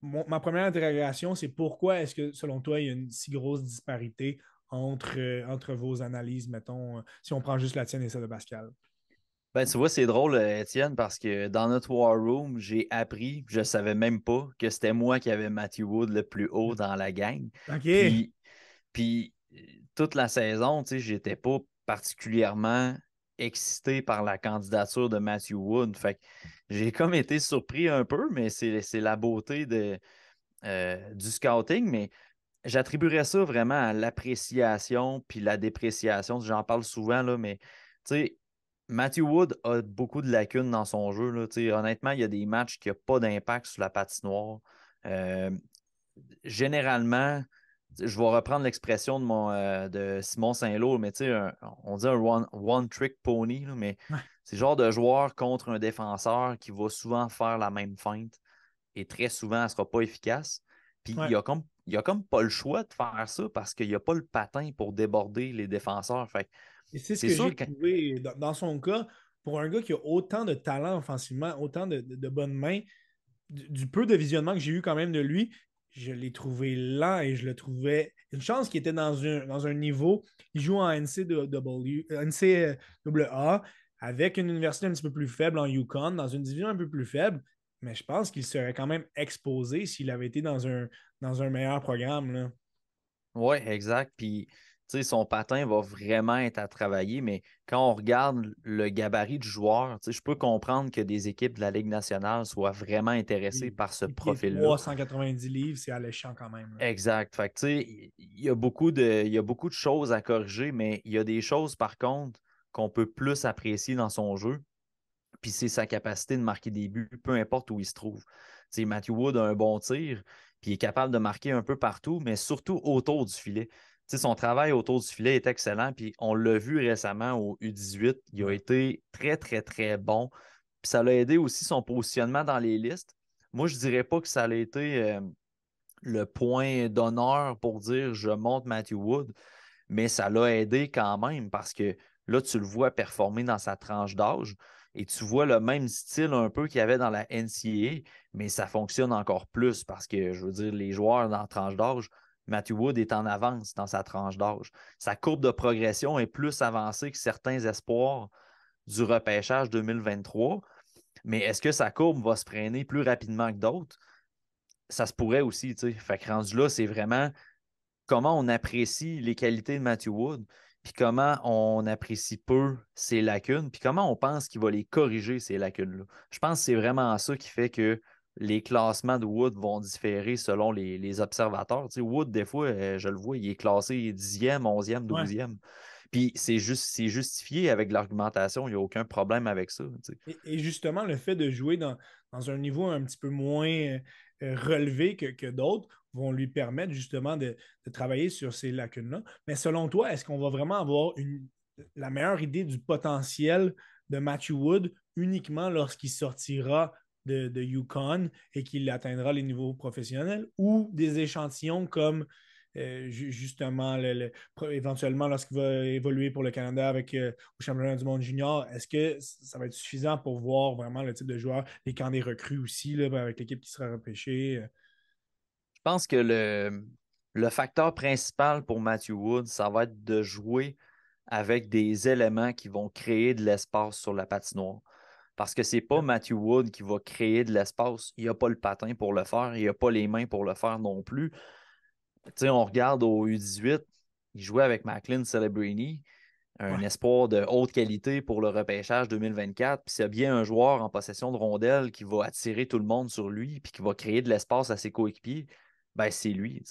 ma première interrogation, c'est pourquoi est-ce que, selon toi, il y a une si grosse disparité entre, euh, entre vos analyses, mettons, euh, si on prend juste la tienne et celle de Pascal? Ben, tu vois, c'est drôle, euh, Étienne, parce que dans notre War Room, j'ai appris, je ne savais même pas que c'était moi qui avais Matthew Wood le plus haut dans la gang. OK. puis toute la saison, tu sais, j'étais pas particulièrement excité par la candidature de Matthew Wood. Fait j'ai comme été surpris un peu, mais c'est la beauté de, euh, du scouting. Mais j'attribuerais ça vraiment à l'appréciation puis la dépréciation. J'en parle souvent, là, mais Matthew Wood a beaucoup de lacunes dans son jeu. Là, honnêtement, il y a des matchs qui n'ont pas d'impact sur la patinoire. Euh, généralement, je vais reprendre l'expression de, mon, euh, de Simon Saint-Lô, mais tu sais, on dit un one-trick pony, mais c'est le genre de joueur contre un défenseur qui va souvent faire la même feinte et très souvent, elle ne sera pas efficace. Puis il n'y a, comme, a comme pas le choix de faire ça parce qu'il n'y a pas le patin pour déborder les défenseurs. Fait, c'est ce que j'ai trouvé dans son cas, pour un gars qui a autant de talent offensivement, autant de, bonnes mains, du, peu de visionnement que j'ai eu quand même de lui, je l'ai trouvé lent et je le trouvais. Une chance qu'il était dans un, dans un niveau. Il joue en NCAA avec une université un petit peu plus faible en Yukon, dans une division un peu plus faible. Mais je pense qu'il serait quand même exposé s'il avait été dans un, dans un meilleur programme. Oui, exact. Puis son patin va vraiment être à travailler, mais quand on regarde le gabarit du joueur, je peux comprendre que des équipes de la Ligue nationale soient vraiment intéressées par ce profil-là. 390 livres, c'est alléchant quand même. Exact. il y, a beaucoup de, il y a beaucoup de choses à corriger, mais il y a des choses, par contre, qu'on peut plus apprécier dans son jeu. Puis c'est sa capacité de marquer des buts, peu importe où il se trouve. Matthew Wood a un bon tir, puis il est capable de marquer un peu partout, mais surtout autour du filet son travail autour du filet est excellent. Puis on l'a vu récemment au U18. Il a été très, très, très bon. Puis ça l'a aidé aussi son positionnement dans les listes. moi, je dirais pas que ça a été euh, le point d'honneur pour dire je monte Matthew Wood, mais ça l'a aidé quand même parce que là, tu le vois performer dans sa tranche d'âge et tu vois le même style un peu qu'il y avait dans la NCAA, mais ça fonctionne encore plus parce que, je veux dire, les joueurs dans la tranche d'âge, Matthew Wood est en avance dans sa tranche d'âge. Sa courbe de progression est plus avancée que certains espoirs du repêchage 2023. Mais est-ce que sa courbe va se freiner plus rapidement que d'autres? Ça se pourrait aussi, tu sais. Fait que rendu là, c'est vraiment comment on apprécie les qualités de Matthew Wood, puis comment on apprécie peu ses lacunes, puis comment on pense qu'il va les corriger, ces lacunes-là. Je pense que c'est vraiment ça qui fait que les classements de Wood vont différer selon les, observateurs. Tu sais, Wood, des fois, euh, je le vois, il est classé 10e, 11e, 12e. Puis c'est juste justifié avec l'argumentation, il n'y a aucun problème avec ça. et, justement, le fait de jouer dans, un niveau un petit peu moins euh, relevé que, d'autres vont lui permettre justement de, travailler sur ces lacunes-là. Mais selon toi, est-ce qu'on va vraiment avoir une, la meilleure idée du potentiel de Matthew Wood uniquement lorsqu'il sortira de, de Yukon et qu'il atteindra les niveaux professionnels ou des échantillons comme euh, justement, éventuellement, lorsqu'il va évoluer pour le Canada avec euh, au championnat du monde junior, est-ce que ça va être suffisant pour voir vraiment le type de joueur, les camps des recrues aussi, là, avec l'équipe qui sera repêchée? Euh? Je pense que le, le facteur principal pour Matthew Wood, ça va être de jouer avec des éléments qui vont créer de l'espace sur la patinoire. Parce que c'est pas Matthew Wood qui va créer de l'espace. Il n'a pas le patin pour le faire. Il n'a pas les mains pour le faire non plus on regarde au U18, il jouait avec Macklin Celebrini, un espoir de haute qualité pour le repêchage 2024. Puis c'est bien un joueur en possession de rondelles qui va attirer tout le monde sur lui puis qui va créer de l'espace à ses coéquipiers, ben c'est lui.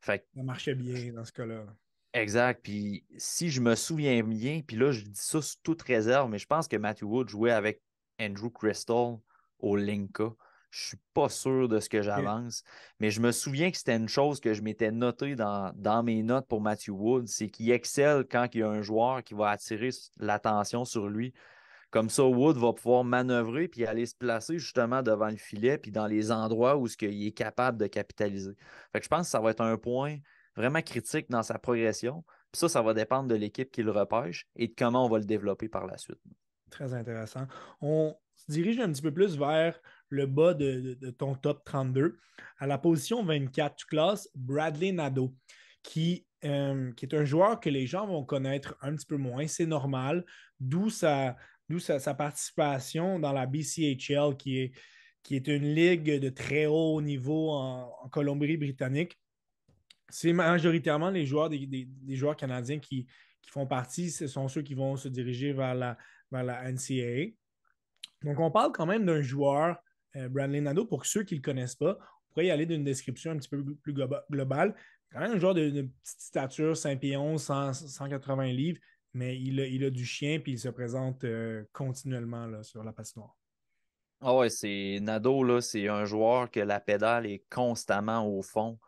Fait... Ça marchait bien dans ce cas-là. Exact. Puis si je me souviens bien, puis là, je dis ça sous toute réserve, mais je pense que Matthew Wood jouait avec Andrew Crystal au Linka. Je ne suis pas sûr de ce que j'avance, mais je me souviens que c'était une chose que je m'étais noté dans, dans, mes notes pour Matthew Wood, c'est qu'il excelle quand il y a un joueur qui va attirer l'attention sur lui. Comme ça, Wood va pouvoir manœuvrer puis aller se placer justement devant le filet puis dans les endroits où ce il est capable de capitaliser. Fait que je pense que ça va être un point vraiment critique dans sa progression. Puis ça, ça va dépendre de l'équipe qui le repêche et de comment on va le développer par la suite. Très intéressant. On se dirige un petit peu plus vers le bas de, ton top 32. À la position 24, tu classes Bradley Nadeau, qui, euh, qui est un joueur que les gens vont connaître un petit peu moins. C'est normal, d'où sa, participation dans la BCHL, qui est, une ligue de très haut niveau en, Colombie-Britannique. C'est majoritairement les joueurs des, joueurs canadiens qui, font partie, ce sont ceux qui vont se diriger vers la, vers la NCAA. Donc, on parle quand même d'un joueur euh, Brandley Nado, pour ceux qui ne le connaissent pas, on pourrait y aller d'une description un petit peu plus globale. Quand même un joueur de, petite stature, 5 pieds 11, 180 livres, mais il a, du chien puis il se présente euh, continuellement sur la patinoire. Ah ouais, c'est Nado, là, c'est un joueur que la pédale est constamment au fond.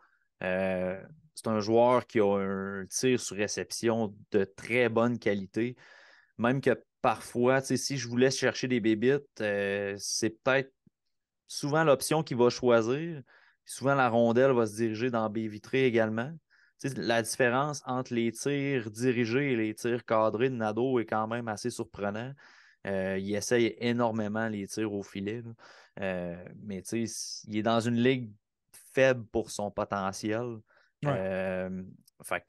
Euh, c'est un joueur qui a un tir sur réception de très bonne qualité. Même que parfois, si je voulais chercher des bébites, c'est peut-être souvent l'option qu'il va choisir. Souvent, la rondelle va se diriger dans B vitré également. la différence entre les tirs dirigés et les tirs cadrés de Nado est quand même assez surprenant. Euh, il essaye énormément les tirs au filet. Euh, mais il est dans une ligue faible pour son potentiel. Euh,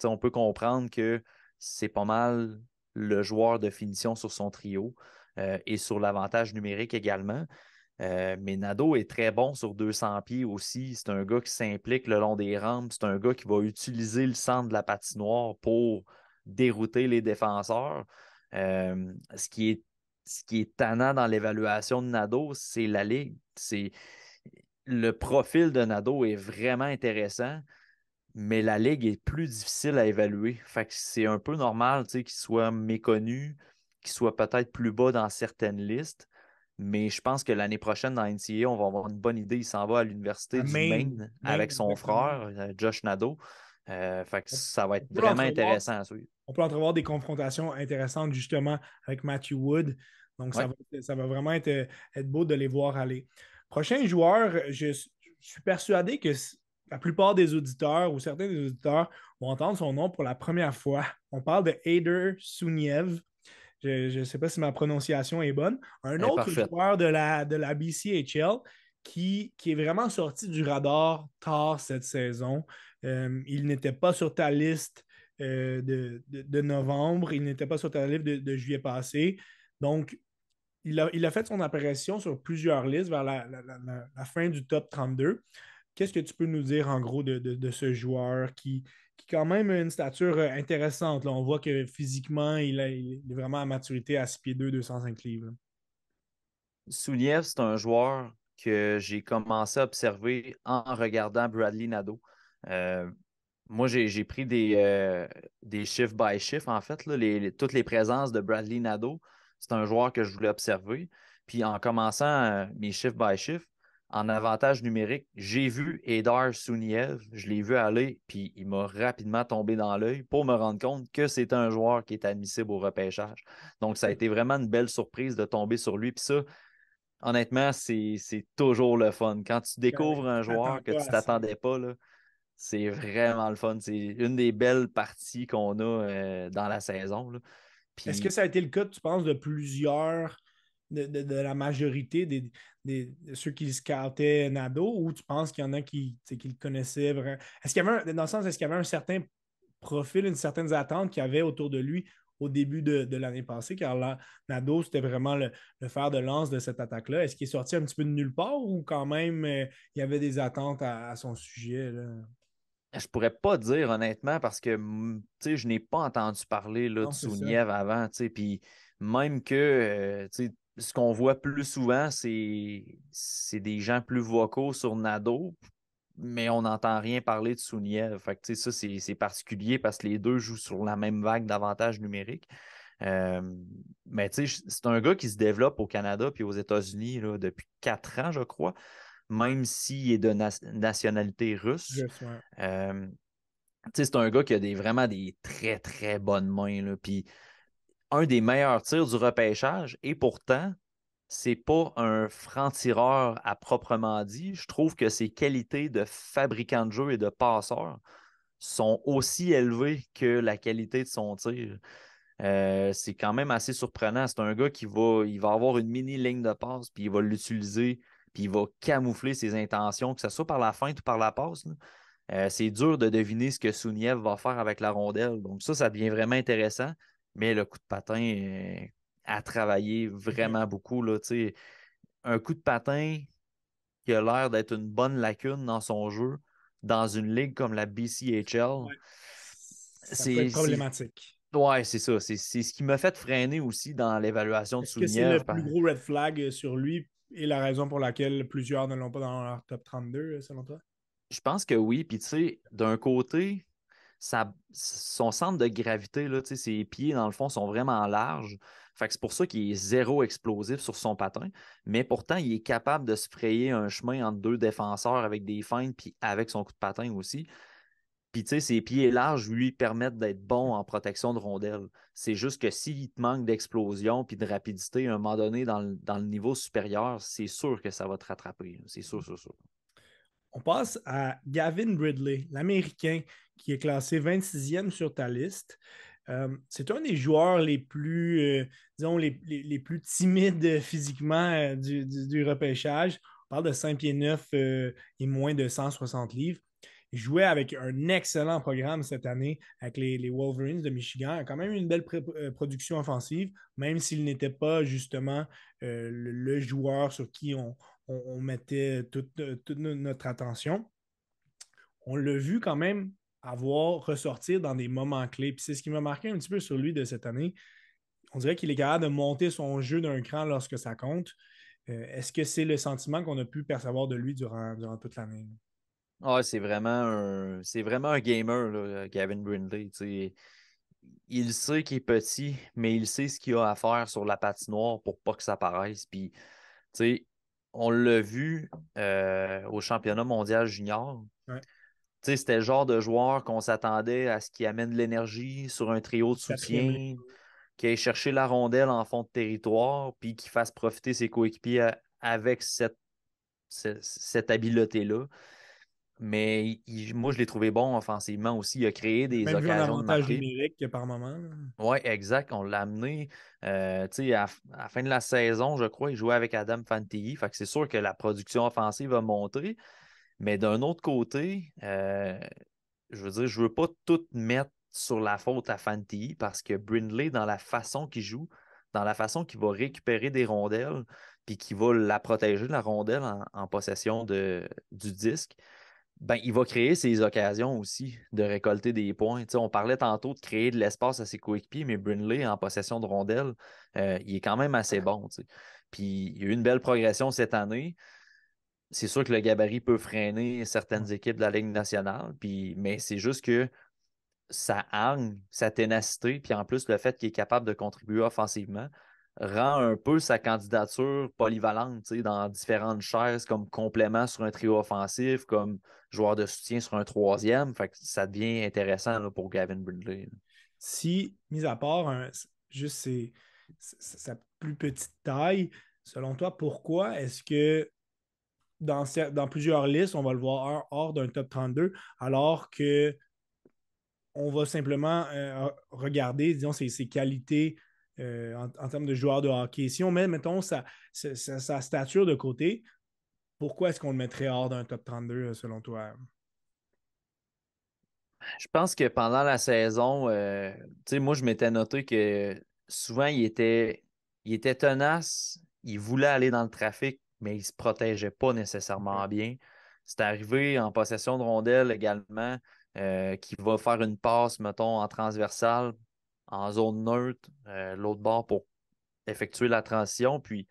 on peut comprendre que c'est pas mal le joueur de finition sur son trio et sur l'avantage numérique également. Euh, mais Nado est très bon sur 200 pieds aussi. C'est un gars qui s'implique le long des rampes. C'est un gars qui va utiliser le centre de la patinoire pour dérouter les défenseurs. Euh, ce, qui est, ce tannant dans l'évaluation de Nado, c'est la ligue. Le profil de Nado est vraiment intéressant, mais la ligue est plus difficile à évaluer. Fait c'est un peu normal qu'il soit méconnu, qu'il soit peut-être plus bas dans certaines listes. Mais je pense que l'année prochaine, dans NCA, on va avoir une bonne idée. Il s'en va à l'université du Maine, avec son frère, euh, Josh Nadeau. Euh, ça va être vraiment intéressant à suivre. On peut entrevoir des confrontations intéressantes justement avec Matthew Wood. Donc, ça, va, vraiment être, être, beau de les voir aller. Prochain joueur, je, suis persuadé que la plupart des auditeurs ou certains des auditeurs vont entendre son nom pour la première fois. On parle de Aider Suniev. Je ne sais pas si ma prononciation est bonne. Un autre joueur de la, de la BCHL qui, qui, est vraiment sorti du radar tard cette saison. Euh, il n'était pas sur ta liste euh, de, novembre, il n'était pas sur ta liste de, juillet passé. Donc, il a, il a, fait son apparition sur plusieurs listes vers la, fin du top 32. Qu'est-ce que tu peux nous dire en gros de, ce joueur qui, qui quand même a une stature euh, intéressante? On voit que physiquement, il, est vraiment à maturité à 6 pieds 2, 205 livres. Souniev, c'est un joueur que j'ai commencé à observer en regardant Bradley Nadeau. Euh, moi, j'ai pris des, euh, des chiffres by chiffres, en fait, toutes les présences de Bradley Nadeau. C'est un joueur que je voulais observer. Puis en commençant euh, mes chiffres by chiffres, en avantage numérique, j'ai vu Edar Souniev, je l'ai vu aller, puis il m'a rapidement tombé dans l'œil pour me rendre compte que c'est un joueur qui est admissible au repêchage. Donc, ça a été vraiment une belle surprise de tomber sur lui. Puis ça, honnêtement, c'est toujours le fun. Quand tu découvres un joueur que tu ne t'attendais pas, c'est vraiment le fun. C'est une des belles parties qu'on a euh, dans la saison. Est-ce que ça a été le cas, tu penses, de plusieurs, de, la majorité des, de ceux qui scoutaient Nado, ou tu penses qu'il y en a qui, qui le connaissaient vraiment? Est-ce qu'il y avait dans le sens, est-ce qu'il y avait un certain profil, une certaine attente qu'il y avait autour de lui au début de, l'année passée, car là, Nado, c'était vraiment le, fer de lance de cette attaque-là? Est-ce qu'il est sorti un petit peu de nulle part ou quand même euh, il y avait des attentes à, son sujet? Là? Je pourrais pas dire honnêtement parce que je n'ai pas entendu parler là, de Souniev avant. Puis même que euh, ce qu'on voit plus souvent, c'est des gens plus vocaux sur Nado, mais on n'entend rien parler de Souniev. Fait ça, c'est particulier parce que les deux jouent sur la même vague d'avantages numériques. Euh, mais c'est un gars qui se développe au Canada puis aux États-Unis depuis quatre ans, je crois, même s'il est de nationalité russe. Euh, c'est un gars qui a des, vraiment des très, très bonnes mains. Là, puis un des meilleurs tirs du repêchage, et pourtant, c'est pas un franc-tireur à proprement dit. Je trouve que ses qualités de fabricant de jeu et de passeur sont aussi élevées que la qualité de son tir. Euh, c'est quand même assez surprenant. C'est un gars qui va, avoir une mini ligne de passe, puis il va l'utiliser, puis il va camoufler ses intentions, que ce soit par la feinte ou par la passe. Euh, c'est dur de deviner ce que Souniev va faire avec la rondelle. Donc ça, ça devient vraiment intéressant. Mais le coup de patin, euh, à travailler vraiment beaucoup. Là, un coup de patin qui a l'air d'être une bonne lacune dans son jeu, dans une ligue comme la BCHL, c'est problématique. Ouais, c'est ça. C'est ce qui m'a fait freiner aussi dans l'évaluation de Souvenir. C'est le plus gros red flag sur lui et la raison pour laquelle plusieurs ne l'ont pas dans leur top 32, selon toi? Je pense que oui. Puis, tu sais, d'un côté, son centre de gravité, là, ses pieds, dans le fond, sont vraiment larges. C'est pour ça qu'il est zéro explosif sur son patin. Mais pourtant, il est capable de se frayer un chemin entre deux défenseurs avec des feintes puis avec son coup de patin aussi. Puis, ses pieds larges lui permettent d'être bon en protection de rondelles. C'est juste que s'il te manque d'explosion puis de rapidité, à un moment donné, dans le, dans le niveau supérieur, c'est sûr que ça va te rattraper. C'est sûr, sûr, sûr. On passe à Gavin Bridley, l'Américain qui est classé 26e sur ta liste. Euh, c'est un des joueurs les plus, euh, disons, les, plus timides <laughs> physiquement euh, du, repêchage. On parle de 5 pieds 9 et moins de 160 livres. Il jouait avec un excellent programme cette année avec les, Wolverines de Michigan. Il a quand même une belle production offensive, même s'il n'était pas justement le, joueur sur qui on, on, mettait toute, notre attention. On l'a vu quand même avoir ressortir dans des moments clés. Puis c'est ce qui m'a marqué un petit peu sur lui de cette année. On dirait qu'il est capable de monter son jeu d'un cran lorsque ça compte. Euh, est-ce que c'est le sentiment qu'on a pu percevoir de lui durant, toute l'année? Ah, c'est vraiment un c'est vraiment un gamer, Gavin Brindley. Il sait qu'il est petit, mais il sait ce qu'il a à faire sur la patinoire pour pas que ça paraisse. Puis, on l'a vu euh, au championnat mondial junior. C'était le genre de joueur qu'on s'attendait à ce qui amène de l'énergie sur un trio de soutien, qui aille chercher la rondelle en fond de territoire, puis qui fasse profiter ses coéquipiers avec cette cette habileté-là. Mais moi, je l'ai trouvé bon offensivement aussi. Il a créé des Même occasions vu avantage numérique par moment. Oui, exact. On l'a amené. Euh, à, la fin de la saison, je crois, il jouait avec Adam Fantilli. Fait que c'est sûr que la production offensive va monter. Mais d'un autre côté, euh, je veux dire, je ne veux pas tout mettre sur la faute à Fantilli parce que Brindley, dans la façon qu'il joue, dans la façon qu'il va récupérer des rondelles, puis qu'il va la protéger, la rondelle, en, possession de, du disque, ben, il va créer ses occasions aussi de récolter des points. on parlait tantôt de créer de l'espace à ses coéquipiers, mais Brindley, en possession de rondelles, euh, il est quand même assez bon. Puis il y a eu une belle progression cette année. C'est sûr que le gabarit peut freiner certaines équipes de la Ligue nationale, puis, mais c'est juste que sa hargne, sa ténacité, puis en plus le fait qu'il est capable de contribuer offensivement, rend un peu sa candidature polyvalente dans différentes chaises comme complément sur un trio offensif, comme joueur de soutien sur un troisième. Fait ça devient intéressant pour Gavin Brindley. Si, mis à part juste sa plus petite taille, selon toi, pourquoi est-ce que dans, plusieurs listes, on va le voir hors d'un top 32, alors que on va simplement euh, regarder, disons, ses qualités euh, en, termes de joueur de hockey. Si on met, mettons, sa, stature de côté, pourquoi est-ce qu'on le mettrait hors d'un top 32 euh, selon toi? Je pense que pendant la saison, euh, moi, je m'étais noté que souvent, il était, il était tenace, il voulait aller dans le trafic, mais il ne se protégeait pas nécessairement bien. C'est arrivé en possession de rondelles également, qui va faire une passe, mettons, en transversale en zone neutre, euh, l'autre bord pour effectuer la transition. Puis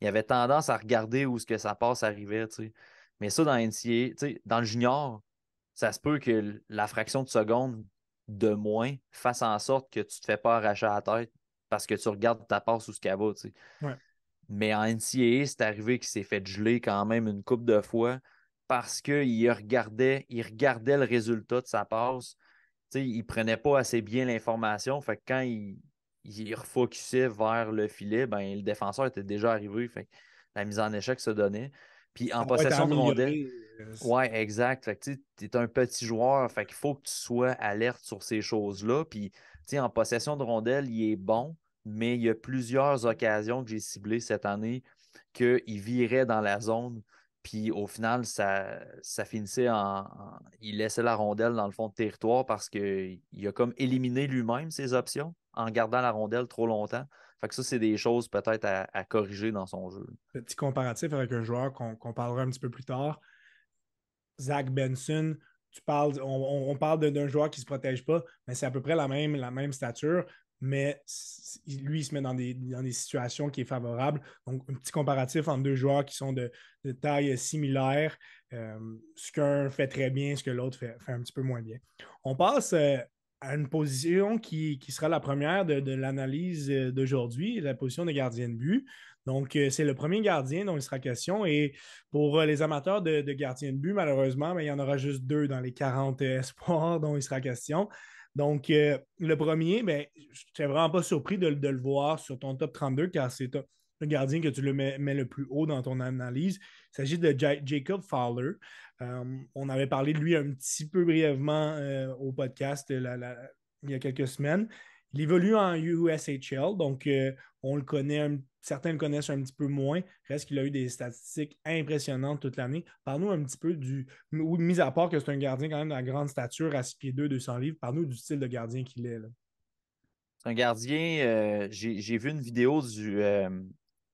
il avait tendance à regarder où ce que ça passe arrivait. Mais ça, dans NCA, dans le junior, ça se peut que la fraction de seconde de moins fasse en sorte que tu ne te fais pas arracher la tête parce que tu regardes ta passe où ce qu'elle va. Mais en NCA, c'est arrivé qu'il s'est fait geler quand même une coupe de fois parce qu'il regardait, il regardait le résultat de sa passe il ne prenait pas assez bien l'information. Fait que quand il, il refocusait vers le filet, ben, le défenseur était déjà arrivé. Fait la mise en échec se donnait. Puis en possession de rondelle. Euh, ouais, exact. tu es un petit joueur. Fait qu'il faut que tu sois alerte sur ces choses-là. Puis en possession de rondelle, il est bon, mais il y a plusieurs occasions que j'ai ciblées cette année qu'il virait dans la zone puis au final, ça, ça finissait en, Il laissait la rondelle dans le fond de territoire parce qu'il a comme éliminé lui-même ses options en gardant la rondelle trop longtemps. Fait que ça, c'est des choses peut-être à, corriger dans son jeu. Petit comparatif avec un joueur qu'on parlera un petit peu plus tard. Zach Benson, tu parles, on, parle d'un joueur qui ne se protège pas, mais c'est à peu près la même, la même stature mais lui, il se met dans des, des situations qui est favorable. Donc, un petit comparatif entre deux joueurs qui sont de, taille similaire. Euh, ce qu'un fait très bien, ce que l'autre fait, un petit peu moins bien. On passe euh, à une position qui, sera la première de, l'analyse euh, d'aujourd'hui, la position de gardien de but. Donc, c'est le premier gardien dont il sera question. Et pour les amateurs de, gardien de but, malheureusement, ben, il y en aura juste deux dans les 40 <laughs> espoirs dont il sera question. Donc, euh, le premier, ben, je n'étais vraiment pas surpris de, le voir sur ton top 32 car c'est le gardien que tu le mets, le plus haut dans ton analyse. Il s'agit de Jacob Fowler. Euh, on avait parlé de lui un petit peu brièvement euh, au podcast il y a quelques semaines. Il évolue en USHL, donc on le connaît certains le connaissent un petit peu moins. Reste qu'il a eu des statistiques impressionnantes toute l'année. Parle-nous un petit peu du. Mis à part que c'est un gardien quand même de la grande stature à 6 pieds 2, 200 livres, parle-nous du style de gardien qu'il est. C'est un gardien. Euh, j'ai vu une vidéo du, euh,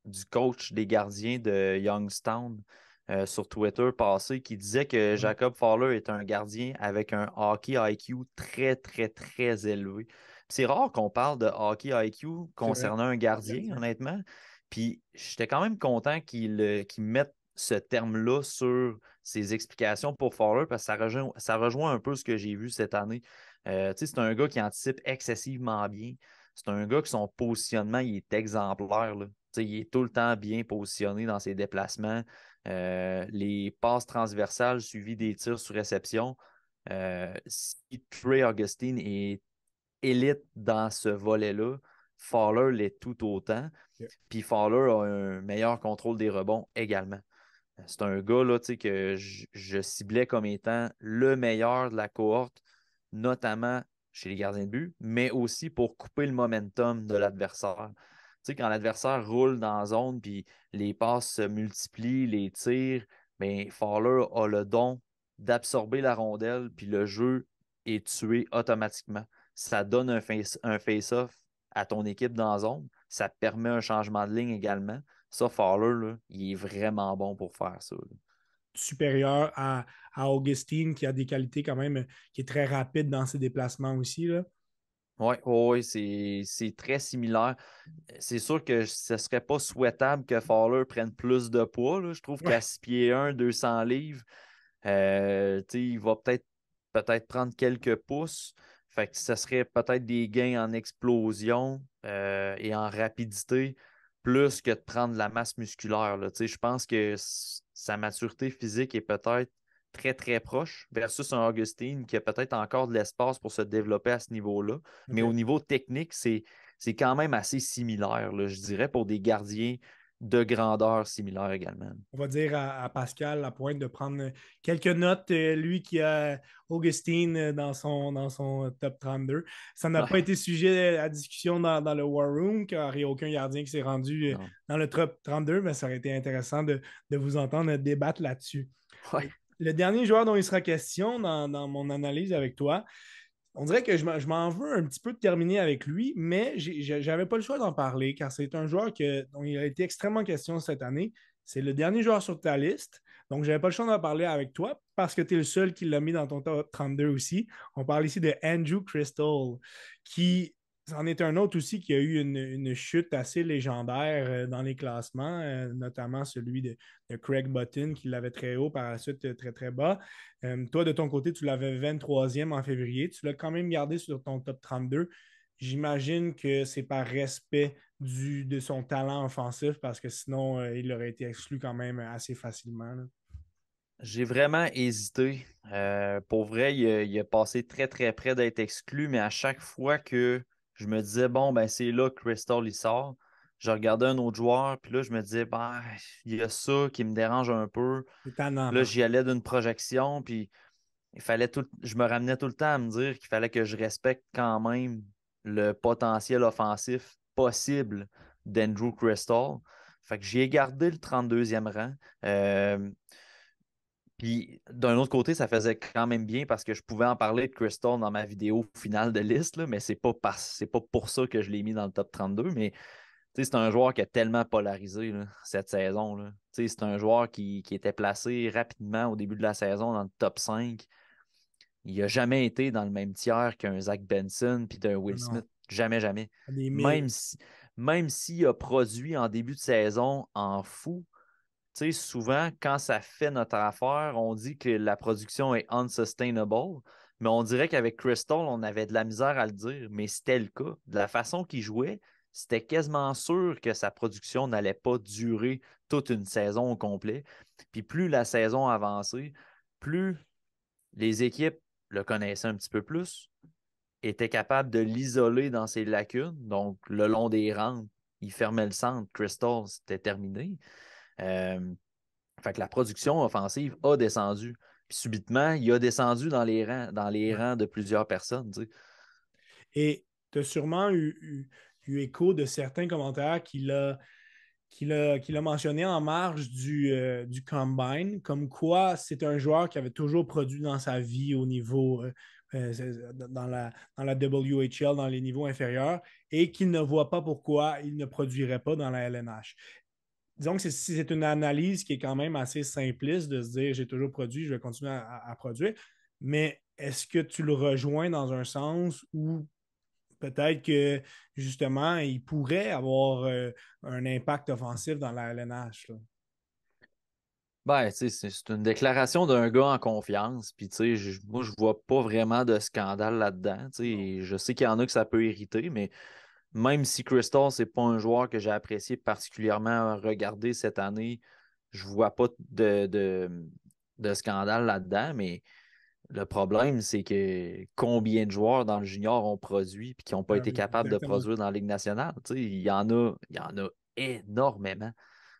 du coach des gardiens de Youngstown. Euh, sur Twitter passé qui disait que Jacob Fowler est un gardien avec un hockey IQ très, très, très élevé. C'est rare qu'on parle de hockey IQ concernant un gardien, honnêtement. Puis j'étais quand même content qu'il euh, mette ce terme-là sur ses explications pour Fowler parce que ça rejoint, ça rejoint un peu ce que j'ai vu cette année. Euh, c'est un gars qui anticipe excessivement bien. C'est un gars que son positionnement il est exemplaire. Il est tout le temps bien positionné dans ses déplacements. Euh, les passes transversales suivies des tirs sur réception. si Trey Augustine est élite dans ce volet-là. Fowler l'est tout autant. Puis Fowler a un meilleur contrôle des rebonds également. c'est un gars là, que je, ciblais comme étant le meilleur de la cohorte, notamment chez les gardiens de but, mais aussi pour couper le momentum de l'adversaire. Quand l'adversaire roule dans la zone, puis les passes se multiplient, les tirs, mais ben, Fowler a le don d'absorber la rondelle, puis le jeu est tué automatiquement. Ça donne un face-off à ton équipe dans la zone. Ça permet un changement de ligne également. Ça, Fowler, il est vraiment bon pour faire ça. Supérieur à, Augustine, qui a des qualités quand même, qui est très rapide dans ses déplacements aussi. Oui, c'est très similaire. C'est sûr que ce ne serait pas souhaitable que Fowler prenne plus de poids. Je trouve qu'à 6 pieds 1, 200 livres, euh, il va peut-être peut-être prendre quelques pouces. Fait que ce serait peut-être des gains en explosion euh, et en rapidité plus que de prendre de la masse musculaire. Je pense que sa maturité physique est peut-être très, très proche versus un Augustine qui a peut-être encore de l'espace pour se développer à ce niveau-là. Mais au niveau technique, c'est quand même assez similaire, je dirais, pour des gardiens de grandeur similaire également. On va dire à, Pascal la pointe de prendre quelques notes, euh, lui qui a Augustine dans son, dans son top 32. Ça n'a pas été sujet à discussion dans, le War Room, car il n'y a aucun gardien qui s'est rendu euh, dans le top 32, mais ça aurait été intéressant de, vous entendre débattre là-dessus. Le dernier joueur dont il sera question dans, dans mon analyse avec toi, on dirait que je m'en veux un petit peu de terminer avec lui, mais j'avais pas le choix d'en parler car c'est un joueur que, dont il a été extrêmement question cette année. C'est le dernier joueur sur ta liste. Donc, j'avais pas le choix d'en parler avec toi parce que tu es le seul qui l'a mis dans ton top 32 aussi. On parle ici de Andrew Crystal, qui C'en est un autre aussi qui a eu une, chute assez légendaire euh, dans les classements, euh, notamment celui de, Craig Button qui l'avait très haut, par la suite euh, très très bas. toi, de ton côté, tu l'avais 23e en février. Tu l'as quand même gardé sur ton top 32. J'imagine que c'est par respect du, de son talent offensif parce que sinon, il aurait été exclu quand même assez facilement. J'ai vraiment hésité. pour vrai, il a, passé très très près d'être exclu, mais à chaque fois que je me disais, bon, ben c'est là que Crystal il sort. Je regardais un autre joueur, puis là, je me disais, ben, il y a ça qui me dérange un peu. Là, j'y allais d'une projection, puis il fallait tout. Je me ramenais tout le temps à me dire qu'il fallait que je respecte quand même le potentiel offensif possible d'Andrew Crystal. Fait que j'ai gardé le 32e rang. Euh, puis d'un autre côté, ça faisait quand même bien parce que je pouvais en parler de Crystal dans ma vidéo finale de liste, mais c'est pas, pas pour ça que je l'ai mis dans le top 32. Mais c'est un joueur qui a tellement polarisé cette saison. C'est un joueur qui, était placé rapidement au début de la saison dans le top 5. Il n'a jamais été dans le même tiers qu'un Zach Benson puis d'un Will Smith. Jamais, jamais. Même s'il même a produit en début de saison en fou, souvent, quand ça fait notre affaire, on dit que la production est unsustainable, mais on dirait qu'avec Crystal, on avait de la misère à le dire, mais c'était le cas. De la façon qu'il jouait, c'était quasiment sûr que sa production n'allait pas durer toute une saison au complet. Puis plus la saison avançait, plus les équipes le connaissaient un petit peu plus, étaient capables de l'isoler dans ses lacunes. Donc, le long des rangs, il fermait le centre. Crystal, c'était terminé. Euh, fait que la production offensive a descendu. Puis subitement, il a descendu dans les rangs, dans les rangs de plusieurs personnes. Et tu as sûrement eu, écho de certains commentaires qu'il a, qu'il a, mentionné en marge du, euh, du Combine, comme quoi c'est un joueur qui avait toujours produit dans sa vie au niveau, euh, dans, la, dans la WHL, dans les niveaux inférieurs, et qu'il ne voit pas pourquoi il ne produirait pas dans la LNH disons que c'est une analyse qui est quand même assez simpliste de se dire j'ai toujours produit, je vais continuer à, produire. Mais est-ce que tu le rejoins dans un sens où peut-être que justement il pourrait avoir euh, un impact offensif dans la LNH? Ben, c'est une déclaration d'un gars en confiance. Puis, moi, je vois pas vraiment de scandale là-dedans. Je sais qu'il y en a que ça peut irriter, mais même si Crystal, ce n'est pas un joueur que j'ai apprécié particulièrement regarder cette année, je ne vois pas de, de, scandale là-dedans, mais le problème, c'est que combien de joueurs dans le junior ont produit et qui n'ont pas ah été capables de produire dans la Ligue nationale? il y en a, il y en a énormément.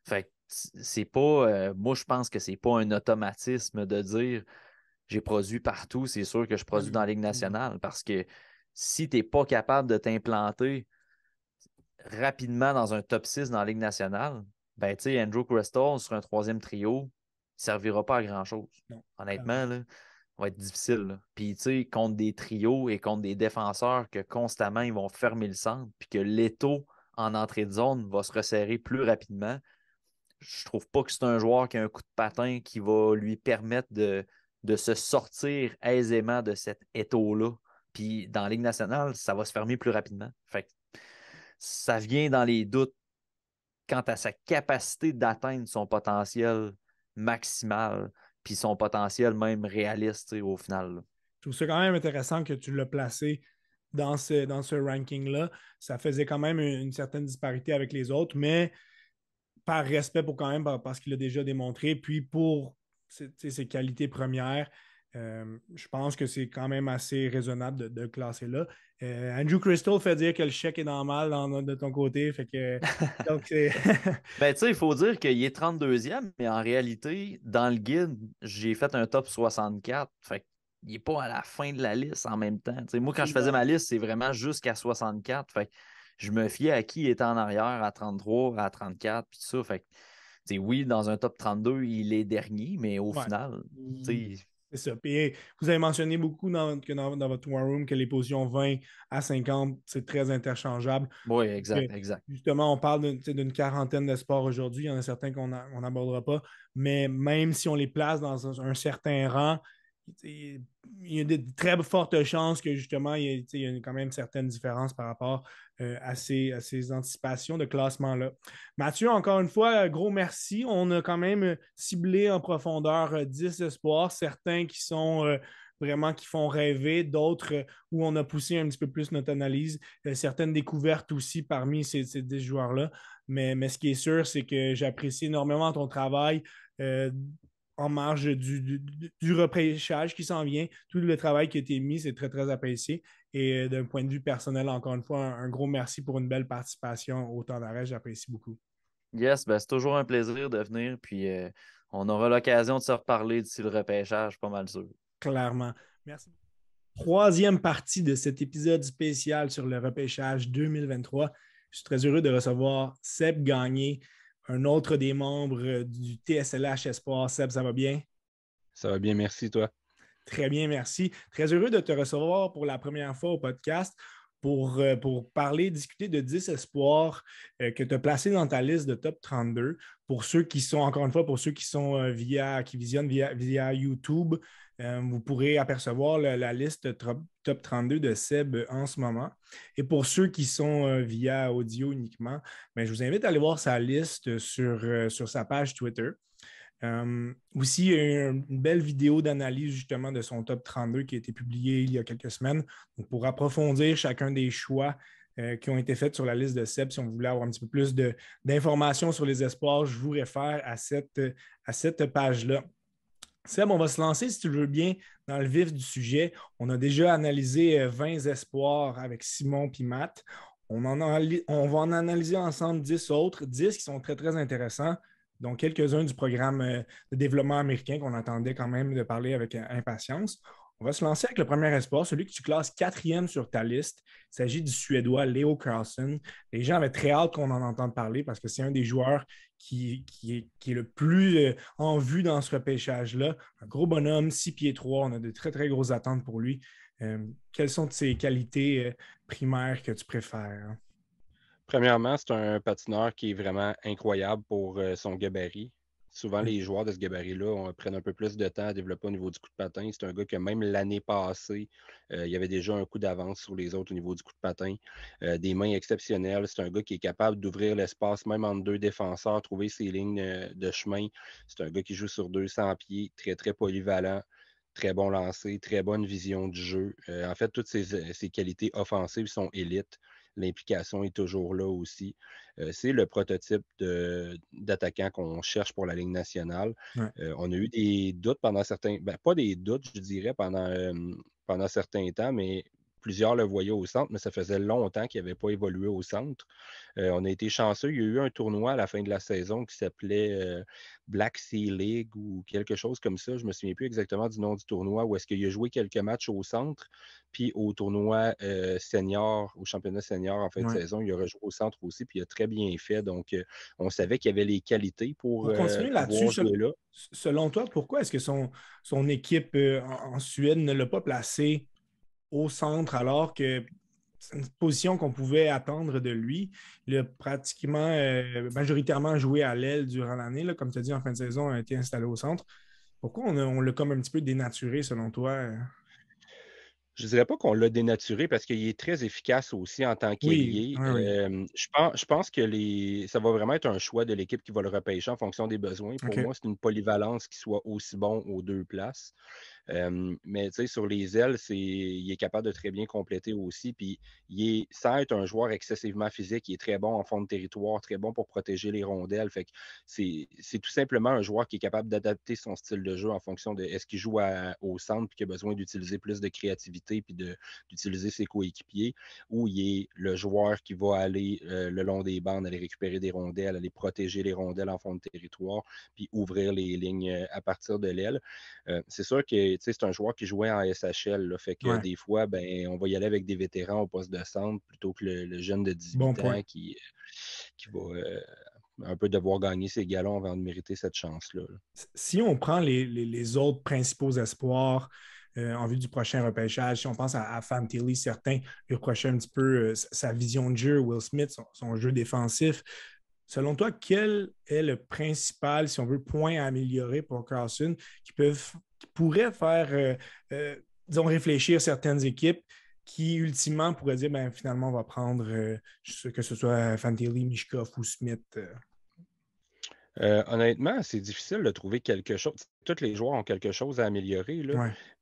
Fait c'est pas. Euh, moi, je pense que c'est pas un automatisme de dire j'ai produit partout, c'est sûr que je produis dans la Ligue nationale. Parce que si tu n'es pas capable de t'implanter rapidement dans un top 6 dans la Ligue nationale, ben, tu sais, Andrew Crystal sur un troisième trio, il servira pas à grand-chose. Honnêtement, là, va être difficile. Puis, tu sais, contre des trios et contre des défenseurs que constamment, ils vont fermer le centre, puis que l'étau en entrée de zone va se resserrer plus rapidement, je trouve pas que c'est un joueur qui a un coup de patin qui va lui permettre de, de se sortir aisément de cet étau-là. Puis dans la Ligue nationale, ça va se fermer plus rapidement. Fait ça vient dans les doutes quant à sa capacité d'atteindre son potentiel maximal, puis son potentiel même réaliste au final. Je trouve ça quand même intéressant que tu l'as placé dans ce, dans ce ranking-là. Ça faisait quand même une, certaine disparité avec les autres, mais par respect pour quand même, parce qu'il a déjà démontré, puis pour ses, qualités premières, euh, je pense que c'est quand même assez raisonnable de, classer là. Euh, Andrew Crystal fait dire que le chèque est normal de ton côté. Fait que, <laughs> <laughs> ben, tu sais, il faut dire qu'il est 32e, mais en réalité, dans le guide, j'ai fait un top 64. Fait il n'est pas à la fin de la liste en même temps. moi, quand je faisais ma liste, c'est vraiment jusqu'à 64. Fait je me fiais à qui était en arrière à 33, à 34, puis tout ça. Fait oui, dans un top 32, il est dernier, mais au final, c'est ça. Puis, vous avez mentionné beaucoup dans, dans, votre War Room que les positions 20 à 50, c'est très interchangeable. Oui, exact, exact. Justement, on parle d'une quarantaine de sports aujourd'hui. Il y en a certains qu'on n'abordera pas. Mais même si on les place dans un certain rang, il y a de très fortes chances que justement, il y, a, quand même certaines différences par rapport euh, à, ces, anticipations de classement-là. Mathieu, encore une fois, gros merci. On a quand même ciblé en profondeur 10 euh, espoirs, certains qui sont euh, vraiment qui font rêver, d'autres où on a poussé un petit peu plus notre analyse, certaines découvertes aussi parmi ces, ces 10 joueurs-là. Mais, mais, ce qui est sûr, c'est que j'apprécie énormément ton travail en marge du, du, repêchage qui s'en vient. Tout le travail qui a été mis, c'est très, très apprécié. Et euh, d'un point de vue personnel, encore une fois, un, gros merci pour une belle participation au temps d'arrêt. J'apprécie beaucoup. Yes, ben, c'est toujours un plaisir de venir. Puis euh, on aura l'occasion de se reparler d'ici le repêchage, pas mal sûr. Clairement. Merci. Troisième partie de cet épisode spécial sur le repêchage 2023. Je suis très heureux de recevoir Seb Gagné, un autre des membres euh, du TSLH Espoir. Seb, ça va bien? Ça va bien, merci, toi. Très bien, merci. Très heureux de te recevoir pour la première fois au podcast pour, euh, pour parler, discuter de 10 espoirs euh, que tu as placés dans ta liste de top 32. Pour ceux qui sont, encore une fois, pour ceux qui sont via, qui visionnent via, via YouTube, vous pourrez apercevoir la, liste top, 32 de Seb en ce moment. Et pour ceux qui sont via audio uniquement, ben, je vous invite à aller voir sa liste sur, sur sa page Twitter. aussi, il y a une belle vidéo d'analyse justement de son top 32 qui a été publiée il y a quelques semaines. pour approfondir chacun des choix qui ont été faits sur la liste de Seb, si on voulait avoir un petit peu plus d'informations sur les espoirs, je vous réfère à cette page-là. Seb, on va se lancer, si tu veux bien, dans le vif du sujet. On a déjà analysé 20 euh, espoirs avec Simon et Matt. On va en analyser ensemble 10 autres, 10 qui sont très, très intéressants, dont quelques-uns du programme euh, de développement américain qu'on attendait quand même de parler avec euh, impatience. On va se lancer avec le premier espoir, celui que tu classes quatrième sur ta liste. Il s'agit du Suédois Leo Carlson. Les gens avaient très hâte qu'on en entende parler parce que c'est un des joueurs qui, est, le plus euh, en vue dans ce repêchage-là. Un gros bonhomme, 6 pieds 3. On a de très, très grosses attentes pour lui. Euh, quelles sont ses qualités euh, primaires que tu préfères? Premièrement, c'est un patineur qui est vraiment incroyable pour son gabarit. Souvent, les joueurs de ce gabarit-là prennent un peu plus de temps à développer au niveau du coup de patin. C'est un gars que même l'année passée, euh, il y avait déjà un coup d'avance sur les autres au niveau du coup de patin. Euh, des mains exceptionnelles. C'est un gars qui est capable d'ouvrir l'espace même entre deux défenseurs, trouver ses lignes euh, de chemin. C'est un gars qui joue sur 200 pieds, très, très polyvalent très bon lancer, très bonne vision du jeu. en fait, toutes ses, qualités offensives sont élites l'implication est toujours là aussi. Euh, c'est le prototype d'attaquant qu'on cherche pour la Ligue nationale. Euh, on a eu des doutes pendant certains, ben, pas des doutes, je dirais, pendant, euh, pendant certains temps, mais plusieurs le voyaient au centre, mais ça faisait longtemps qu'il n'avait pas évolué au centre. Euh, on a été chanceux. Il y a eu un tournoi à la fin de la saison qui s'appelait euh, Black Sea League ou quelque chose comme ça. Je ne me souviens plus exactement du nom du tournoi, où est-ce qu'il a joué quelques matchs au centre, puis au tournoi euh, senior, au championnat senior en fin de saison, il a rejoué au centre aussi, puis il a très bien fait. Donc, on savait qu'il avait les qualités pour, pour continuer là-dessus. Là. Selon toi, pourquoi est-ce que son, son équipe en Suède ne l'a pas placé au centre alors que c'est une position qu'on pouvait attendre de lui. Il a pratiquement, euh, majoritairement joué à l'aile durant l'année. Comme tu as dit, en fin de saison, il a été installé au centre. Pourquoi on, l'a comme un petit peu dénaturé, selon toi? Je ne dirais pas qu'on l'a dénaturé parce qu'il est très efficace aussi en tant qu'ailier. Euh, je, pense, je pense que les, ça va vraiment être un choix de l'équipe qui va le repêcher en fonction des besoins. Pour moi, c'est une polyvalence qui soit aussi bon aux deux places mais sur les ailes, il est capable de très bien compléter aussi. Puis il est, sans être un joueur excessivement physique, il est très bon en fond de territoire, très bon pour protéger les rondelles. Fait c'est, tout simplement un joueur qui est capable d'adapter son style de jeu en fonction de est-ce qu'il joue au centre puis qu'il a besoin d'utiliser plus de créativité puis d'utiliser ses coéquipiers, ou il est le joueur qui va aller le long des bandes, aller récupérer des rondelles, aller protéger les rondelles en fond de territoire, puis ouvrir les lignes à partir de l'aile. c'est sûr que c'est un joueur qui jouait en SHL. fait que des fois, ben, on va y aller avec des vétérans au poste de centre plutôt que le, jeune de 18 ans qui, qui va euh, un peu devoir gagner ses galons avant de mériter cette chance-là. Si on prend les, autres principaux espoirs euh, en vue du prochain repêchage, si on pense à, à Fantilly, certains lui reprochaient un petit peu euh, sa vision de jeu, Will Smith, son jeu défensif. Selon toi, quel est le principal, si on veut, point à améliorer pour Carlson qui, peuvent, pourrait faire, euh, euh, disons, réfléchir certaines équipes qui, ultimement, pourraient dire, ben, finalement, on va prendre, euh, que ce soit Fantilli, Mishkov ou Smith? Honnêtement, c'est difficile de trouver quelque chose. Tous les joueurs ont quelque chose à améliorer,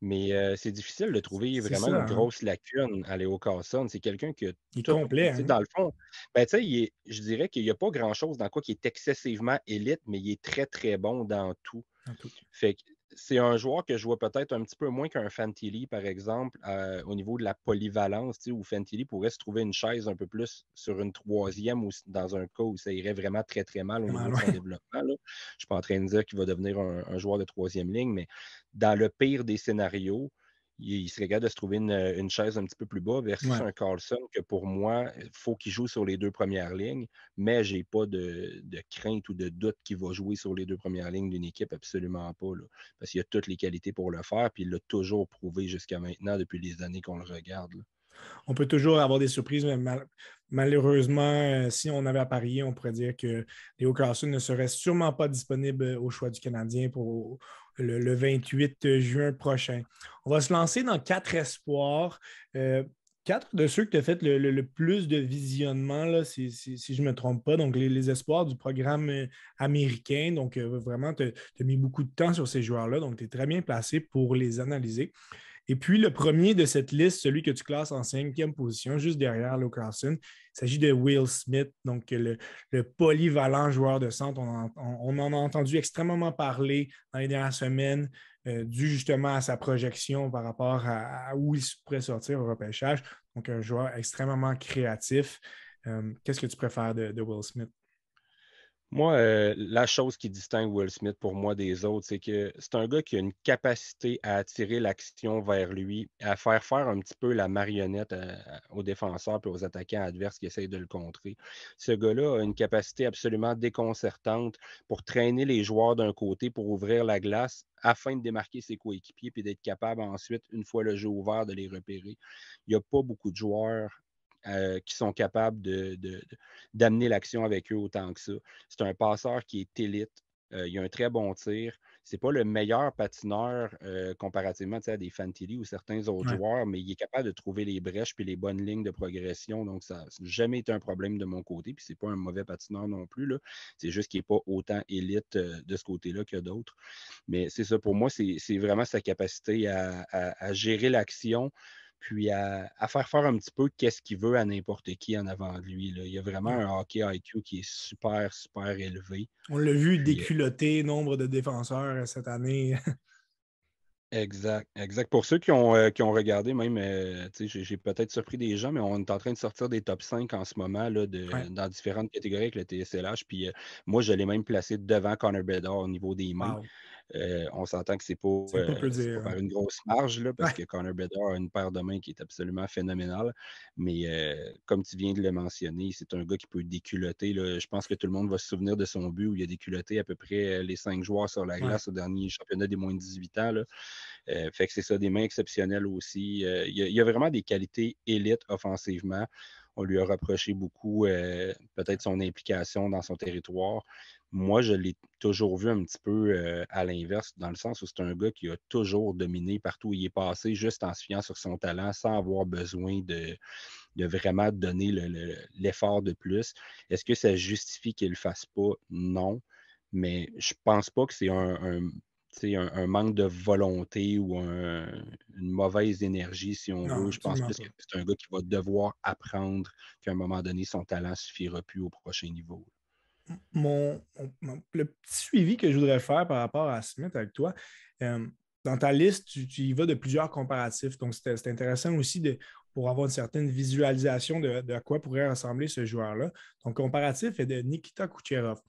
mais euh, c'est difficile de trouver vraiment une hein. grosse lacune à Léo Carson. C'est quelqu'un qui est complet. Hein. Dans le fond, ben, je dirais qu'il n'y a pas grand-chose dans quoi qui est excessivement élite, mais il est très, très bon dans tout. Dans tout. Fait que c'est un joueur que je vois peut-être un petit peu moins qu'un Fantilli, par exemple, euh, au niveau de la polyvalence, où Fantilli pourrait se trouver une chaise un peu plus sur une troisième ou dans un cas où ça irait vraiment très, très mal au niveau de son développement. Je ne suis pas en train de dire qu'il va devenir un, joueur de troisième ligne, mais dans le pire des scénarios, il, serait capable de se trouver une, chaise un petit peu plus bas versus un Carlson que pour moi, il faut qu'il joue sur les deux premières lignes, mais je n'ai pas de, crainte ou de doute qu'il va jouer sur les deux premières lignes d'une équipe, absolument pas. parce qu'il a toutes les qualités pour le faire, puis il l'a toujours prouvé jusqu'à maintenant depuis les années qu'on le regarde. On peut toujours avoir des surprises, mais malheureusement, euh, si on avait à parier, on pourrait dire que Léo Carlson ne serait sûrement pas disponible au choix du Canadien pour le, 28 juin prochain. On va se lancer dans quatre espoirs. Euh, quatre de ceux que tu as fait le, plus de visionnement, là, si, je ne me trompe pas. Donc, les, espoirs du programme euh, américain. Donc, euh, vraiment, tu as, mis beaucoup de temps sur ces joueurs-là. Donc, tu es très bien placé pour les analyser. Et puis, le premier de cette liste, celui que tu classes en cinquième position, juste derrière Luke Carlson, il s'agit de Will Smith, donc le, polyvalent joueur de centre. On, en a entendu extrêmement parler dans les dernières semaines, euh, dû justement à sa projection par rapport à, où il pourrait sortir au repêchage. Donc, un joueur extrêmement créatif. Euh, qu'est-ce que tu préfères de Will Smith? Moi, euh, la chose qui distingue Will Smith pour moi des autres, c'est que c'est un gars qui a une capacité à attirer l'action vers lui, à faire faire un petit peu la marionnette euh, aux défenseurs et aux attaquants adverses qui essayent de le contrer. Ce gars-là a une capacité absolument déconcertante pour traîner les joueurs d'un côté, pour ouvrir la glace afin de démarquer ses coéquipiers et d'être capable ensuite, une fois le jeu ouvert, de les repérer. Il n'y a pas beaucoup de joueurs euh, qui sont capables d'amener de, l'action avec eux autant que ça. C'est un passeur qui est élite. Euh, il a un très bon tir. Ce n'est pas le meilleur patineur euh, comparativement à des Fantilli ou certains autres joueurs, mais il est capable de trouver les brèches et les bonnes lignes de progression. Donc, ça n'a jamais été un problème de mon côté. Puis, ce n'est pas un mauvais patineur non plus. C'est juste qu'il n'est pas autant élite de ce côté-là que d'autres. Mais c'est ça, pour moi, c'est vraiment sa capacité à gérer l'action, puis à, faire faire un petit peu qu'est-ce qu'il veut à n'importe qui en avant de lui. Il y a vraiment un hockey IQ qui est super, super élevé. On l'a vu euh déculoter nombre de défenseurs euh, cette année. <laughs> Exact, exact. Pour ceux qui ont, euh, qui ont regardé, même, euh, j'ai peut-être surpris des gens, mais on est en train de sortir des top 5 en ce moment là, de, dans différentes catégories avec le TSLH. Puis euh, moi, je l'ai même placé devant Connor Bedard au niveau des mains. Euh, on s'entend que c'est pas, euh, pas, une grosse marge là, parce que Connor Bedard a une paire de mains qui est absolument phénoménale. Mais euh, comme tu viens de le mentionner, c'est un gars qui peut déculotter. Là. Je pense que tout le monde va se souvenir de son but où il a déculotté à peu près les cinq joueurs sur la glace au dernier championnat des moins de 18 ans. Là. fait que c'est ça, des mains exceptionnelles aussi. il, y a, vraiment des qualités élites offensivement. On lui a reproché beaucoup peut-être son implication dans son territoire. Moi, je l'ai toujours vu un petit peu euh, à l'inverse, dans le sens où c'est un gars qui a toujours dominé partout où il est passé, juste en se fiant sur son talent, sans avoir besoin de, vraiment donner l'effort de plus. Est-ce que ça justifie qu'il ne le fasse pas? Non. Mais je ne pense pas que c'est un, un, manque de volonté ou une mauvaise énergie, si on veut. Je pense plus que c'est un gars qui va devoir apprendre qu'à un moment donné, son talent ne suffira plus au prochain niveau mon, le petit suivi que je voudrais faire par rapport à Smith avec toi, euh, dans ta liste, tu, y vas de plusieurs comparatifs. Donc, c'est intéressant aussi de, pour avoir une certaine visualisation de, à quoi pourrait ressembler ce joueur-là. Donc, comparatif est de Nikita Kucherov.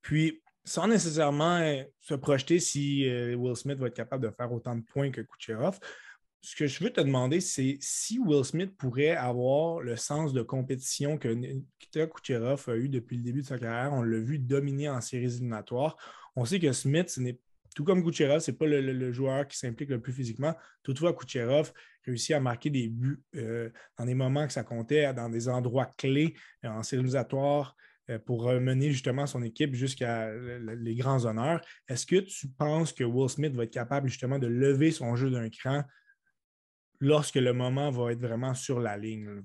Puis, sans nécessairement euh, se projeter si euh, Will Smith va être capable de faire autant de points que Kucherov, ce que je veux te demander, c'est si Will Smith pourrait avoir le sens de compétition que Nikita Kucherov a eu depuis le début de sa carrière. On l'a vu dominer en séries éliminatoires. On sait que Smith, n'est tout comme Kucherov, ce n'est pas le, joueur qui s'implique le plus physiquement. Toutefois, Kucherov réussit à marquer des buts euh, dans des moments que ça comptait, dans des endroits clés euh, en séries éliminatoires euh, pour mener justement son équipe jusqu'à les grands honneurs. Est-ce que tu penses que Will Smith va être capable justement de lever son jeu d'un cran lorsque le moment va être vraiment sur la ligne.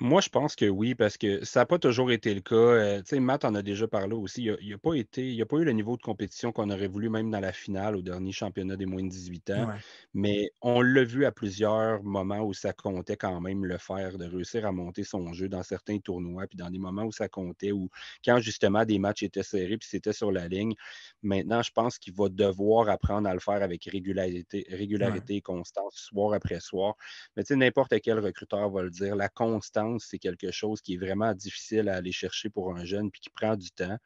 Moi, je pense que oui, parce que ça n'a pas toujours été le cas. Euh, tu sais, Matt en a déjà parlé aussi. Il n'a pas été, il a pas eu le niveau de compétition qu'on aurait voulu même dans la finale au dernier championnat des moins de 18 ans. Mais on l'a vu à plusieurs moments où ça comptait quand même le faire, de réussir à monter son jeu dans certains tournois, puis dans des moments où ça comptait, ou quand justement des matchs étaient serrés, puis c'était sur la ligne. Maintenant, je pense qu'il va devoir apprendre à le faire avec régularité, régularité et constance, soir après soir. Mais tu sais, n'importe quel recruteur va le dire, la constance c'est quelque chose qui est vraiment difficile à aller chercher pour un jeune puis qui prend du temps.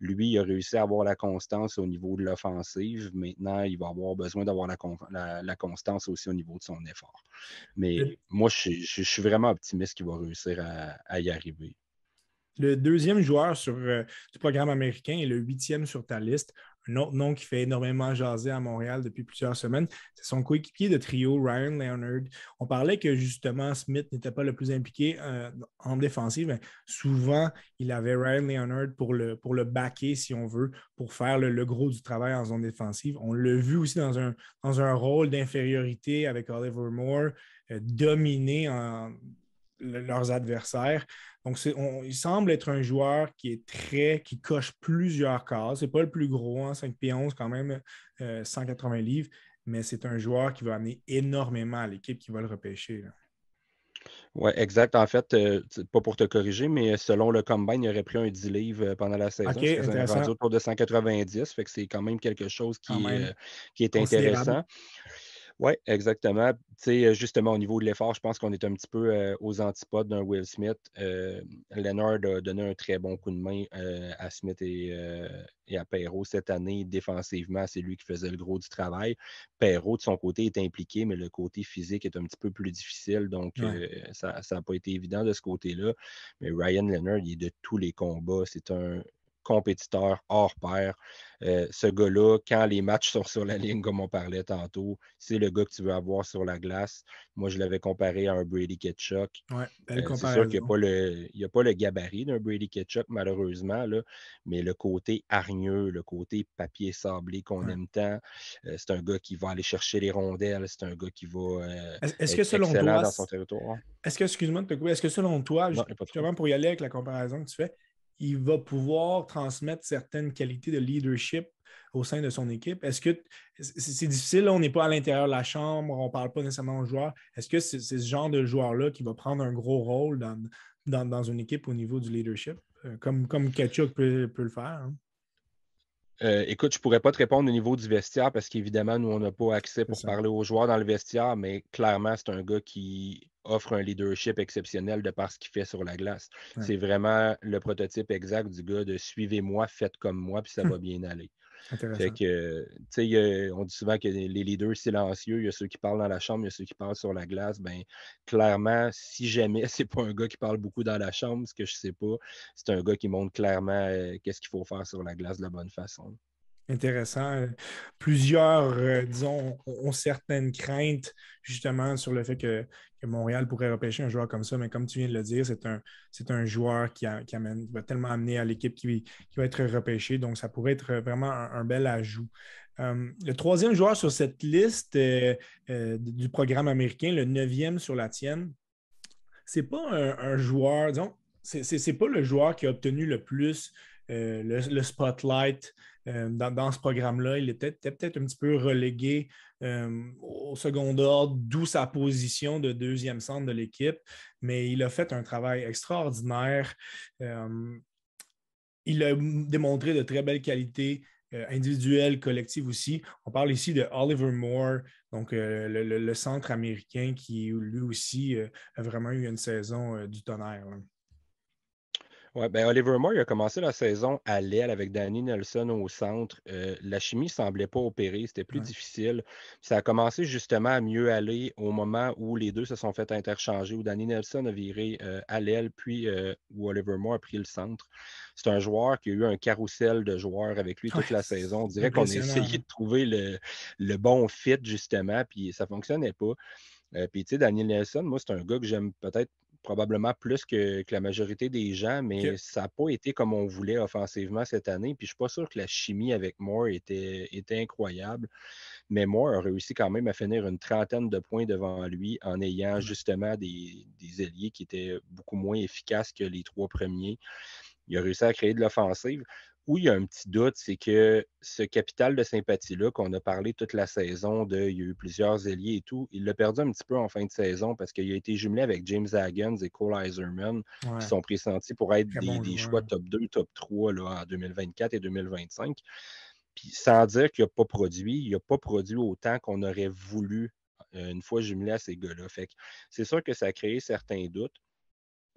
Lui, il a réussi à avoir la constance au niveau de l'offensive. Maintenant, il va avoir besoin d'avoir la, constance aussi au niveau de son effort. Mais moi, je, suis vraiment optimiste qu'il va réussir à, y arriver. Le deuxième joueur sur, euh, du programme américain est le huitième sur ta liste, un autre nom qui fait énormément jaser à Montréal depuis plusieurs semaines, c'est son coéquipier de trio, Ryan Leonard. On parlait que justement Smith n'était pas le plus impliqué euh, en défensive, mais souvent il avait Ryan Leonard pour le, pour le backer, si on veut, pour faire le, gros du travail en zone défensive. On l'a vu aussi dans un, dans un rôle d'infériorité avec Oliver Moore, euh, dominer leurs adversaires. Donc, il semble être un joueur qui est très, qui coche plusieurs cases. Ce n'est pas le plus gros, 5 hein, pieds 11 quand même, 180 euh, livres, mais c'est un joueur qui va amener énormément à l'équipe qui va le repêcher. Oui, exact. En fait, euh, pas pour te corriger, mais selon le combine, il aurait pris un 10 livres euh, pendant la saison. OK, intéressant. autour de 190, fait que c'est quand même quelque chose qui, qui est intéressant. Oui, exactement. Tu sais, justement, au niveau de l'effort, je pense qu'on est un petit peu aux antipodes d'un Will Smith. Leonard a donné un très bon coup de main à Smith et, à Perrault cette année. Défensivement, c'est lui qui faisait le gros du travail. Perrault, de son côté, est impliqué, mais le côté physique est un petit peu plus difficile. Donc, ça n'a pas été évident de ce côté-là. Mais Ryan Leonard, il est de tous les combats. C'est un compétiteur hors pair. Euh, ce gars-là, quand les matchs sont sur la ligne, comme on parlait tantôt, c'est le gars que tu veux avoir sur la glace. Moi, je l'avais comparé à un Brady Ketchuk. Ouais, euh, c'est sûr qu'il n'y a, pas le gabarit d'un Brady Ketchuk, malheureusement, là, mais le côté hargneux, le côté papier sablé qu'on aime tant, euh, c'est un gars qui va aller chercher les rondelles, c'est un gars qui va est-ce, que selon toi, dans son territoire. Est-ce que, excuse-moi de te couper, est-ce que selon toi, justement pour y aller avec la comparaison que tu fais, il va pouvoir transmettre certaines qualités de leadership au sein de son équipe? Est-ce que c'est difficile, on n'est pas à l'intérieur de la chambre, on ne parle pas nécessairement aux joueurs. Est-ce que c'est ce genre de joueur-là qui va prendre un gros rôle dans, dans, une équipe au niveau du leadership, euh, comme, comme Kachuk peut, le faire? Hein? Euh, écoute, je ne pourrais pas te répondre au niveau du vestiaire parce qu'évidemment, nous, on n'a pas accès pour parler aux joueurs dans le vestiaire, mais clairement, c'est un gars qui offre un leadership exceptionnel de par ce qu'il fait sur la glace. C'est vraiment le prototype exact du gars de suivez-moi, faites comme moi, puis ça va bien aller. Fait que, on dit souvent que les leaders silencieux, il y a ceux qui parlent dans la chambre, il y a ceux qui parlent sur la glace. Ben, clairement, si jamais <laughs> c'est pas un gars qui parle beaucoup dans la chambre, ce que je sais pas, c'est un gars qui montre clairement euh, qu'est-ce qu'il faut faire sur la glace de la bonne façon intéressant. Plusieurs, euh, disons, ont certaines craintes justement sur le fait que, Montréal pourrait repêcher un joueur comme ça, mais comme tu viens de le dire, c'est un, un joueur qui, amène, va tellement amener à l'équipe qui, va être repêché, donc ça pourrait être vraiment un, bel ajout. Euh, le troisième joueur sur cette liste euh, du programme américain, le neuvième sur la tienne, c'est pas un, joueur, disons, c'est pas le joueur qui a obtenu le plus le, spotlight euh, dans, ce programme-là. Il était peut-être un petit peu relégué euh, au second ordre, d'où sa position de deuxième centre de l'équipe, mais il a fait un travail extraordinaire. Euh, il a démontré de très belles qualités individuelles, collectives aussi. On parle ici de Oliver Moore, donc le, centre américain qui lui aussi a vraiment eu une saison du tonnerre. Ouais, ben Oliver Moore a commencé la saison à l'aile avec Danny Nelson au centre. Euh, la chimie ne semblait pas opérer, c'était plus difficile. Ça a commencé justement à mieux aller au moment où les deux se sont fait interchanger, où Danny Nelson a viré euh, à l'aile, puis euh, où Oliver Moore a pris le centre. C'est un joueur qui a eu un carrousel de joueurs avec lui toute la saison. On dirait qu'on a essayé de trouver le, le, bon fit, justement, puis ça ne fonctionnait pas. puis, tu sais, Daniel Nelson, moi, c'est un gars que j'aime peut-être probablement plus que, la majorité des gens, mais ça n'a pas été comme on voulait offensivement cette année. Puis je ne suis pas sûr que la chimie avec Moore était, était incroyable. Mais Moore a réussi quand même à finir une trentaine de points devant lui en ayant justement des, des ailiers qui étaient beaucoup moins efficaces que les trois premiers. Il a réussi à créer de l'offensive où il y a un petit doute, c'est que ce capital de sympathie-là qu'on a parlé toute la saison, de, il y a eu plusieurs ailiers et tout, il l'a perdu un petit peu en fin de saison parce qu'il a été jumelé avec James Haggins et Cole Eiserman, qui sont pressentis pour être des, choix top 2, top 3 là, en 2024 et 2025. Puis sans dire qu'il n'a pas produit, il n'a pas produit autant qu'on aurait voulu euh, une fois jumelé à ces gars-là. Fait c'est sûr que ça a créé certains doutes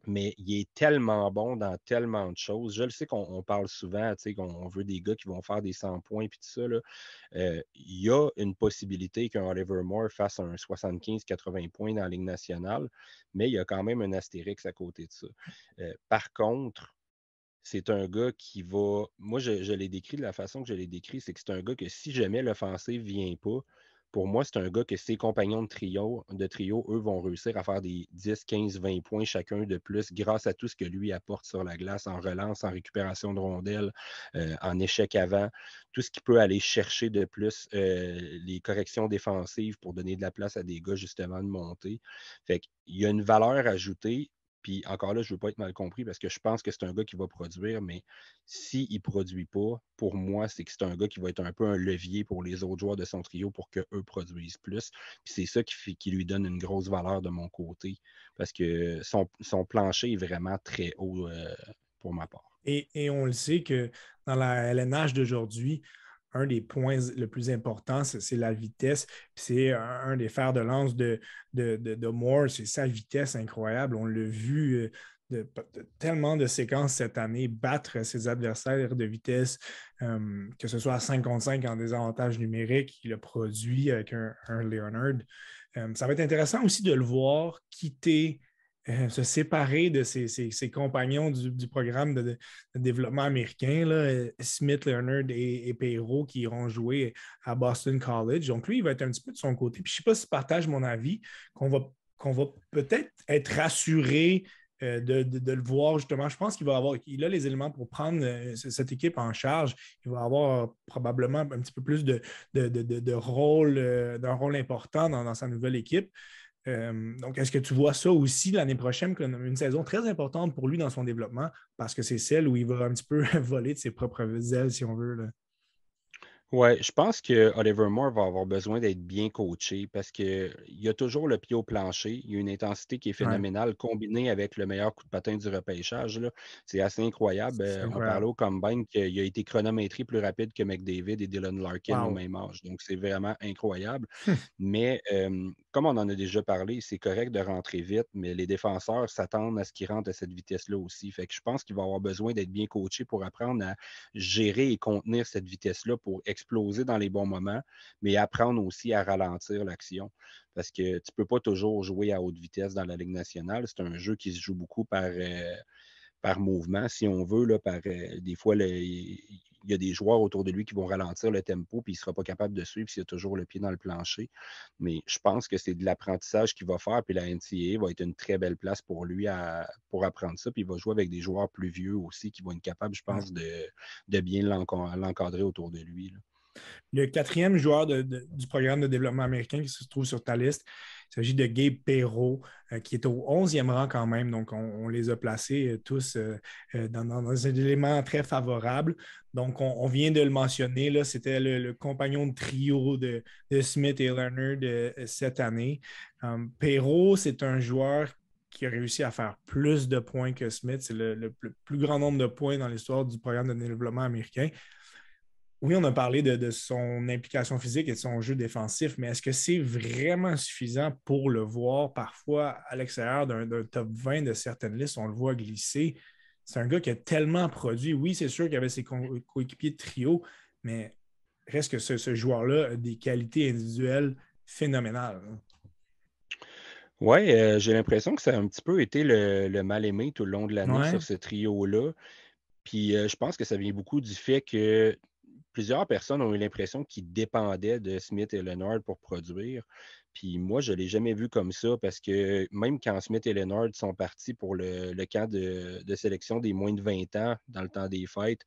mais il est tellement bon dans tellement de choses. Je le sais qu'on parle souvent, tu sais, qu'on veut des gars qui vont faire des 100 points et tout ça. Euh, il y a une possibilité qu'un Oliver Moore fasse un 75-80 points dans la Ligue nationale, mais il y a quand même un astérix à côté de ça. Euh, par contre, c'est un gars qui va. Moi, je, je l'ai décrit de la façon que je l'ai décrit, c'est que c'est un gars que si jamais l'offensive ne vient pas, pour moi, c'est un gars que ses compagnons de trio, eux, vont réussir à faire des 10, 15, 20 points chacun de plus grâce à tout ce que lui apporte sur la glace en relance, en récupération de rondelles, euh, en échec avant, tout ce qui peut aller chercher de plus euh, les corrections défensives pour donner de la place à des gars justement de monter. Fait qu'il y a une valeur ajoutée puis encore là, je ne veux pas être mal compris parce que je pense que c'est un gars qui va produire, mais s'il ne produit pas, pour moi, c'est que c'est un gars qui va être un peu un levier pour les autres joueurs de son trio pour qu'eux produisent plus. Puis c'est ça qui, lui donne une grosse valeur de mon côté parce que son, plancher est vraiment très haut euh, pour ma part. Et, et, on le sait que dans la LNH d'aujourd'hui, un des points le plus importants, c'est la vitesse. C'est un, des fers de lance de, de, Moore, c'est sa vitesse incroyable. On l'a vu euh, de, tellement de séquences cette année, battre ses adversaires de vitesse, euh, que ce soit à 5 contre 5 en désavantage numérique, il a produit avec un, Leonard. Euh, ça va être intéressant aussi de le voir quitter euh, se séparer de ses, compagnons du, programme de, développement américain, là, Smith, Leonard et, et qui iront jouer à Boston College. Donc, lui, il va être un petit peu de son côté. Puis, je ne sais pas si partage mon avis, qu'on va, peut-être être rassuré euh, de, le voir justement. Je pense qu'il va avoir, il a les éléments pour prendre euh, cette équipe en charge. Il va avoir probablement un petit peu plus de, de rôle, d'un rôle important dans, sa nouvelle équipe. Euh, donc, est-ce que tu vois ça aussi l'année prochaine comme une saison très importante pour lui dans son développement parce que c'est celle où il va un petit peu <laughs> voler de ses propres ailes, si on veut? Ouais, je pense que Oliver Moore va avoir besoin d'être bien coaché parce qu'il y a toujours le pied au plancher. Il y a une intensité qui est phénoménale combinée avec le meilleur coup de patin du repêchage. C'est assez incroyable. Euh, on parlait au combine qu'il a été chronométré plus rapide que McDavid et Dylan Larkin au même âge. Donc, c'est vraiment incroyable. <laughs> mais comme on en a déjà parlé, c'est correct de rentrer vite, mais les défenseurs s'attendent à ce qu'il rentre à cette vitesse-là aussi. Fait que je pense qu'il va avoir besoin d'être bien coaché pour apprendre à gérer et contenir cette vitesse-là pour exploser dans les bons moments, mais apprendre aussi à ralentir l'action. Parce que tu ne peux pas toujours jouer à haute vitesse dans la Ligue nationale. C'est un jeu qui se joue beaucoup par, euh, par mouvement, si on veut. Là, par, euh, des fois, il y a des joueurs autour de lui qui vont ralentir le tempo, puis il ne sera pas capable de suivre s'il a toujours le pied dans le plancher. Mais je pense que c'est de l'apprentissage qu'il va faire, puis la NCAA va être une très belle place pour lui à, pour apprendre ça. Puis il va jouer avec des joueurs plus vieux aussi qui vont être capables, je pense, de, de bien l'encadrer autour de lui. Le quatrième joueur du programme de développement américain qui se trouve sur ta liste, il s'agit de Gabe Perrault, euh, qui est au 11e rang quand même. Donc, on, les a placés euh, tous euh, dans, un élément très favorable. Donc, on, vient de le mentionner. C'était le, compagnon de trio de, Smith et Leonard cette année. Perrault, c'est un joueur qui a réussi à faire plus de points que Smith. C'est le, plus grand nombre de points dans l'histoire du programme de développement américain oui, on a parlé de, son implication physique et de son jeu défensif, mais est-ce que c'est vraiment suffisant pour le voir parfois à l'extérieur d'un top 20 de certaines listes? On le voit glisser. C'est un gars qui a tellement produit. Oui, c'est sûr qu'il avait ses coéquipiers de trio, mais reste que ce, joueur-là a des qualités individuelles phénoménales. Hein. Oui, euh, j'ai l'impression que ça a un petit peu été le, mal-aimé tout le long de l'année sur ce trio-là. Puis euh, je pense que ça vient beaucoup du fait que plusieurs personnes ont eu l'impression qu'ils dépendaient de Smith et Leonard pour produire. Puis moi, je ne l'ai jamais vu comme ça parce que même quand Smith et Leonard sont partis pour le, camp de, sélection des moins de 20 ans dans le temps des fêtes,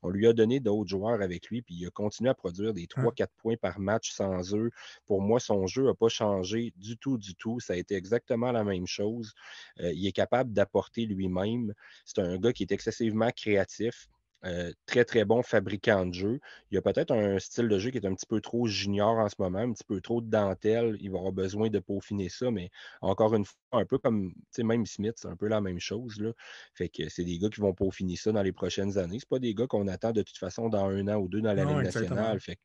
on lui a donné d'autres joueurs avec lui, puis il a continué à produire des 3-4 points par match sans eux. Pour moi, son jeu n'a pas changé du tout, du tout. Ça a été exactement la même chose. Euh, il est capable d'apporter lui-même. C'est un gars qui est excessivement créatif. Euh, très, très bon fabricant de jeu. Il y a peut-être un style de jeu qui est un petit peu trop junior en ce moment, un petit peu trop de dentelle. Il va avoir besoin de peaufiner ça, mais encore une fois, un peu comme même Smith, c'est un peu la même chose. Là. Fait que c'est des gars qui vont peaufiner ça dans les prochaines années. Ce pas des gars qu'on attend de toute façon dans un an ou deux dans la Ligue nationale. Fait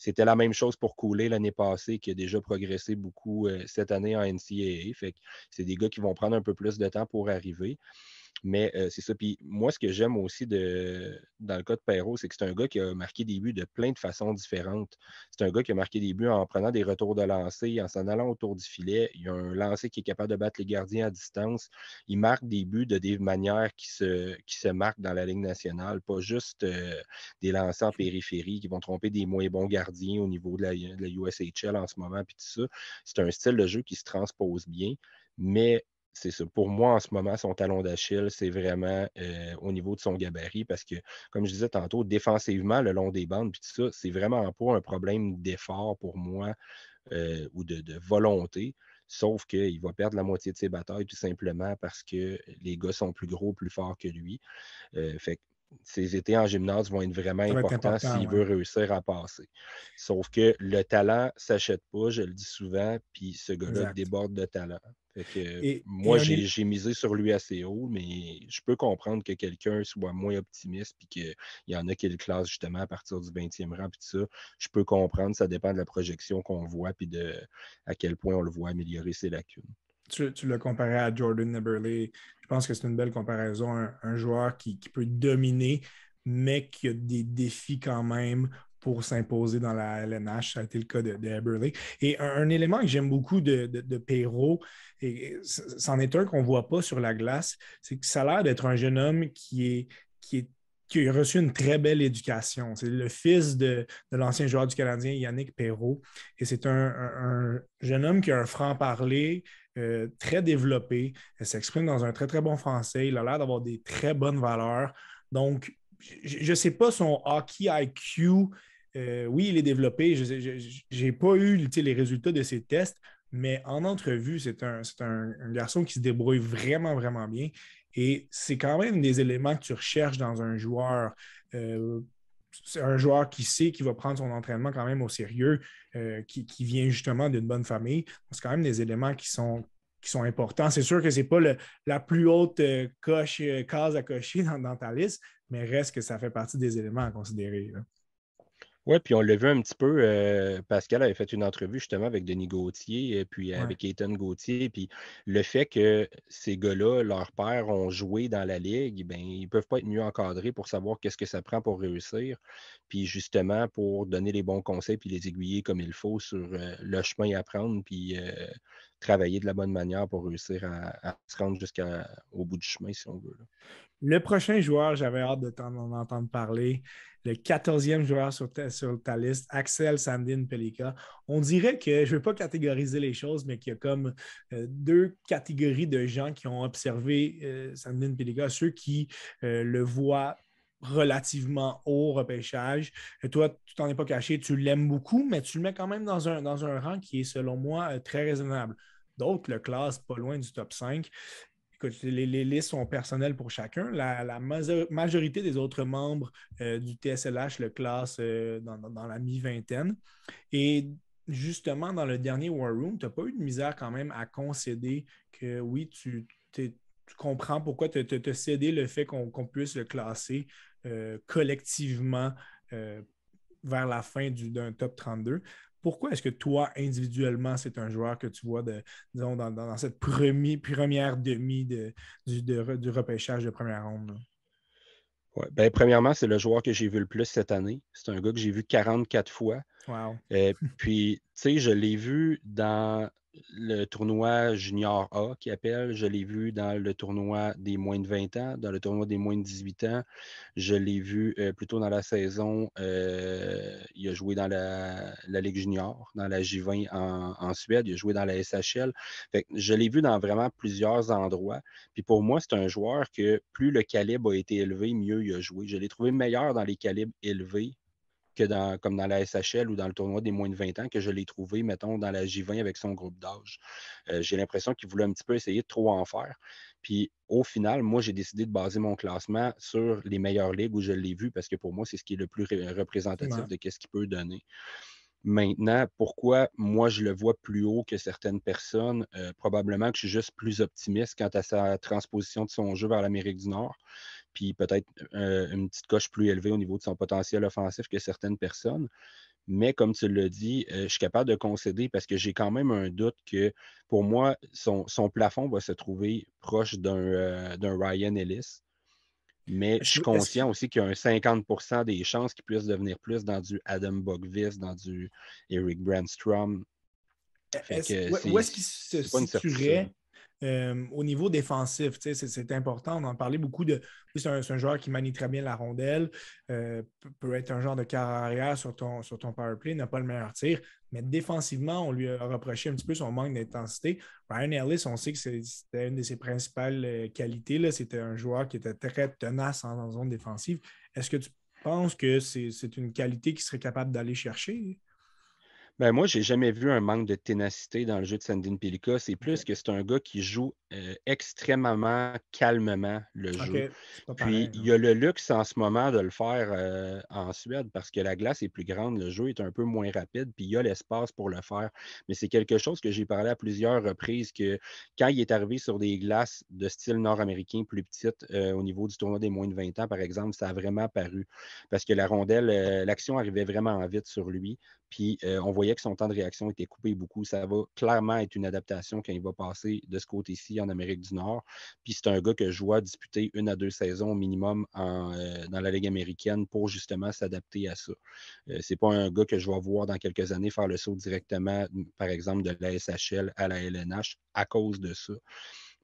c'était la même chose pour Couler l'année passée, qui a déjà progressé beaucoup euh, cette année en NCAA. Fait que c'est des gars qui vont prendre un peu plus de temps pour arriver. Mais euh, c'est ça. Puis moi, ce que j'aime aussi de, dans le cas de Perrault, c'est que c'est un gars qui a marqué des buts de plein de façons différentes. C'est un gars qui a marqué des buts en prenant des retours de lancer, en s'en allant autour du filet. Il a un lancer qui est capable de battre les gardiens à distance. Il marque des buts de des manières qui se, qui se marquent dans la Ligue nationale, pas juste euh, des lancers en périphérie qui vont tromper des moins bons gardiens au niveau de la, de la USHL en ce moment, puis tout ça. C'est un style de jeu qui se transpose bien, mais c'est ça. Pour moi, en ce moment, son talon d'Achille, c'est vraiment euh, au niveau de son gabarit parce que, comme je disais tantôt, défensivement, le long des bandes, puis tout ça, c'est vraiment pas un problème d'effort pour moi euh, ou de, volonté. Sauf qu'il va perdre la moitié de ses batailles tout simplement parce que les gars sont plus gros, plus forts que lui. Euh, fait ses étés en gymnase vont être vraiment importants s'il veut réussir à passer. Sauf que le talent ne s'achète pas, je le dis souvent, puis ce gars-là déborde de talent. Moi, j'ai misé sur lui assez haut, mais je peux comprendre que quelqu'un soit moins optimiste, puis qu'il y en a qui le classent justement à partir du 20e rang, puis tout ça. Je peux comprendre, ça dépend de la projection qu'on voit, puis de à quel point on le voit améliorer ses lacunes tu, l'as comparé à Jordan Neberley. Je pense que c'est une belle comparaison. Un, joueur qui, peut dominer, mais qui a des défis quand même pour s'imposer dans la LNH. Ça a été le cas de, de Et un, élément que j'aime beaucoup de, de, Perrault, et c'en est un qu'on ne voit pas sur la glace, c'est que ça a l'air d'être un jeune homme qui est, qui a reçu une très belle éducation. C'est le fils de, l'ancien joueur du Canadien, Yannick Perrault. Et c'est un, jeune homme qui a un franc-parler euh, très développé. Il s'exprime dans un très, très bon français. Il a l'air d'avoir des très bonnes valeurs. Donc, je ne sais pas son hockey IQ. Euh, oui, il est développé. Je n'ai pas eu les résultats de ses tests, mais en entrevue, c'est un, garçon qui se débrouille vraiment, vraiment bien. Et c'est quand même des éléments que tu recherches dans un joueur. Euh, c'est un joueur qui sait qu'il va prendre son entraînement quand même au sérieux, euh, qui, vient justement d'une bonne famille. C'est quand même des éléments qui sont, importants. C'est sûr que ce n'est pas la plus haute euh, euh, case à cocher dans, ta liste, mais reste que ça fait partie des éléments à considérer. Oui, puis on l'a vu un petit peu. Euh, Pascal avait fait une entrevue justement avec Denis Gauthier et puis avec Ethan Gauthier. Puis le fait que ces gars-là, leurs pères ont joué dans la ligue, ben, ils ne peuvent pas être mieux encadrés pour savoir qu'est-ce que ça prend pour réussir. Puis justement, pour donner les bons conseils puis les aiguiller comme il faut sur euh, le chemin à prendre, puis euh, travailler de la bonne manière pour réussir à, se rendre jusqu'au bout du chemin, si on veut. Le prochain joueur, j'avais hâte de t'en entendre parler le 14e joueur sur ta, liste, Axel Sandin Pelika. On dirait que, je ne veux pas catégoriser les choses, mais qu'il y a comme euh, deux catégories de gens qui ont observé euh, Sandin Pelika, ceux qui euh, le voient relativement haut repêchage. Et toi, tu t'en es pas caché, tu l'aimes beaucoup, mais tu le mets quand même dans un, dans un rang qui est, selon moi, très raisonnable. D'autres le classent pas loin du top 5 les, listes sont personnelles pour chacun. La, majorité des autres membres euh, du TSLH le classent euh, dans, la mi-vingtaine. Et justement, dans le dernier War Room, tu n'as pas eu de misère quand même à concéder que oui, tu, comprends pourquoi tu as cédé le fait qu'on puisse le classer euh, collectivement vers la fin d'un top 32 pourquoi est-ce que toi, individuellement, c'est un joueur que tu vois dans, cette première demi de, du, repêchage de première ronde? Ben, premièrement, c'est le joueur que j'ai vu le plus cette année. C'est un gars que j'ai vu 44 fois. Wow. Et puis, tu sais, je l'ai vu dans le tournoi Junior A qui appelle. Je l'ai vu dans le tournoi des moins de 20 ans, dans le tournoi des moins de 18 ans. Je l'ai vu euh, plutôt dans la saison. Euh, il a joué dans la, Ligue Junior, dans la J20 en, Suède. Il a joué dans la SHL. je l'ai vu dans vraiment plusieurs endroits. Puis pour moi, c'est un joueur que plus le calibre a été élevé, mieux il a joué. Je l'ai trouvé meilleur dans les calibres élevés dans, comme dans la SHL ou dans le tournoi des moins de 20 ans, que je l'ai trouvé, mettons, dans la J20 avec son groupe d'âge. Euh, j'ai l'impression qu'il voulait un petit peu essayer de trop en faire. Puis au final, moi, j'ai décidé de baser mon classement sur les meilleures ligues où je l'ai vu parce que pour moi, c'est ce qui est le plus représentatif de ce qu'il peut donner. Maintenant, pourquoi moi je le vois plus haut que certaines personnes? Euh, probablement que je suis juste plus optimiste quant à sa transposition de son jeu vers l'Amérique du Nord puis peut-être euh, une petite coche plus élevée au niveau de son potentiel offensif que certaines personnes. Mais comme tu l'as dit, euh, je suis capable de concéder parce que j'ai quand même un doute que pour moi, son, plafond va se trouver proche d'un euh, Ryan Ellis. Mais je suis conscient aussi qu'il y a un 50% des chances qu'il puisse devenir plus dans du Adam Bogvis, dans du Eric Brandstrom. où est-ce qu'il se situerait euh, au niveau défensif, c'est important. On en parlait beaucoup de. C'est un, joueur qui manie très bien la rondelle, euh, peut, être un genre de carrière sur ton, sur ton power play, n'a pas le meilleur tir, mais défensivement, on lui a reproché un petit peu son manque d'intensité. Ryan Ellis, on sait que c'était une de ses principales euh, qualités. C'était un joueur qui était très tenace en zone défensive. Est-ce que tu penses que c'est une qualité qu'il serait capable d'aller chercher? Ben moi, j'ai jamais vu un manque de ténacité dans le jeu de Sandin Pelika. C'est plus que c'est un gars qui joue euh, extrêmement calmement le jeu. Puis il y a le luxe en ce moment de le faire euh, en Suède parce que la glace est plus grande, le jeu est un peu moins rapide, puis il y a l'espace pour le faire. Mais c'est quelque chose que j'ai parlé à plusieurs reprises que quand il est arrivé sur des glaces de style nord-américain plus petites euh, au niveau du tournoi des moins de 20 ans, par exemple, ça a vraiment paru parce que la rondelle, l'action arrivait vraiment vite sur lui. Puis on voyait que son temps de réaction était coupé beaucoup. Ça va clairement être une adaptation quand il va passer de ce côté-ci en Amérique du Nord. Puis c'est un gars que je vois disputer une à deux saisons au minimum dans la Ligue américaine pour justement s'adapter à ça. c'est pas un gars que je vais voir dans quelques années faire le saut directement, par exemple, de la SHL à la LNH à cause de ça.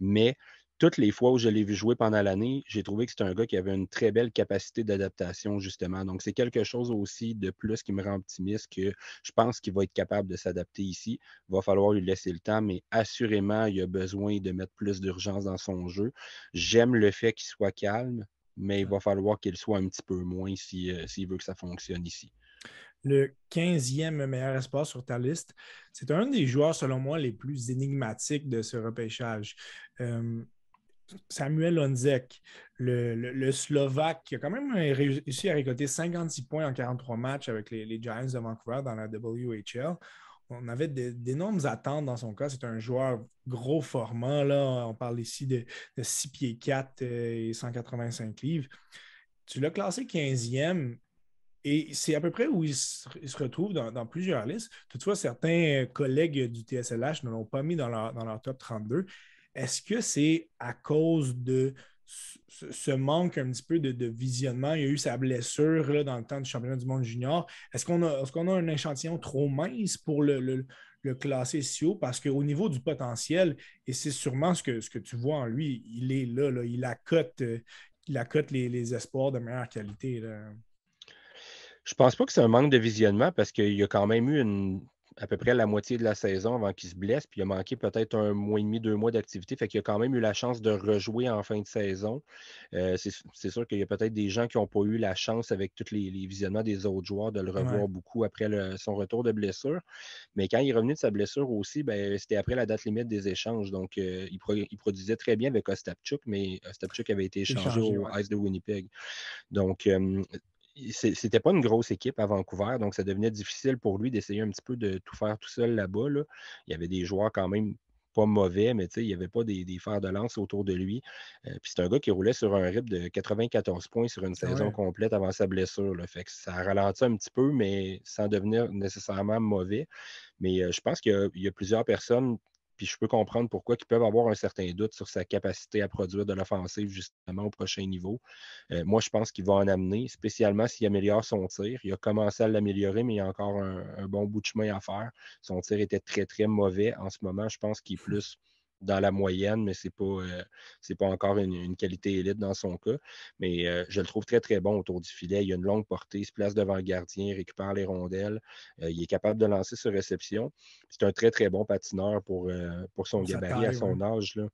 Mais toutes les fois où je l'ai vu jouer pendant l'année, j'ai trouvé que c'était un gars qui avait une très belle capacité d'adaptation, justement. Donc, c'est quelque chose aussi de plus qui me rend optimiste que je pense qu'il va être capable de s'adapter ici. Il va falloir lui laisser le temps, mais assurément, il a besoin de mettre plus d'urgence dans son jeu. J'aime le fait qu'il soit calme, mais il va falloir qu'il soit un petit peu moins euh, s'il veut que ça fonctionne ici le 15e meilleur espace sur ta liste. C'est un des joueurs, selon moi, les plus énigmatiques de ce repêchage. Euh, Samuel Onzek, le, Slovaque, qui a quand même réussi à récolter 56 points en 43 matchs avec les, Giants de Vancouver dans la WHL. On avait d'énormes attentes dans son cas. C'est un joueur gros format. Là. On parle ici de, 6 pieds 4 euh, et 185 livres. Tu l'as classé 15e. Et c'est à peu près où il se, retrouve dans, plusieurs listes. Toutefois, certains collègues du TSLH ne l'ont pas mis dans leur top 32. Est-ce que c'est à cause de ce manque un petit peu de, visionnement? Il y a eu sa blessure dans le temps du championnat du monde junior. Est-ce qu'on a, a, un échantillon trop mince pour le, classer si haut? Parce qu'au niveau du potentiel, et c'est sûrement ce que, tu vois en lui, il est là, il accote, il accote les, espoirs de meilleure qualité. Je pense pas que c'est un manque de visionnement parce qu'il y a quand même eu une, à peu près la moitié de la saison avant qu'il se blesse, puis il a manqué peut-être un mois et demi, deux mois d'activité. Fait qu'il a quand même eu la chance de rejouer en fin de saison. Euh, c'est sûr qu'il y a peut-être des gens qui n'ont pas eu la chance avec tous les, visionnements des autres joueurs de le revoir beaucoup après son retour de blessure. Mais quand il est revenu de sa blessure aussi, ben, c'était après la date limite des échanges. Donc, euh, il, produisait très bien avec Ostapchuk, mais Ostapchuk avait été échangé, au Ice de Winnipeg. Donc, euh, c'était pas une grosse équipe à Vancouver, donc ça devenait difficile pour lui d'essayer un petit peu de tout faire tout seul là-bas. Il y avait des joueurs quand même pas mauvais, mais il n'y avait pas des, fers de lance autour de lui. Euh, puis c'est un gars qui roulait sur un rythme de 94 points sur une saison complète avant sa blessure. Fait que ça ralentit un petit peu, mais sans devenir nécessairement mauvais. Mais euh, je pense qu'il y, a plusieurs personnes puis je peux comprendre pourquoi ils peuvent avoir un certain doute sur sa capacité à produire de l'offensive justement au prochain niveau. Euh, moi, je pense qu'il va en amener, spécialement s'il améliore son tir. Il a commencé à l'améliorer, mais il y a encore un, un, bon bout de chemin à faire. Son tir était très, très mauvais. En ce moment, je pense qu'il est plus dans la moyenne, mais ce n'est pas, euh, pas encore une, qualité élite dans son cas. Mais euh, je le trouve très, très bon autour du filet. Il a une longue portée, il se place devant le gardien, récupère les rondelles. Euh, il est capable de lancer sur réception. C'est un très, très bon patineur pour, pour son gabarit à son âge. Là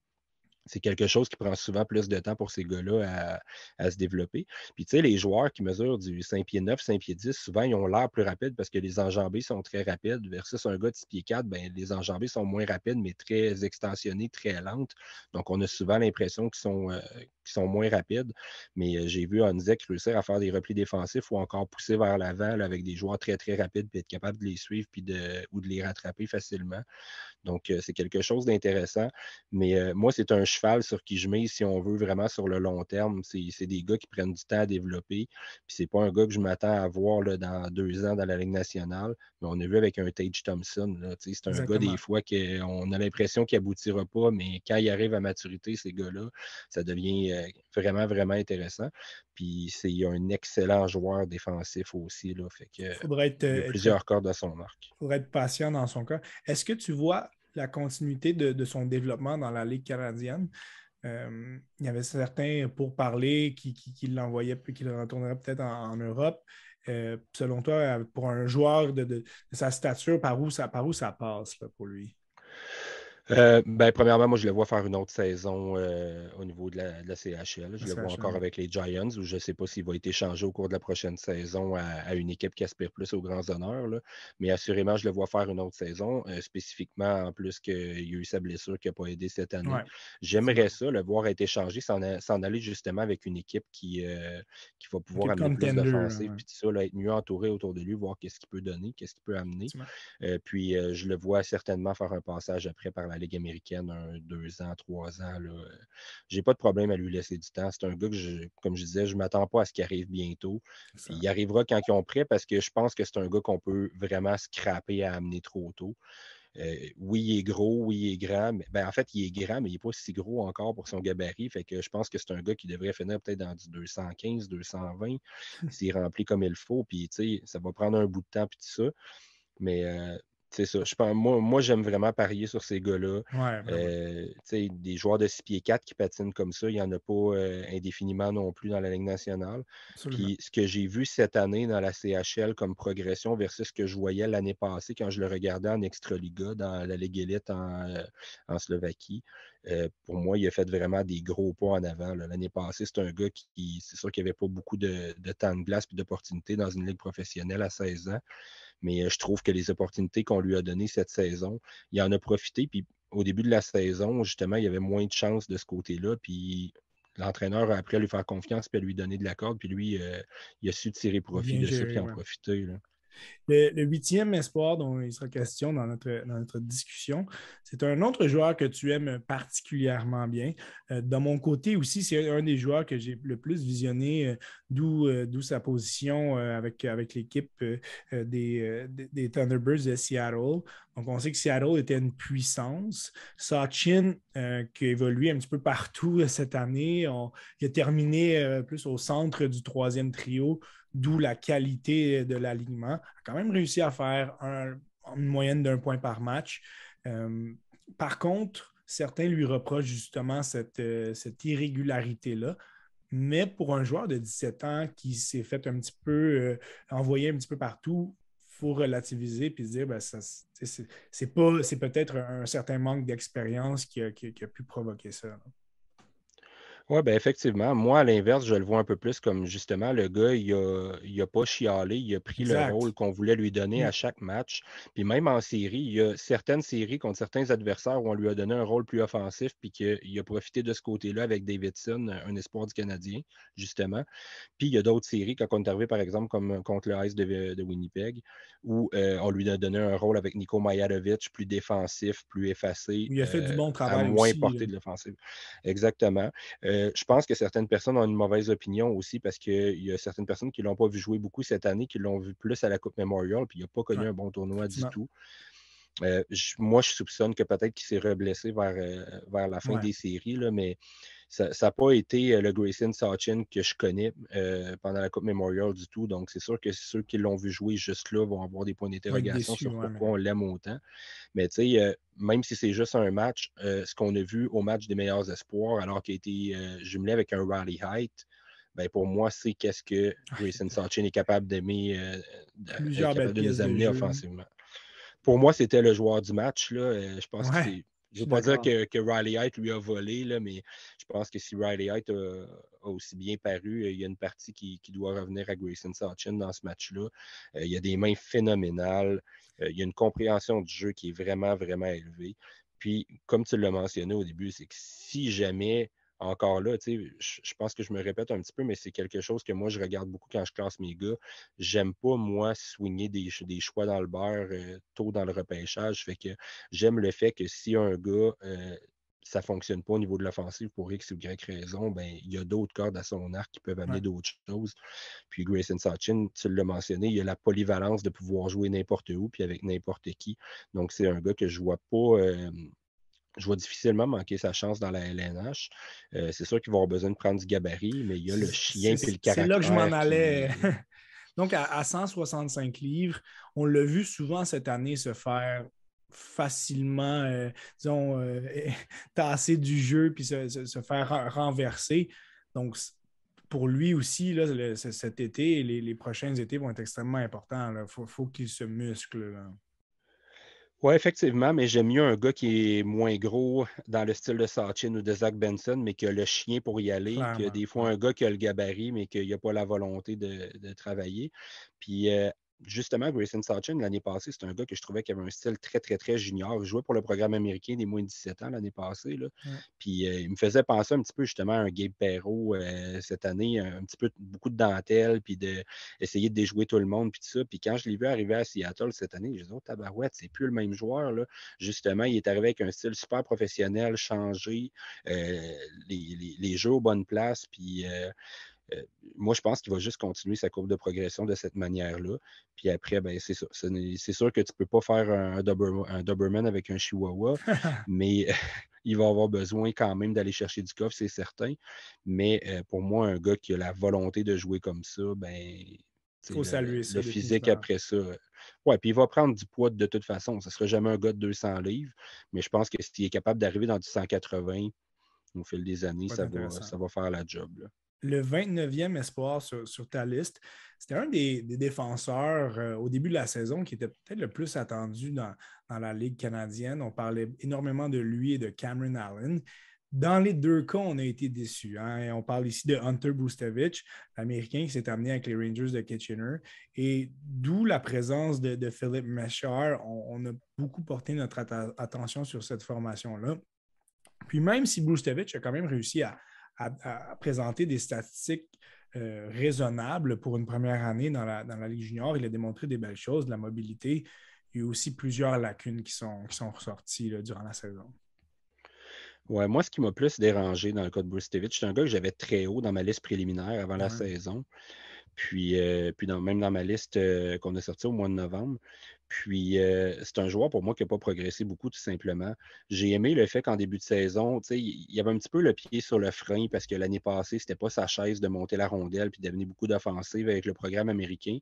c'est quelque chose qui prend souvent plus de temps pour ces gars-là à, se développer. Puis, tu sais, les joueurs qui mesurent du 5 pieds 9, 5 pieds 10, souvent, ils ont l'air plus rapides parce que les enjambées sont très rapides. Versus un gars de 6 pieds 4, ben, les enjambées sont moins rapides, mais très extensionnées, très lentes. Donc, on a souvent l'impression qu'ils sont, euh, sont moins rapides. Mais euh, j'ai vu Onzek réussir à faire des replis défensifs ou encore pousser vers l'avant avec des joueurs très, très rapides, puis être capable de les suivre ou de les rattraper facilement. Donc, euh, c'est quelque chose d'intéressant. Mais moi, c'est un cheval sur qui je mets si on veut vraiment sur le long terme. C'est des gars qui prennent du temps à développer. Puis c'est pas un gars que je m'attends à voir là, dans deux ans dans la Ligue nationale. Mais on a vu avec un Tage Thompson. C'est un gars des fois qu'on a l'impression qu'il aboutira pas, mais quand il arrive à maturité, ces gars-là, ça devient euh, vraiment, vraiment intéressant. Puis c'est un excellent joueur défensif aussi. Là, fait que, Faudrait il a plusieurs cordes à son arc. Il faudrait être patient dans son cas. Est-ce que tu vois la continuité de, son développement dans la Ligue canadienne? Euh, il y avait certains pour parler qui, qui, l'envoyaient puis qui le retourneraient peut-être en, Europe. Euh, selon toi, pour un joueur de, sa stature, par où ça, par où ça passe pour lui? Euh, ben, premièrement, moi, je le vois faire une autre saison euh, au niveau de la, CHL. Je le vois encore avec les Giants, où je ne sais pas s'il va être échangé au cours de la prochaine saison à, une équipe qui aspire plus aux grands honneurs. Mais assurément, je le vois faire une autre saison, euh, spécifiquement en plus qu'il y a eu sa blessure qui n'a pas aidé cette année. J'aimerais ça, le voir être échangé, s'en aller justement avec une équipe qui, qui va pouvoir amener plus d'offensive, puis ça, être mieux entouré autour de lui, voir qu'est-ce qu'il peut donner, qu'est-ce qu'il peut amener. puis je le vois certainement faire un passage après par la Ligue américaine, un, deux ans, trois ans. Je n'ai pas de problème à lui laisser du temps. C'est un gars que, comme je disais, je ne m'attends pas à ce qu'il arrive bientôt. Il arrivera quand ils ont prêt parce que je pense que c'est un gars qu'on peut vraiment scraper à amener trop tôt. Euh, oui, il est gros, oui, il est grand. Mais, ben, en fait, il est grand, mais il n'est pas si gros encore pour son gabarit. Fait que je pense que c'est un gars qui devrait finir peut-être dans du 215, 220, <laughs> s'il remplit comme il faut. Puis, ça va prendre un bout de temps, puis tout ça. Mais euh, c'est ça. Je pense, moi, moi j'aime vraiment parier sur ces gars-là. Euh, des joueurs de 6 pieds 4 qui patinent comme ça, il n'y en a pas euh, indéfiniment non plus dans la Ligue nationale. Puis ce que j'ai vu cette année dans la CHL comme progression versus ce que je voyais l'année passée quand je le regardais en Extraliga dans la Ligue élite en, euh, Slovaquie, pour moi, il a fait vraiment des gros pas en avant. L'année passée, c'est un gars qui, c'est sûr qu'il n'y avait pas beaucoup de, de temps de glace et d'opportunités dans une ligue professionnelle à 16 ans mais euh, je trouve que les opportunités qu'on lui a données cette saison, il en a profité. Puis au début de la saison, justement, il y avait moins de chances de ce côté-là. Puis l'entraîneur a appris à lui faire confiance puis à lui donner de la corde. Puis lui, il a su tirer profit de ça puis en profiter. Le, huitième espoir dont il sera question dans notre, notre discussion, c'est un autre joueur que tu aimes particulièrement bien. Euh, de mon côté aussi, c'est un des joueurs que j'ai le plus visionné, euh, euh, d'où sa position avec, avec l'équipe des, des, Thunderbirds de Seattle. Donc, on sait que Seattle était une puissance. Sachin, qui a évolué un petit peu partout cette année, il a terminé plus au centre du troisième trio d'où la qualité de l'alignement, a quand même réussi à faire une moyenne d'un point par match. Euh, par contre, certains lui reprochent justement cette, euh, irrégularité-là. Mais pour un joueur de 17 ans qui s'est fait un petit peu euh, envoyer un petit peu partout, faut relativiser et se dire ben, c'est peut-être un certain manque d'expérience qui a, pu provoquer ça. Oui, ben effectivement. Moi, à l'inverse, je le vois un peu plus comme justement le gars, il n'a a pas chialé, il a pris le rôle qu'on voulait lui donner à mmh. chaque match. Puis même en série, il y a certaines séries contre certains adversaires où on lui a donné un rôle plus offensif, puis qu'il a profité de ce côté-là avec Davidson, un espoir du Canadien, justement. Puis il y a d'autres séries, quand on est arrivé, par exemple, comme contre le Ice de, Winnipeg, où euh, on lui a donné un rôle avec Nico Majarovic, plus défensif, plus effacé. Il a fait du euh, bon travail. À moins porté de l'offensive. Exactement. Euh, euh, je pense que certaines personnes ont une mauvaise opinion aussi parce qu'il y a certaines personnes qui ne l'ont pas vu jouer beaucoup cette année, qui l'ont vu plus à la Coupe Memorial, puis il n'a pas connu un bon tournoi du tout. Euh, moi, je soupçonne que peut-être qu'il s'est reblessé vers, euh, vers la fin des séries, là, mais ça n'a pas été le Grayson Sachin que je connais pendant la Coupe Memorial du tout. Donc, c'est sûr que ceux qui l'ont vu jouer juste là vont avoir des points d'interrogation sur pourquoi on l'aime autant. Mais tu sais, même si c'est juste un match, ce qu'on a vu au match des meilleurs espoirs, alors qu'il a été jumelé avec un rally height, ben pour moi, c'est qu'est-ce que Grayson Sachin est capable d'aimer, de nous amener offensivement. Pour moi, c'était le joueur du match. Là. Je pense que c'est je ne veux pas dire que, que, Riley Height lui a volé, là, mais je pense que si Riley Height a, aussi bien paru, il y a une partie qui, doit revenir à Grayson Sachin dans ce match-là. Euh, il y a des mains phénoménales. Euh, il y a une compréhension du jeu qui est vraiment, vraiment élevée. Puis, comme tu l'as mentionné au début, c'est que si jamais encore là, je, je pense que je me répète un petit peu, mais c'est quelque chose que moi, je regarde beaucoup quand je classe mes gars. J'aime pas, moi, soigner des, des, choix dans le beurre euh, tôt dans le repêchage. Fait que j'aime le fait que si un gars, euh, ça ne fonctionne pas au niveau de l'offensive pour X ou Y raison, ben, il y a d'autres cordes à son arc qui peuvent amener d'autres choses. Puis Grayson Sachin, tu l'as mentionné, il a la polyvalence de pouvoir jouer n'importe où, puis avec n'importe qui. Donc, c'est un gars que je ne vois pas. Euh, je vois difficilement manquer sa chance dans la LNH. Euh, c'est sûr qu'il va avoir besoin de prendre du gabarit, mais il y a le chien et le caractère. C'est là que je m'en allais. <laughs> <laughs> Donc, à, 165 livres, on l'a vu souvent cette année se faire facilement, euh, disons, euh, <laughs> tasser du jeu puis se, faire renverser. Donc, pour lui aussi, là, cet été et les, prochains étés vont être extrêmement importants. Il faut, qu'il se muscle. Oui, effectivement, mais j'aime mieux un gars qui est moins gros dans le style de Sachin ou de Zach Benson, mais qui a le chien pour y aller, que des fois un gars qui a le gabarit, mais qui n'a pas la volonté de, de travailler. Puis euh, justement, Grayson Sachin, l'année passée, c'est un gars que je trouvais qui avait un style très, très, très junior. Il jouait pour le programme américain des moins de 17 ans l'année passée. Là. Puis euh, il me faisait penser un petit peu justement à un Gabe Perrault euh, cette année, un petit peu beaucoup de dentelle, puis d'essayer de, de déjouer tout le monde, puis tout ça. Puis quand je l'ai vu arriver à Seattle cette année, j'ai dit, oh, tabarouette, c'est plus le même joueur. Là. Justement, il est arrivé avec un style super professionnel, changé, euh, les, les, jeux aux bonnes places, puis moi, je pense qu'il va juste continuer sa courbe de progression de cette manière-là. Puis après, ben, c'est sûr, c'est sûr que tu ne peux pas faire un, Doberman avec un Chihuahua, <laughs> mais <laughs> il va avoir besoin quand même d'aller chercher du coffre, c'est certain. Mais euh, pour moi, un gars qui a la volonté de jouer comme ça, ben, il faut saluer ça. Le physique après ça. Ouais, puis il va prendre du poids de toute façon. Ce ne sera jamais un gars de 200 livres, mais je pense que s'il est capable d'arriver dans du 180 au fil des années, ça va, ça va, faire la job. Là le 29e espoir sur, ta liste. C'était un des, défenseurs euh, au début de la saison qui était peut-être le plus attendu dans, la Ligue canadienne. On parlait énormément de lui et de Cameron Allen. dans les deux cas, on a été déçus. Hein. On parle ici de Hunter Boustevich, l'Américain qui s'est amené avec les Rangers de Kitchener. Et d'où la présence de, de Philippe. On, a beaucoup porté notre attention sur cette formation-là. Puis même si Boustevich a quand même réussi à, présenter des statistiques euh, raisonnables pour une première année dans la, dans la Ligue junior, il a démontré des belles choses, de la mobilité. Il y a aussi plusieurs lacunes qui sont, qui sont ressorties durant la saison. Ouais, moi, ce qui m'a plus dérangé dans le cas de Bruce Stevich, c'est un gars que j'avais très haut dans ma liste préliminaire avant la saison. Puis, euh, puis même dans ma liste euh, qu'on a sortie au mois de novembre. Puis, euh, c'est un joueur pour moi qui n'a pas progressé beaucoup, tout simplement. J'ai aimé le fait qu'en début de saison, il y avait un petit peu le pied sur le frein parce que l'année passée, ce n'était pas sa chaise de monter la rondelle puis d'avenir beaucoup d'offensives avec le programme américain.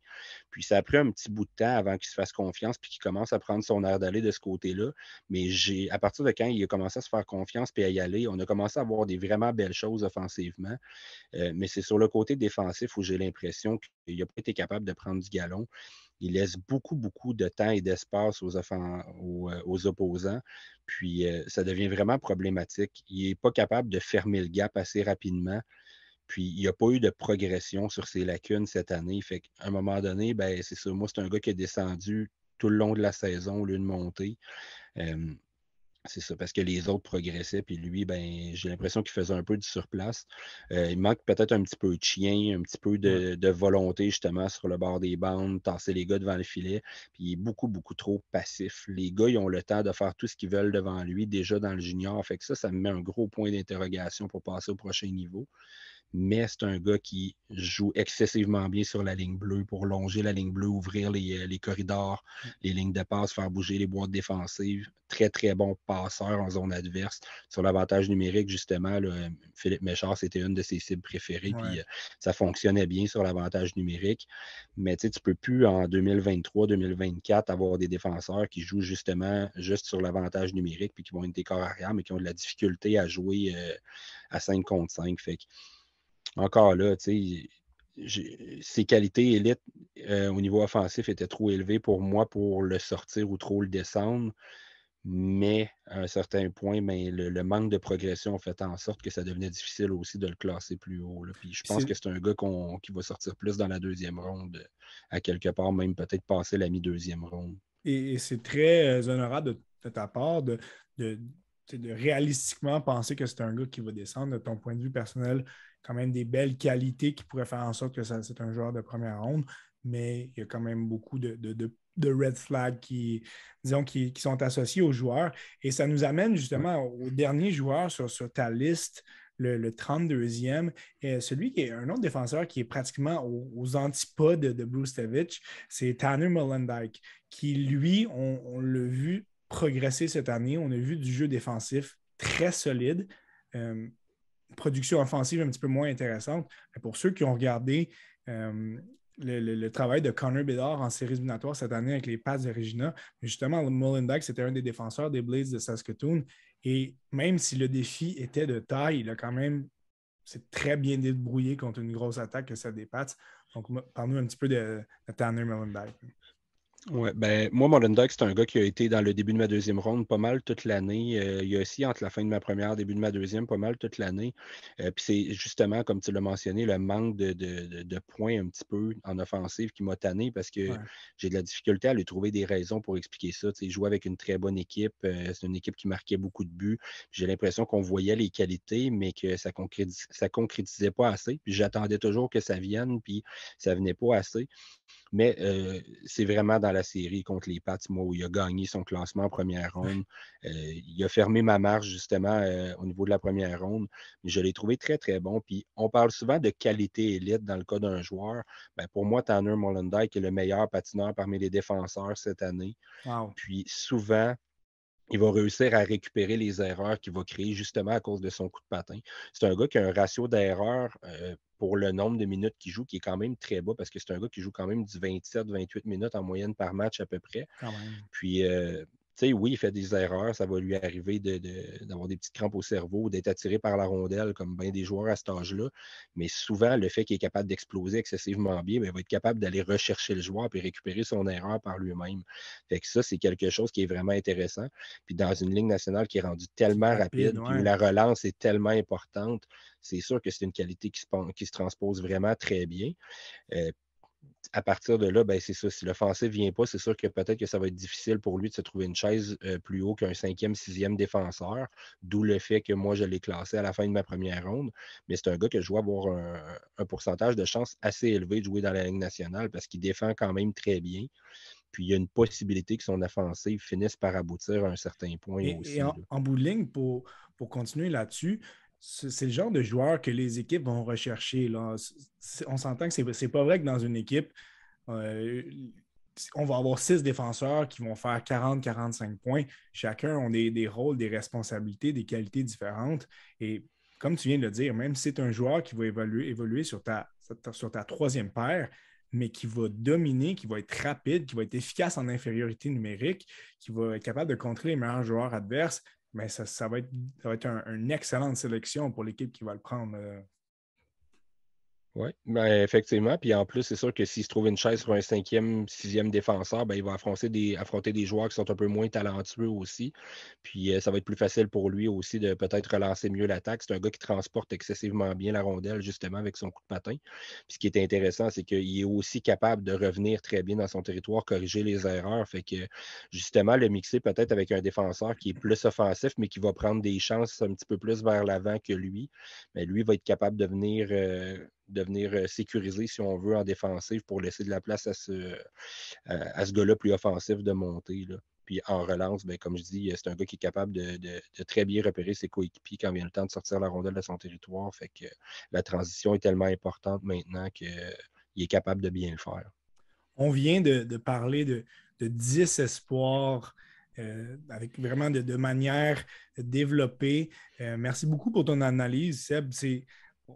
Puis, ça a pris un petit bout de temps avant qu'il se fasse confiance puis qu'il commence à prendre son air d'aller de ce côté-là. Mais j'ai, à partir de quand il a commencé à se faire confiance puis à y aller, on a commencé à avoir des vraiment belles choses offensivement. Euh, mais c'est sur le côté défensif où j'ai l'impression qu'il n'a pas été capable de prendre du galon. Il laisse beaucoup, beaucoup de et d'espace aux, euh, opposants. Puis euh, ça devient vraiment problématique. Il n'est pas capable de fermer le gap assez rapidement. Puis il n'y a pas eu de progression sur ses lacunes cette année. Fait qu'à un moment donné, ben, c'est ça. Moi, c'est un gars qui est descendu tout le long de la saison au lieu de monter. Euh, c'est ça, parce que les autres progressaient, puis lui, ben, j'ai l'impression qu'il faisait un peu du surplace. Euh, il manque peut-être un petit peu de chien, un petit peu de, volonté, justement, sur le bord des bandes, tasser les gars devant le filet. Puis il est beaucoup, beaucoup trop passif. Les gars, ils ont le temps de faire tout ce qu'ils veulent devant lui, déjà dans le junior. Fait que ça, ça me met un gros point d'interrogation pour passer au prochain niveau mais c'est un gars qui joue excessivement bien sur la ligne bleue pour longer la ligne bleue, ouvrir les, euh, corridors, les lignes de passe, faire bouger les boîtes défensives. Très, très bon passeur en zone adverse. Sur l'avantage numérique, justement, Philippe Méchard, c'était une de ses cibles préférées, puis euh, ça fonctionnait bien sur l'avantage numérique. Mais tu ne peux plus en 2023-2024 avoir des défenseurs qui jouent justement juste sur l'avantage numérique, puis qui vont être des corps arrière, mais qui ont de la difficulté à jouer euh, à 5 contre 5. Fait encore là, tu sais, ses qualités élites euh, au niveau offensif étaient trop élevées pour moi pour le sortir ou trop le descendre. Mais à un certain point, ben, le, manque de progression a fait en sorte que ça devenait difficile aussi de le classer plus haut. Puis je pense que c'est un gars qui va sortir plus dans la deuxième ronde, à quelque part, même peut-être passer la mi-deuxième ronde. Et, c'est très euh, honorable de, ta part de, de, de, réalistiquement penser que c'est un gars qui va descendre de ton point de vue personnel quand même des belles qualités qui pourraient faire en sorte que c'est un joueur de première ronde, mais il y a quand même beaucoup de, red flags qui, disons, qui, sont associés aux joueurs. Et ça nous amène justement au dernier joueur sur, ta liste, le, 32e, et celui qui est un autre défenseur qui est pratiquement aux, antipodes de, Bruce Tevich, c'est Tanner Mullendyke, qui, lui, on, l'a vu progresser cette année. On a vu du jeu défensif très solide. Euh, production offensive un petit peu moins intéressante. Pour ceux qui ont regardé euh, le, travail de Connor Bedard en séries éliminatoires cette année avec les passes de Regina, justement, Mullendyke, c'était un des défenseurs des Blades de Saskatoon. Et même si le défi était de taille, il a quand même c'est très bien débrouillé contre une grosse attaque que ça dépasse. Donc, parle-nous un petit peu de, Tanner Mullendyke. Ouais, ben, moi, Mollendyke, c'est un gars qui a été dans le début de ma deuxième ronde pas mal toute l'année. Euh, il y a aussi entre la fin de ma première, début de ma deuxième, pas mal toute l'année. Euh, puis c'est justement, comme tu l'as mentionné, le manque de, points un petit peu en offensive qui m'a tanné parce que j'ai de la difficulté à lui trouver des raisons pour expliquer ça. Sais, jouer avec une très bonne équipe, euh, c'est une équipe qui marquait beaucoup de buts. J'ai l'impression qu'on voyait les qualités, mais que ça ne ça concrétisait pas assez. Puis j'attendais toujours que ça vienne, puis ça venait pas assez. Mais c'est vraiment dans la série contre les Pats, moi, où il a gagné son classement en première ronde. il a fermé ma marche, justement, au niveau de la première ronde. Mais je l'ai trouvé très, très bon. Puis on parle souvent de qualité élite dans le cas d'un joueur. Ben, pour moi, Tanner Mollendyke est le meilleur patineur parmi les défenseurs cette année. Puis souvent, il va réussir à récupérer les erreurs qu'il va créer justement à cause de son coup de patin. C'est un gars qui a un ratio d'erreurs euh, pour le nombre de minutes qu'il joue qui est quand même très bas parce que c'est un gars qui joue quand même du 27-28 minutes en moyenne par match à peu près. Puis, euh, sais, oui, il fait des erreurs, ça va lui arriver d'avoir des petites crampes au cerveau, d'être attiré par la rondelle, comme bien des joueurs à cet âge-là. Mais souvent, le fait qu'il est capable d'exploser excessivement bien, ben, il va être capable d'aller rechercher le joueur et récupérer son erreur par lui-même. Fait que ça, c'est quelque chose qui est vraiment intéressant. Puis dans une ligne nationale qui est rendue tellement rapide, où la relance est tellement importante, c'est sûr que c'est une qualité qui se, qui se, transpose vraiment très bien. Euh, à partir de là, ben, c'est ça. Si l'offensive ne vient pas, c'est sûr que peut-être que ça va être difficile pour lui de se trouver une chaise euh, plus haut qu'un cinquième, sixième défenseur. D'où le fait que moi, je l'ai classé à la fin de ma première ronde. Mais c'est un gars que je vois avoir un, pourcentage de chance assez élevé de jouer dans la Ligue nationale parce qu'il défend quand même très bien. Puis il y a une possibilité que son offensive finisse par aboutir à un certain point aussi. Et en, bout de ligne, pour, pour continuer là-dessus, c'est le genre de joueur que les équipes vont rechercher. Là. On s'entend que c'est pas vrai que dans une équipe, euh, on va avoir six défenseurs qui vont faire 40-45 points. Chacun a des, rôles, des responsabilités, des qualités différentes. Et comme tu viens de le dire, même si c'est un joueur qui va évoluer, sur ta troisième paire, mais qui va dominer, qui va être rapide, qui va être efficace en infériorité numérique, qui va être capable de contrer les meilleurs joueurs adverses, mais ça, va être, être une excellente sélection pour l'équipe qui va le prendre. Oui, ben effectivement. Puis en plus, c'est sûr que s'il se trouve une chaise sur un cinquième, sixième défenseur, ben, il va affronter des, affronter des joueurs qui sont un peu moins talentueux aussi. Puis euh, ça va être plus facile pour lui aussi de peut-être relancer mieux l'attaque. C'est un gars qui transporte excessivement bien la rondelle, justement, avec son coup de patin. Puis ce qui est intéressant, c'est qu'il est aussi capable de revenir très bien dans son territoire, corriger les erreurs. Fait que justement, le mixer peut-être avec un défenseur qui est plus offensif, mais qui va prendre des chances un petit peu plus vers l'avant que lui. Mais ben, lui va être capable de venir. Euh, de venir euh, sécuriser, si on veut, en défensive pour laisser de la place à ce, à, ce gars-là plus offensif de monter. Là. Puis en relance, ben, comme je dis, c'est un gars qui est capable de, très bien repérer ses coéquipiers quand vient le temps de sortir la rondelle de son territoire. Fait que la transition est tellement importante maintenant qu'il est capable de bien le faire. On vient de, parler de, 10 espoirs. Euh, avec vraiment de, manière développée. Euh, merci beaucoup pour ton analyse, Seb. C'est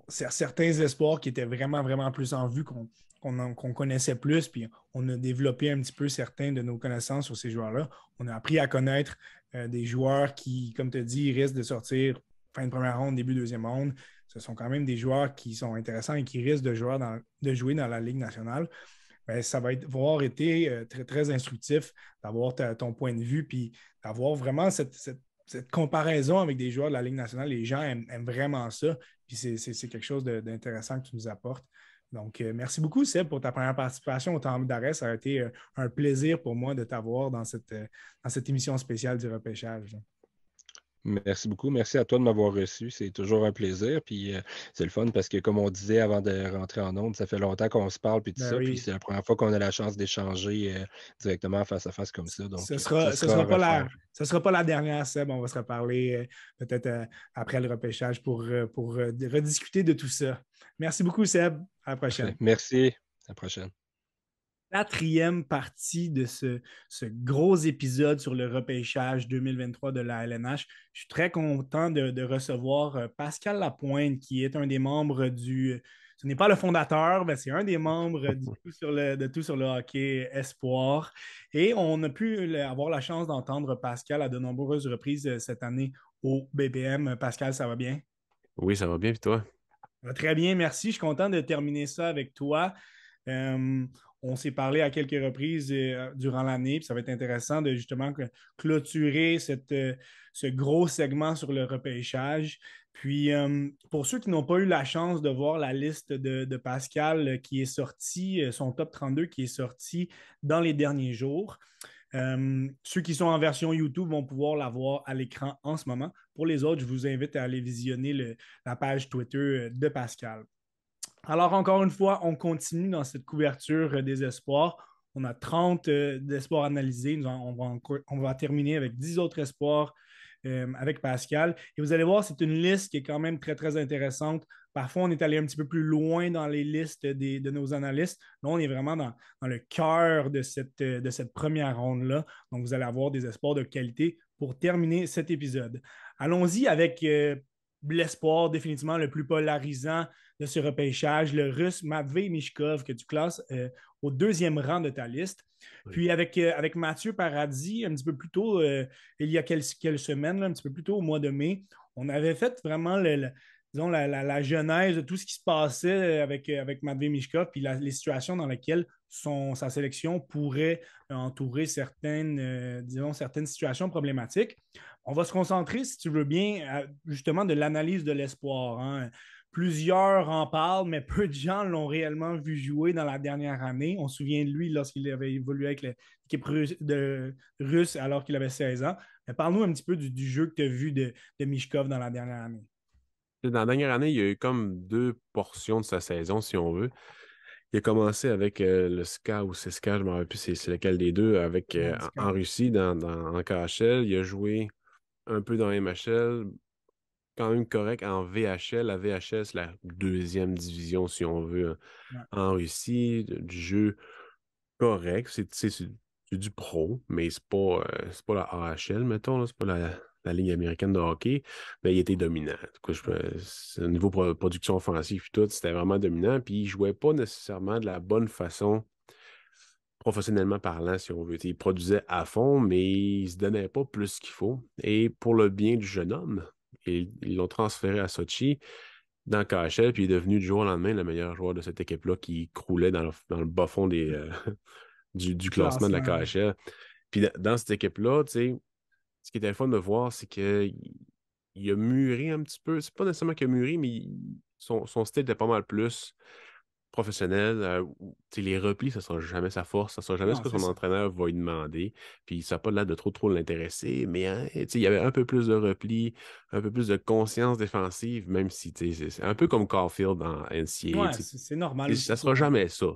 certains espoirs qui étaient vraiment, vraiment plus en vue, qu'on connaissait plus, puis on a développé un petit peu certains de nos connaissances sur ces joueurs-là. On a appris à connaître euh, des joueurs qui, comme tu as dit, risquent de sortir fin de première ronde, début deuxième ronde. Ce sont quand même des joueurs qui sont intéressants et qui risquent de jouer dans, de la Ligue nationale. Ben, ça va avoir été euh, très, très instructif d'avoir ton point de vue, puis d'avoir vraiment cette, comparaison avec des joueurs de la Ligue nationale. Les gens aiment vraiment ça. C'est quelque chose d'intéressant que tu nous apportes. Donc, euh, merci beaucoup, Seb, pour ta première participation au temps d'arrêt. Ça a été euh, un plaisir pour moi de t'avoir dans cette, euh, dans cette émission spéciale du repêchage. Merci beaucoup. Merci à toi de m'avoir reçu. C'est toujours un plaisir. Puis euh, c'est le fun parce que, comme on disait avant de rentrer en onde, ça fait longtemps qu'on se parle. Puis tout ben ça. Puis c'est la première fois qu'on a la chance d'échanger euh, directement face à face comme ça. Donc, ce ne sera, sera, pas la, sera pas la dernière, Seb. On va se reparler euh, peut-être après le repêchage pour, pour rediscuter de tout ça. Merci beaucoup, Seb. À la prochaine. <laughs> Merci. À la prochaine quatrième partie de ce, gros épisode sur le repêchage 2023 de la LNH. Je suis très content de, recevoir euh, Pascal Lapointe, qui est un des membres du. Ce n'est pas le fondateur, mais c'est un des membres du <laughs> tout sur le, de tout sur le hockey espoir. Et on a pu avoir la chance d'entendre Pascal à de nombreuses reprises euh, cette année au BBM. Pascal, ça va bien? Oui, ça va bien, et toi? Très bien, merci. Je suis content de terminer ça avec toi. Euh, on s'est parlé à quelques reprises euh, durant l'année, puis ça va être intéressant de justement clôturer euh, ce gros segment sur le repêchage. Puis, euh, pour ceux qui n'ont pas eu la chance de voir la liste de, Pascal qui est sortie, son top 32 qui est sorti dans les derniers jours, ceux qui sont en version YouTube vont pouvoir la voir à l'écran en ce moment. Pour les autres, je vous invite à aller visionner la page Twitter de Pascal. Alors, encore une fois, on continue dans cette couverture des espoirs. On a 30 euh, espoirs analysés. on, va, terminer avec 10 autres espoirs euh, avec Pascal. Et vous allez voir, c'est une liste qui est quand même très, très intéressante. Parfois, on est allé un petit peu plus loin dans les listes de nos analystes. Là, on est vraiment dans, le cœur de cette, de cette première ronde-là. Donc, vous allez avoir des espoirs de qualité pour terminer cet épisode. Allons-y avec euh, l'espoir définitivement le plus polarisant de ce repêchage, le russe Matvey Mishkov, que tu classes euh, au deuxième rang de ta liste. Puis avec, euh, avec Mathieu Paradis, un petit peu plus tôt, il y a quelques, quelques semaines, un petit peu plus tôt au mois de mai, on avait fait vraiment le, disons, la, genèse de tout ce qui se passait avec, avec Matvey Mishkov, puis les situations dans lesquelles son, sa sélection pourrait entourer certaines, disons, certaines situations problématiques. On va se concentrer, si tu veux bien, justement de l'analyse de l'espoir. Hein. Plusieurs en parlent, mais <laughs> peu de gens l'ont réellement vu jouer dans la dernière année. On se souvient de lui lorsqu'il avait évolué avec l'équipe russe, alors qu'il avait 16 ans. Mais parle-nous un petit peu du, jeu que tu as vu de, de Mishkov dans la dernière année. Dans la dernière année, il y a eu comme deux portions de sa saison, si on veut. Il a commencé avec euh, le SKA ou SK, je ne me rappelle plus c'est lequel des deux, avec, euh, en, Russie, dans, en KHL. Il a joué un peu dans MHL, quand même correct en VHL. La VHL, c'est la deuxième division, si on veut, en Russie. Du jeu correct. C'est du pro, mais c'est pas, euh, pas la AHL, mettons. C'est pas la, la, Ligue américaine de hockey. Mais il était dominant. au niveau production offensive, tout, c'était vraiment dominant. Puis il jouait pas nécessairement de la bonne façon professionnellement parlant, si on veut. Il produisait à fond, mais il ne se donnait pas plus qu'il faut. Et pour le bien du jeune homme, ils l'ont transféré à Sochi dans KHL, puis il est devenu du jour au lendemain le meilleur joueur de cette équipe-là qui croulait dans le, bas fond des, euh, <laughs> du, classement de la KHL. Puis dans cette équipe-là, ce qui était fun de voir, c'est qu'il il a mûri un petit peu. C'est pas nécessairement qu'il a mûri, mais son, son style était pas mal plus professionnel, euh, les replis, ça ne sera jamais sa force, ça ne sera jamais ce que son entraîneur va lui demander. Puis ça n'a pas l'air de trop trop l'intéresser, mais hein, il y avait un peu plus de replis, un peu plus de conscience défensive, même si c'est un peu comme Caulfield dans NCA. c'est normal. Ça ne sera jamais ça,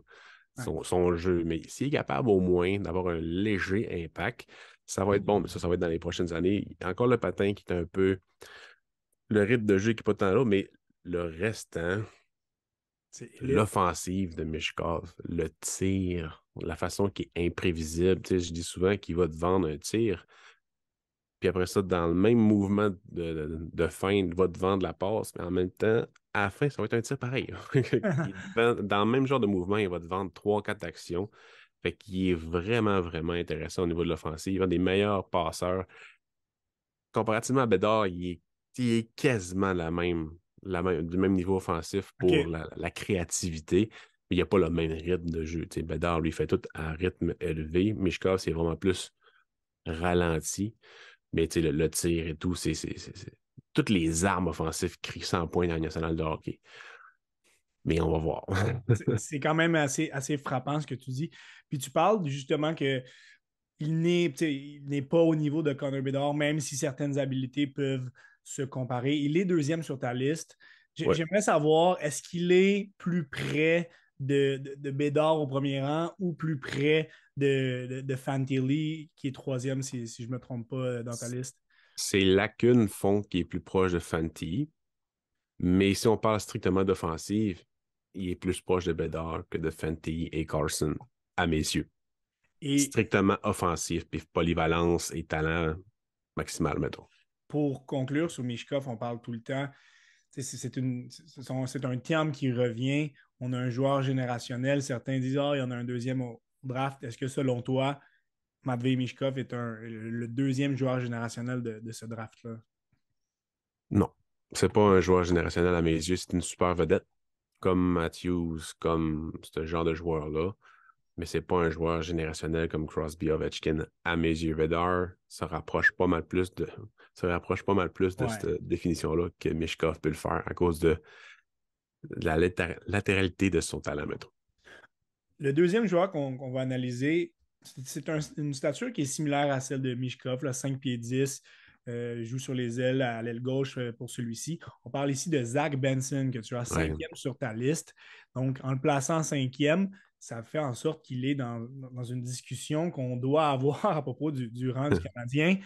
son, jeu. Mais s'il est capable au moins d'avoir un léger impact, ça va être bon, mais ça, ça va être dans les prochaines années. Encore le patin qui est un peu le rythme de jeu qui n'est pas tant là, mais le restant, l'offensive de Mishkov, le tir, la façon qui est imprévisible. je dis souvent qu'il va te vendre un tir, puis après ça, dans le même mouvement de, fin, il va te vendre la passe, mais en même temps, à la fin, ça va être un tir pareil. <laughs> <laughs> dans le même genre de mouvement, il va te vendre trois, quatre actions. Fait qu'il est vraiment, vraiment intéressant au niveau de l'offensive. Il a des meilleurs passeurs. Comparativement à Bédard, il est, il est quasiment la même du même niveau offensif pour la, créativité, mais il n'y a pas le même rythme de jeu. Bédard, lui, fait tout à rythme élevé. Mishkov, c'est vraiment plus ralenti. Mais le, le, tir et tout, c'est toutes les armes offensives crient 100 points dans la nationale de hockey. Mais on va voir. <laughs> c'est quand même assez, assez frappant ce que tu dis. Puis tu parles justement que il n'est pas au niveau de Connor Bedard, même si certaines habiletés peuvent se comparer. Il est deuxième sur ta liste. J'aimerais savoir, est-ce qu'il est plus près de, de, Bédard au premier rang ou plus près de, de, Fantilli, qui est troisième, si, je ne me trompe pas, euh, dans ta liste? C'est Lacune Font qui est plus proche de Fantilli. Mais si on parle strictement d'offensive, il est plus proche de Bédard que de Fantilli et Carson, à mes yeux. Strictement offensif, puis polyvalence et talent maximal, mettons pour conclure sur Mishkov, on parle tout le temps. C'est un terme qui revient. On a un joueur générationnel. Certains disent Ah, il y en a un deuxième au draft. Est-ce que selon toi, Matvey Mishkov est le deuxième joueur générationnel de, ce draft-là? Non. C'est pas un joueur générationnel à mes yeux. C'est une super vedette. Comme Matthews, comme ce genre de joueur-là mais c'est pas un joueur générationnel comme Crosby Ovechkin à mes yeux. Vedar se rapproche pas mal plus de se rapproche pas mal plus de cette définition-là que Mishkov peut le faire à cause de la latéralité de son talent, Le deuxième joueur qu'on va analyser, c'est une stature qui est similaire à celle de Mishkov, là, 5 pieds 10, euh, joue sur les ailes à l'aile gauche euh, pour celui-ci. On parle ici de Zach Benson, que tu as cinquième sur ta liste. Donc, en le plaçant cinquième, ça fait en sorte qu'il est dans, une discussion qu'on doit <laughs> avoir à propos du, rang du <laughs> Canadien.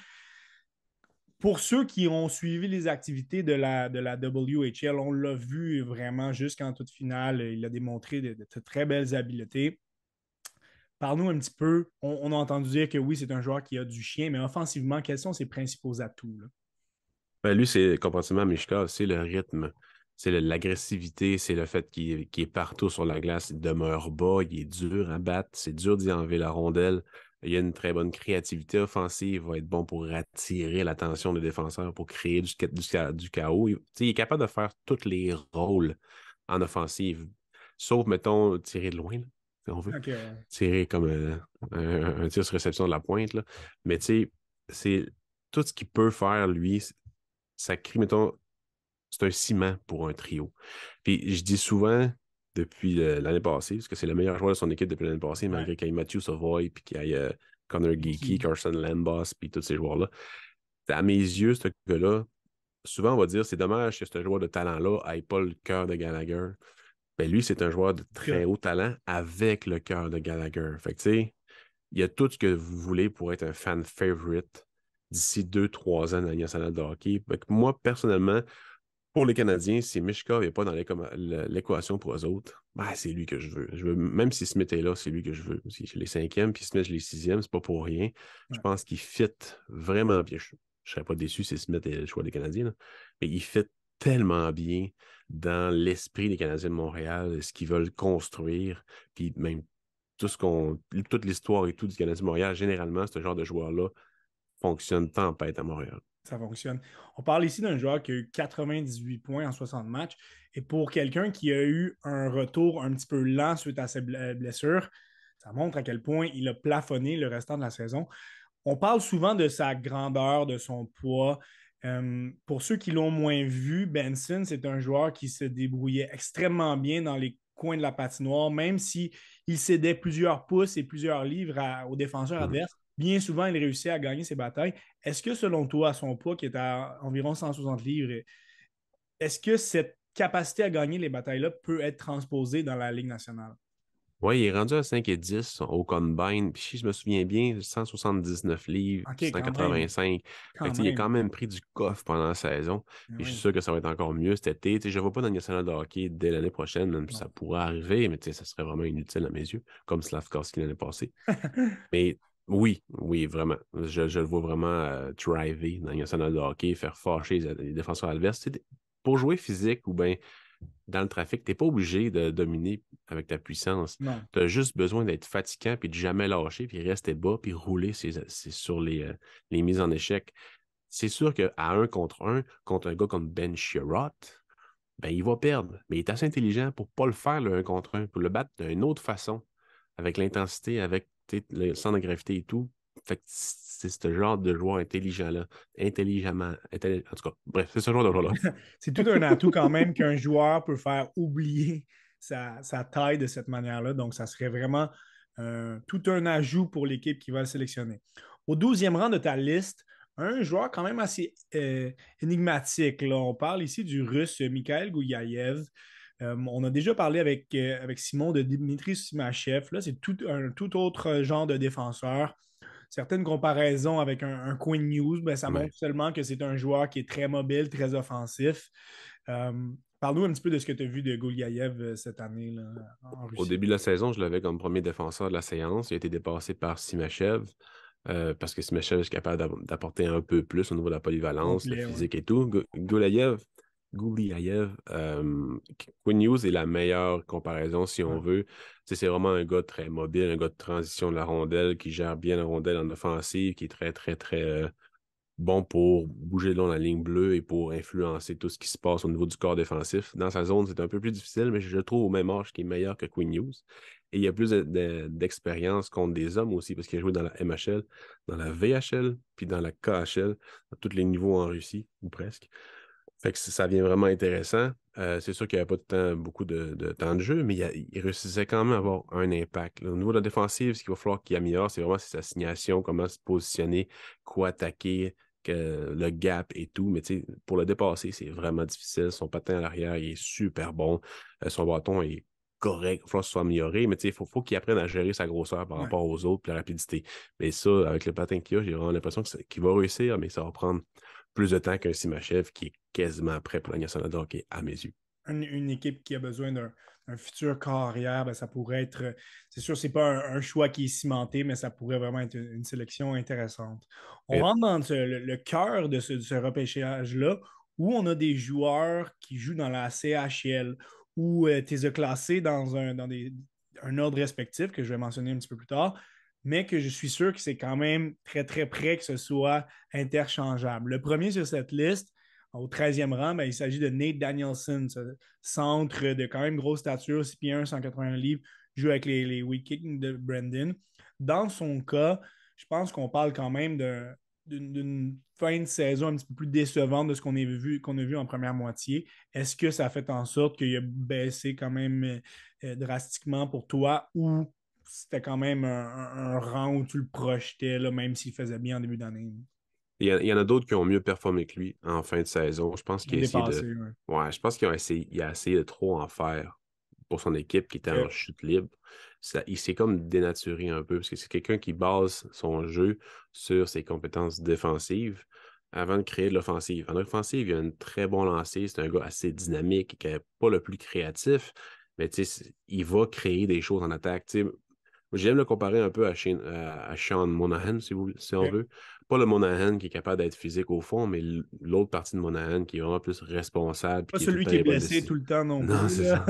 Pour ceux qui ont suivi les activités de la, de la WHL, on l'a vu vraiment jusqu'en toute finale. Il a démontré de, très belles habiletés. Parle-nous un petit peu. On, a entendu dire que oui, c'est un joueur qui a du chien, mais offensivement, quels sont ses principaux atouts? Ben, lui, c'est comparativement à Mishka, c'est le rythme. c'est l'agressivité, c'est le fait qu'il est partout sur la glace, il demeure bas, il est dur à battre, c'est dur d'y enlever la rondelle. Il a une très bonne créativité offensive, il va être bon pour attirer l'attention des défenseurs, pour créer du, du, chaos. Il, est capable de faire tous les rôles en offensive, sauf, mettons, tirer de loin, si on veut. Tirer comme euh, un, tir sur réception de la pointe. Là. Mais tu sais, c'est tout ce qu'il peut faire, lui, ça crée, mettons, c'est un ciment pour un trio. Puis je dis souvent, depuis l'année passée, parce que c'est le meilleur joueur de son équipe depuis l'année passée, malgré qu'il y ait Matthew Savoy, puis qu'il y ait euh, Connor Geeky, Carson Lambos, puis tous ces joueurs-là. À mes yeux, ce gars-là, souvent on va dire c'est dommage que ce joueur de talent-là n'ait pas le cœur de Gallagher. Ben lui, c'est un joueur de très haut talent avec le cœur de Gallagher. Fait que tu sais, il y a tout ce que vous voulez pour être un fan favorite d'ici deux, trois ans dans la nationale de hockey. moi, personnellement, pour les Canadiens, si Mishkov n'est pas dans l'équation pour eux autres, ben, c'est lui que je veux. je veux. Même si Smith est là, c'est lui que je veux. Si je les cinquièmes, puis Smith, je les sixièmes, c'est pas pour rien. Je pense qu'il fit vraiment bien. Je ne serais pas déçu si Smith est le choix des Canadiens, mais il fit tellement bien dans l'esprit des Canadiens de Montréal, ce qu'ils veulent construire, puis même tout ce qu'on, toute l'histoire et tout du Canadien de Montréal, généralement, ce genre de joueur-là fonctionne tempête à Montréal. Ça fonctionne. On parle ici d'un joueur qui a eu 98 points en 60 matchs. Et pour quelqu'un qui a eu un retour un petit peu lent suite à ses blessures, ça montre à quel point il a plafonné le restant de la saison. On parle souvent de sa grandeur, de son poids. Euh, pour ceux qui l'ont moins vu, Benson, c'est un joueur qui se débrouillait extrêmement bien dans les coins de la patinoire, même s'il cédait plusieurs pouces et plusieurs livres aux défenseurs mmh. adverses bien souvent, il réussit à gagner ses batailles. Est-ce que, selon toi, son poids, qui est à environ 160 livres, est-ce que cette capacité à gagner les batailles-là peut être transposée dans la Ligue nationale? Oui, il est rendu à 5 et 10 au combine. Puis si je me souviens bien, 179 livres, 185. il a quand même pris du coffre pendant la saison. Et je suis sûr que ça va être encore mieux cet été. je ne vois pas dans le national de hockey dès l'année prochaine. ça pourrait arriver, mais ça serait vraiment inutile à mes yeux, comme Slavkovski l'année passée. <laughs> mais oui, oui, vraiment. Je, le vois vraiment euh, driver dans le national de hockey, faire fâcher les, défenseurs adverses. pour jouer physique ou bien dans le trafic, tu n'es pas obligé de dominer avec ta puissance. Tu as juste besoin d'être fatigant, puis de jamais lâcher, puis rester bas, puis rouler sur euh, les, mises en échec. C'est sûr qu'à un contre un, contre un gars comme Ben Sherrod, ben, il va perdre. Mais il est assez intelligent pour ne pas le faire le un contre un, pour le battre d'une autre façon, avec l'intensité, avec le centre de gravité et tout. C'est ce genre de joueur intelligent-là. Intelligemment. En tout cas, bref, c'est ce genre de joueur-là. <laughs> c'est tout un atout quand même qu'un joueur peut faire oublier sa, taille de cette manière-là. Donc, ça serait vraiment euh, tout un ajout pour l'équipe qui va le sélectionner. Au douzième rang de ta liste, un joueur quand même assez euh, énigmatique. On parle ici du russe Mikhail Gouyayev. Euh, on a déjà parlé avec, euh, avec Simon de Dimitri Simachev. Là, c'est tout, un tout autre genre de défenseur. Certaines comparaisons avec un, Queen News, ben, ça montre seulement que c'est un joueur qui est très mobile, très offensif. Euh, parle-nous un petit peu de ce que tu as vu de Gouliaev cette année en Russie. Au début de la saison, je l'avais comme premier défenseur de la séance. Il a été dépassé par Simachev. parce que Simachev est capable d'apporter un peu plus au niveau de la polyvalence, la physique et tout. Gouliaev, Gouliaev. Euh, Quinn News est la meilleure comparaison, si on veut. C'est vraiment un gars très mobile, un gars de transition de la rondelle, qui gère bien la rondelle en offensive, qui est très, très, très euh, bon pour bouger dans la ligne bleue et pour influencer tout ce qui se passe au niveau du corps défensif. Dans sa zone, c'est un peu plus difficile, mais je le trouve au même âge qui est meilleur que Quinn News. Et il y a plus d'expérience contre des hommes aussi, parce qu'il a joué dans la MHL, dans la VHL, puis dans la KHL, à tous les niveaux en Russie, ou presque. Fait que ça vient vraiment intéressant. Euh, c'est sûr qu'il n'y avait pas de temps, beaucoup de, temps de jeu, mais il, réussissait quand même à avoir un impact. Au niveau de la défensive, ce qu'il va falloir qu'il améliore, c'est vraiment sa signation, comment se positionner, quoi attaquer, que, le gap et tout. Mais pour le dépasser, c'est vraiment difficile. Son patin à l'arrière, il est super bon. Euh, son bâton est correct, il va falloir que ce soit amélioré, mais il faut, faut qu'il apprenne à gérer sa grosseur par rapport aux autres, puis la rapidité. Mais ça, avec le patin qu'il a, j'ai vraiment l'impression qu'il va réussir, mais ça va prendre plus de temps qu'un Simachev qui est quasiment prêt pour la nationale de hockey, à mes yeux. Une, équipe qui a besoin d'un futur carrière, ben, ça pourrait être, c'est sûr, c'est pas un, choix qui est cimenté, mais ça pourrait vraiment être une, sélection intéressante. On rentre dans le, cœur de ce, repêchage-là, où on a des joueurs qui jouent dans la CHL, où euh, tu les as classés dans, un, dans un ordre respectif que je vais mentionner un petit peu plus tard, mais que je suis sûr que c'est quand même très, très près que ce soit interchangeable. Le premier sur cette liste, au 13e rang, ben, il s'agit de Nate Danielson, centre de quand même grosse stature, 6 pieds 1, 181 livres, joue avec les, les Kings de Brandon. Dans son cas, je pense qu'on parle quand même d'une fin de saison un petit peu plus décevante de ce qu'on a vu, qu'on a vu en première moitié. Est-ce que ça fait en sorte qu'il a baissé quand même euh, drastiquement pour toi ou c'était quand même un, rang où tu le projetais, là, même s'il faisait bien en début d'année? Il y, en a d'autres qui ont mieux performé que lui en fin de saison. Je pense qu'il a essayé de. Ouais. je pense qu'il a essayé, a essayé de trop en faire pour son équipe qui était en chute libre il s'est comme dénaturé un peu parce que c'est quelqu'un qui base son jeu sur ses compétences défensives avant de créer de l'offensive. En offensive, il a un très bon lancer, c'est un gars assez dynamique, qui n'est pas le plus créatif, mais il va créer des choses en attaque. J'aime le comparer un peu à, Sean Monahan, si, vous, si on veut. Pas le Monahan qui est capable d'être physique au fond, mais l'autre partie de Monahan qui est vraiment plus responsable. Pas celui qui est blessé tout le temps non, non plus. c'est ça.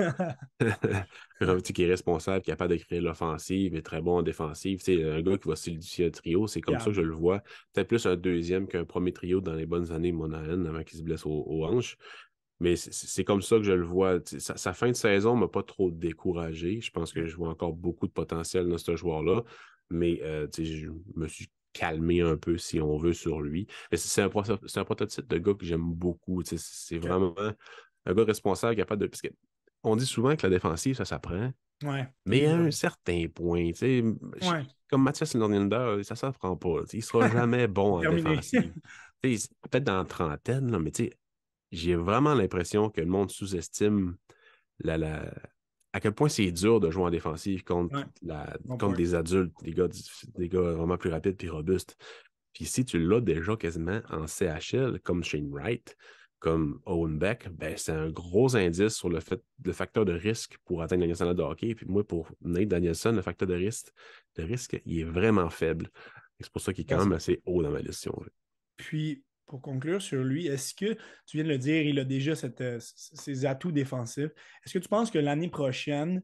<laughs> qui est responsable, capable de créer l'offensive, est très bon en défensive. C'est un gars qui va solidifier un trio, c'est comme ça que je le vois. Peut-être plus un deuxième qu'un premier trio dans les bonnes années Monahan avant qu'il se blesse aux hanches. Mais c'est comme ça que je le vois. Sa, fin de saison ne m'a pas trop découragé. Je pense que je vois encore beaucoup de potentiel dans ce joueur-là. Mais euh, je me suis calmé un peu, si on veut, sur lui. C'est un, un, prototype de gars que j'aime beaucoup. C'est vraiment un gars responsable, capable de. Parce on dit souvent que la défensive, ça s'apprend. Mais à un certain point, comme Mathias Lorninder, ça ne s'apprend pas. Il ne sera <laughs> jamais bon en défensive. <laughs> Peut-être dans la trentaine, là, mais j'ai vraiment l'impression que le monde sous-estime la, à quel point c'est dur de jouer en défensive contre, la, contre des adultes, des gars, des gars vraiment plus rapides et robustes. Puis si tu l'as déjà quasiment en CHL, comme Shane Wright, comme Owen Beck, ben c'est un gros indice sur le, fait, le facteur de risque pour atteindre la nationale de hockey. Puis moi, pour Nate Danielson, le facteur de risque, de risque il est vraiment faible. C'est pour ça qu'il est quand même assez haut dans ma liste, Puis, pour conclure sur lui, est-ce que, tu viens de le dire, il a déjà euh, ses atouts défensifs. Est-ce que tu penses que l'année prochaine,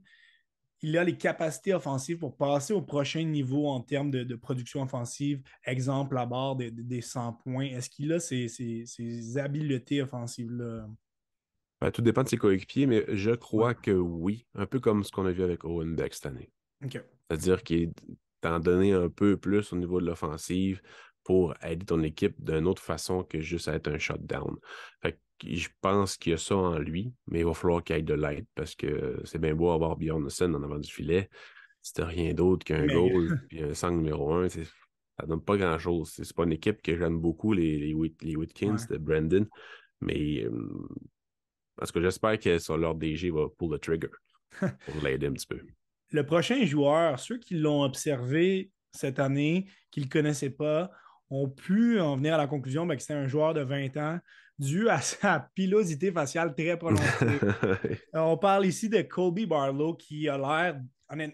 il a les capacités offensives pour passer au prochain niveau en termes de, production offensive, exemple à bord des, 100 points? Est-ce qu'il a ces, habiletés offensives-là? Ben, tout dépend de ses coéquipiers, mais je crois que oui, un peu comme ce qu'on a vu avec Owen Beck cette année. C'est-à-dire qu'il t'en donné un peu plus au niveau de l'offensive, pour aider ton équipe d'une autre façon que juste être un shutdown. Fait je pense qu'il y a ça en lui, mais il va falloir qu'il ait de l'aide parce que c'est bien beau avoir Bjornsson en avant du filet. Si rien d'autre qu'un goal <laughs> et un 5 numéro 1, ça donne pas grand-chose. C'est pas une équipe que j'aime beaucoup, les, les, Whitkins de Brandon, mais euh, parce que j'espère que sur leur DG va pull le trigger <laughs> pour l'aider un petit peu. Le prochain joueur, ceux qui l'ont observé cette année, qui ne le connaissaient pas, ont pu en venir à la conclusion ben, que c'était un joueur de 20 ans dû à sa <laughs> pilosité faciale très prononcée. <laughs> Euh, on parle ici de Colby Barlow qui a l'air,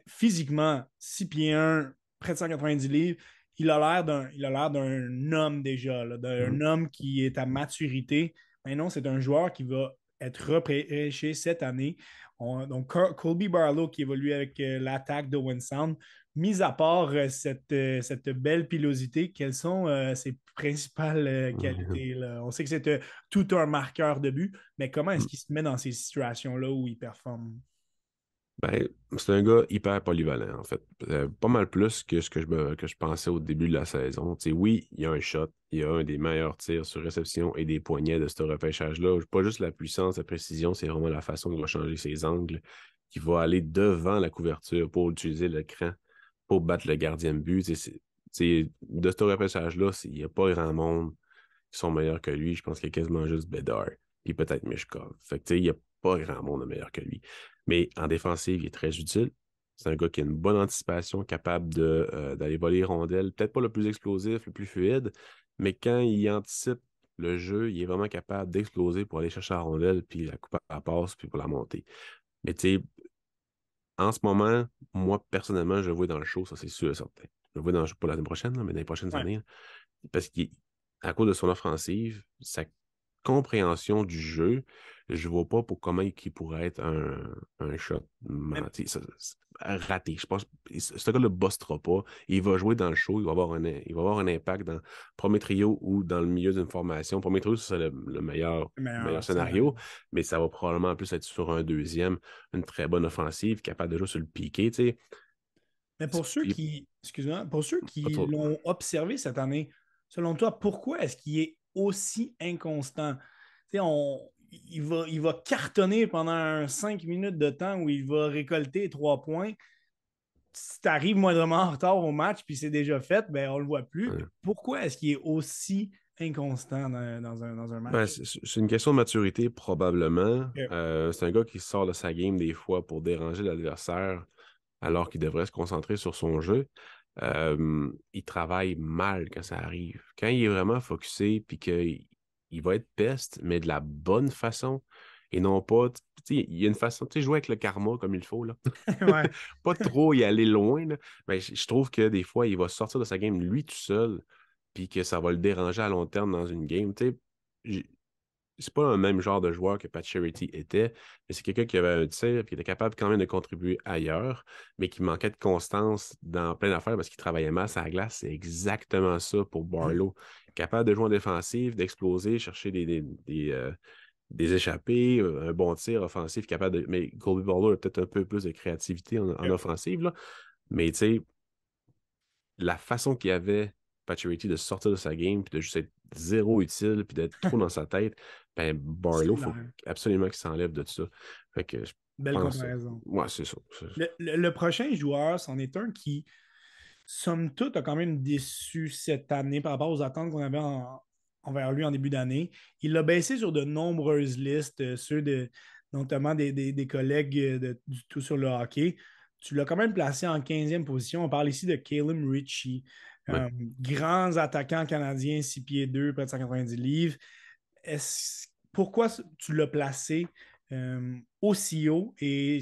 physiquement, 6 pieds 1, près de 190 livres. Il a l'air d'un, il a l'air d'un homme déjà, d'un mm. homme qui est à maturité. Mais non, c'est un joueur qui va être repêché cette année. donc, Colby Barlow qui évolue avec euh, l'attaque de Sound mis à part euh, cette, euh, cette, belle pilosité, quelles sont euh, ses principales <laughs> qualités? On sait que c'est tout un marqueur de but, mais comment est-ce qu'il se met dans ces situations-là où il performe? Ben, c'est un gars hyper polyvalent, en fait. pas mal plus que ce que je, que je pensais au début de la saison. oui, il y a un shot, il y a un des meilleurs tirs sur réception et des poignets de ce repêchage-là. Pas juste la puissance, la précision, c'est vraiment la façon dont il va changer ses angles, qui va aller devant la couverture pour utiliser l'écran pour battre le gardien de but. de ce repêchage-là, il n'y a pas grand monde qui sont meilleurs que lui. Je pense qu'il y a quasiment juste Bedard et peut-être Mishkov. Fait il n'y a pas grand monde meilleur que lui. Mais en défensive, il est très utile. C'est un gars qui a une bonne anticipation, capable euh, d'aller voler. Peut-être pas le plus explosif, le plus fluide, mais quand il anticipe le jeu, il est vraiment capable d'exploser pour aller chercher la rondelle, puis la couper à la passe, puis pour la monter. Mais tu sais, en ce moment, moi, personnellement, je le vois dans le show, ça c'est sûr et certain. Je le vois dans le show pour l'année prochaine, mais dans les prochaines années. Parce qu'à cause de son offensive, ça compréhension du jeu, je vois pas pour comment il pourrait être un, un shot raté. Je pense ce gars ne bossera pas. Il va jouer dans le show, il va avoir un, il va avoir un impact dans le premier trio ou dans le milieu d'une formation. Premier trio, c'est le, meilleur, meilleur, scénario, mais ça va probablement plus être sur un deuxième, une très bonne offensive, capable de jouer sur le piqué. Mais pour ceux qui, excuse-moi, pour ceux qui l'ont observé cette année, selon toi, pourquoi est-ce qu'il est aussi inconstant? On, il, va, il va cartonner pendant cinq minutes de temps où il va récolter trois points. Si tu arrives moindrement en retard au match puis c'est déjà fait, ben on le voit plus. Pourquoi est-ce qu'il est aussi inconstant dans, un, match? Ben, c'est une question de maturité, probablement. Euh, c'est un gars qui sort de sa game des fois pour déranger l'adversaire alors qu'il devrait se concentrer sur son jeu. Euh, il travaille mal quand ça arrive. Quand il est vraiment focusé puis qu'il il va être peste, mais de la bonne façon. Et non pas, il y a une façon, tu sais, jouer avec le karma comme il faut, là. <laughs> <laughs> pas trop y aller loin, Mais je trouve que des fois, il va sortir de sa game lui tout seul, puis que ça va le déranger à long terme dans une game. Tu sais, c'est pas le même genre de joueur que Pat Charity était, mais c'est quelqu'un qui avait un tir, qui était capable quand même de contribuer ailleurs, mais qui manquait de constance dans plein d'affaires parce qu'il travaillait mal à la glace. C'est exactement ça pour mmh. Barlow. Capable de jouer en défensive, d'exploser, chercher des, des, des, euh, échappées, euh, un bon tir offensif, capable de. Mais Colby Barlow a peut-être un peu plus de créativité en, offensive, là. Mais tu sais, la façon qu'il avait Paturity de sortir de sa game, puis de juste être zéro utile, puis d'être trop dans <laughs> sa tête, ben Barlow, il faut absolument qu'il s'enlève de ça. Fait que Belle comparaison. Ouais, c'est ça. Le, prochain joueur, c'en est un qui, somme toute, a quand même déçu cette année par rapport aux attentes qu'on avait envers lui en début d'année. Il l'a baissé sur de nombreuses listes, euh, ceux de, notamment des, collègues euh, du tout sur le hockey. Tu l'as quand même placé en 15e position. On parle ici de Caleb Ritchie. Euh, grands attaquants canadiens, 6 pieds 2, près de 190 livres. pourquoi tu l'as placé euh, aussi haut et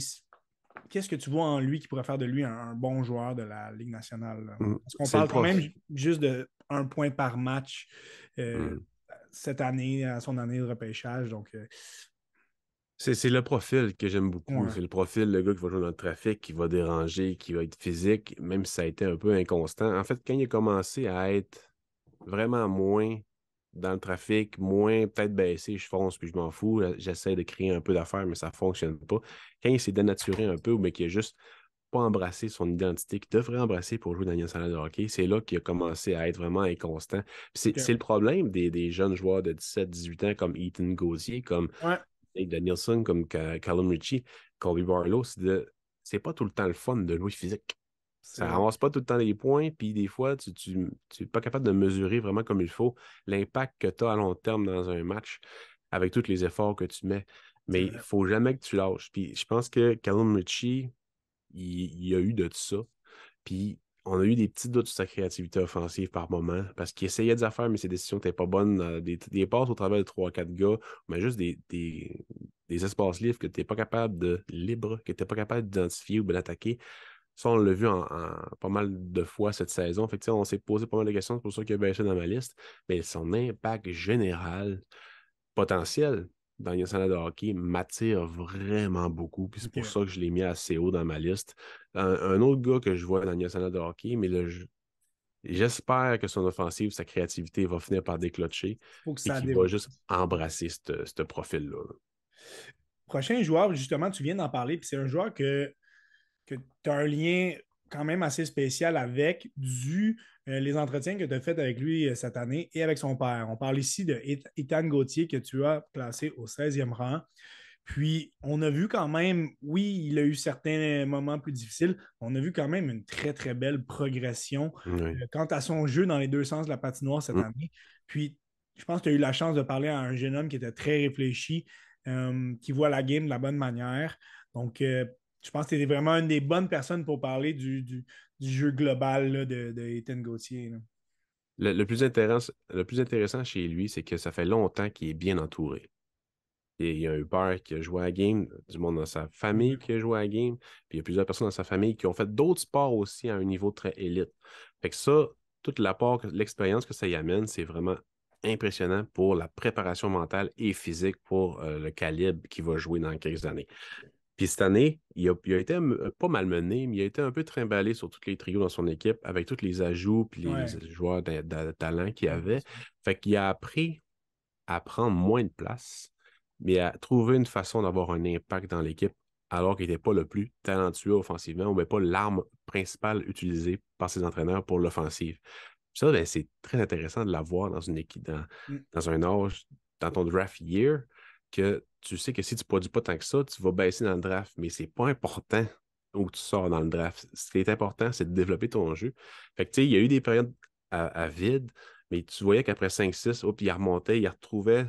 qu'est-ce que tu vois en lui qui pourrait faire de lui un, bon joueur de la Ligue nationale? Mm. Parce qu'on parle quand même juste de un point par match euh, mm. cette année, à son année de repêchage. Donc, c'est le profil que j'aime beaucoup. C'est le profil, le gars qui va jouer dans le trafic, qui va déranger, qui va être physique, même si ça a été un peu inconstant. En fait, quand il a commencé à être vraiment moins dans le trafic, moins peut-être baissé, je fonce puis je m'en fous, j'essaie de créer un peu d'affaires, mais ça ne fonctionne pas. Quand il s'est dénaturé un peu, mais qu'il a juste pas embrassé son identité qu'il devrait embrasser pour jouer dans une salle de hockey, c'est là qu'il a commencé à être vraiment inconstant. C'est le problème des, jeunes joueurs de 17-18 ans comme Ethan Gauzier, comme Danielson, comme Callum Ritchie, Colby Barlow, c'est pas tout le temps le fun de jouer physique. Ça ne ramasse pas tout le temps les points, puis des fois, tu n'es pas capable de mesurer vraiment comme il faut l'impact que tu as à long terme dans un match avec tous les efforts que tu mets. Mais il ne faut jamais que tu lâches. Puis je pense que Callum Ritchie, il, y a eu de ça. Puis on a eu des petits doutes sur sa créativité offensive par moment parce qu'il essayait des affaires, mais ses décisions n'étaient pas bonnes. Des, des, passes au travers de 3-4 gars, mais juste des, des, espaces libres que tu n'es pas capable de libre, que tu n'es pas capable d'identifier ou d'attaquer. Ça, on l'a vu en, pas mal de fois cette saison. Fait on s'est posé pas mal de questions, c'est pour ça qu'il a baissé dans ma liste. Mais son impact général potentiel, dans National de hockey m'attire vraiment beaucoup. Puis c'est pour ça que je l'ai mis assez haut dans ma liste. Un, autre gars que je vois dans National de hockey, mais j'espère que son offensive, sa créativité va finir par déclencher. et qu'il va juste embrasser ce profil-là. Prochain joueur, justement, tu viens d'en parler, puis c'est un joueur que, que tu as un lien quand même assez spécial avec, du euh, les entretiens que tu as faits avec lui euh, cette année et avec son père. On parle ici de Ethan Gauthier que tu as placé au 16e rang. Puis, on a vu quand même, oui, il a eu certains moments plus difficiles. On a vu quand même une très, très belle progression euh, quant à son jeu dans les deux sens de la patinoire cette mm. année. Puis, je pense que tu as eu la chance de parler à un jeune homme qui était très réfléchi, qui voit la game de la bonne manière. Donc, je pense que tu es vraiment une des bonnes personnes pour parler du, jeu global de, de, Ethan Gauthier. Le, plus intéressant, le plus intéressant chez lui, c'est que ça fait longtemps qu'il est bien entouré. il y a un père qui a joué à la game, du monde dans sa famille qui a joué à la game, puis il y a plusieurs personnes dans sa famille qui ont fait d'autres sports aussi à un niveau très élite. Fait que ça, toute l'apport, l'expérience que ça y amène, c'est vraiment impressionnant pour la préparation mentale et physique pour euh, le calibre qui va jouer dans quelques années. Puis cette année, il a, été pas malmené, mais il a été un peu trimballé sur tous les trios dans son équipe avec tous les ajouts et les joueurs de, talent qu'il avait. Fait qu'il a appris à prendre moins de place, mais à trouver une façon d'avoir un impact dans l'équipe alors qu'il n'était pas le plus talentueux offensivement ou pas l'arme principale utilisée par ses entraîneurs pour l'offensive. Ça, ben, c'est très intéressant de l'avoir dans une équipe, dans, mm. dans un âge, dans ton draft year, que tu sais que si tu ne produis pas tant que ça, tu vas baisser dans le draft, mais c'est pas important où tu sors dans le draft. Ce qui est important, c'est de développer ton jeu. Fait que, tu sais, il y a eu des périodes à, vide, mais tu voyais qu'après 5-6, il remontait, il retrouvait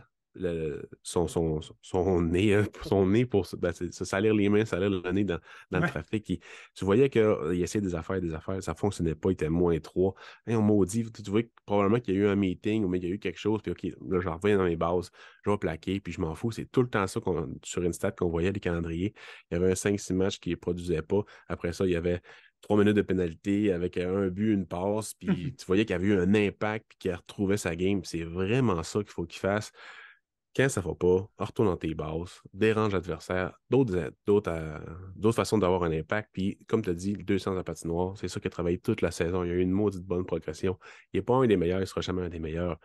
son, son, son, nez, hein, son nez pour ben, se salir les mains, salir le nez dans, dans le trafic. tu voyais qu'il euh, essayait des affaires, des affaires, ça ne fonctionnait pas, il était moins trois. on maudit, tu, vois probablement qu'il y a eu un meeting ou il y a eu quelque chose, puis OK, là, je reviens dans mes bases, je vais plaquer, puis je m'en fous. C'est tout le temps ça sur une stat qu'on voyait, les calendriers. Il y avait un 5-6 matchs qui ne produisaient pas. Après ça, il y avait trois minutes de pénalité avec un but, une passe, puis <laughs> tu voyais qu'il y avait eu un impact, puis qu'il retrouvait sa game. C'est vraiment ça qu'il faut qu'il fasse. Quand ça ne va pas, retourne dans tes bases, dérange l'adversaire, d'autres, d'autres, euh, d'autres façons d'avoir un impact. Puis, comme tu as dit, 200 à patinoire, c'est ça qui a travaillé toute la saison. Il a eu une maudite bonne progression. Il n'est pas un des meilleurs, il ne sera jamais un des meilleurs.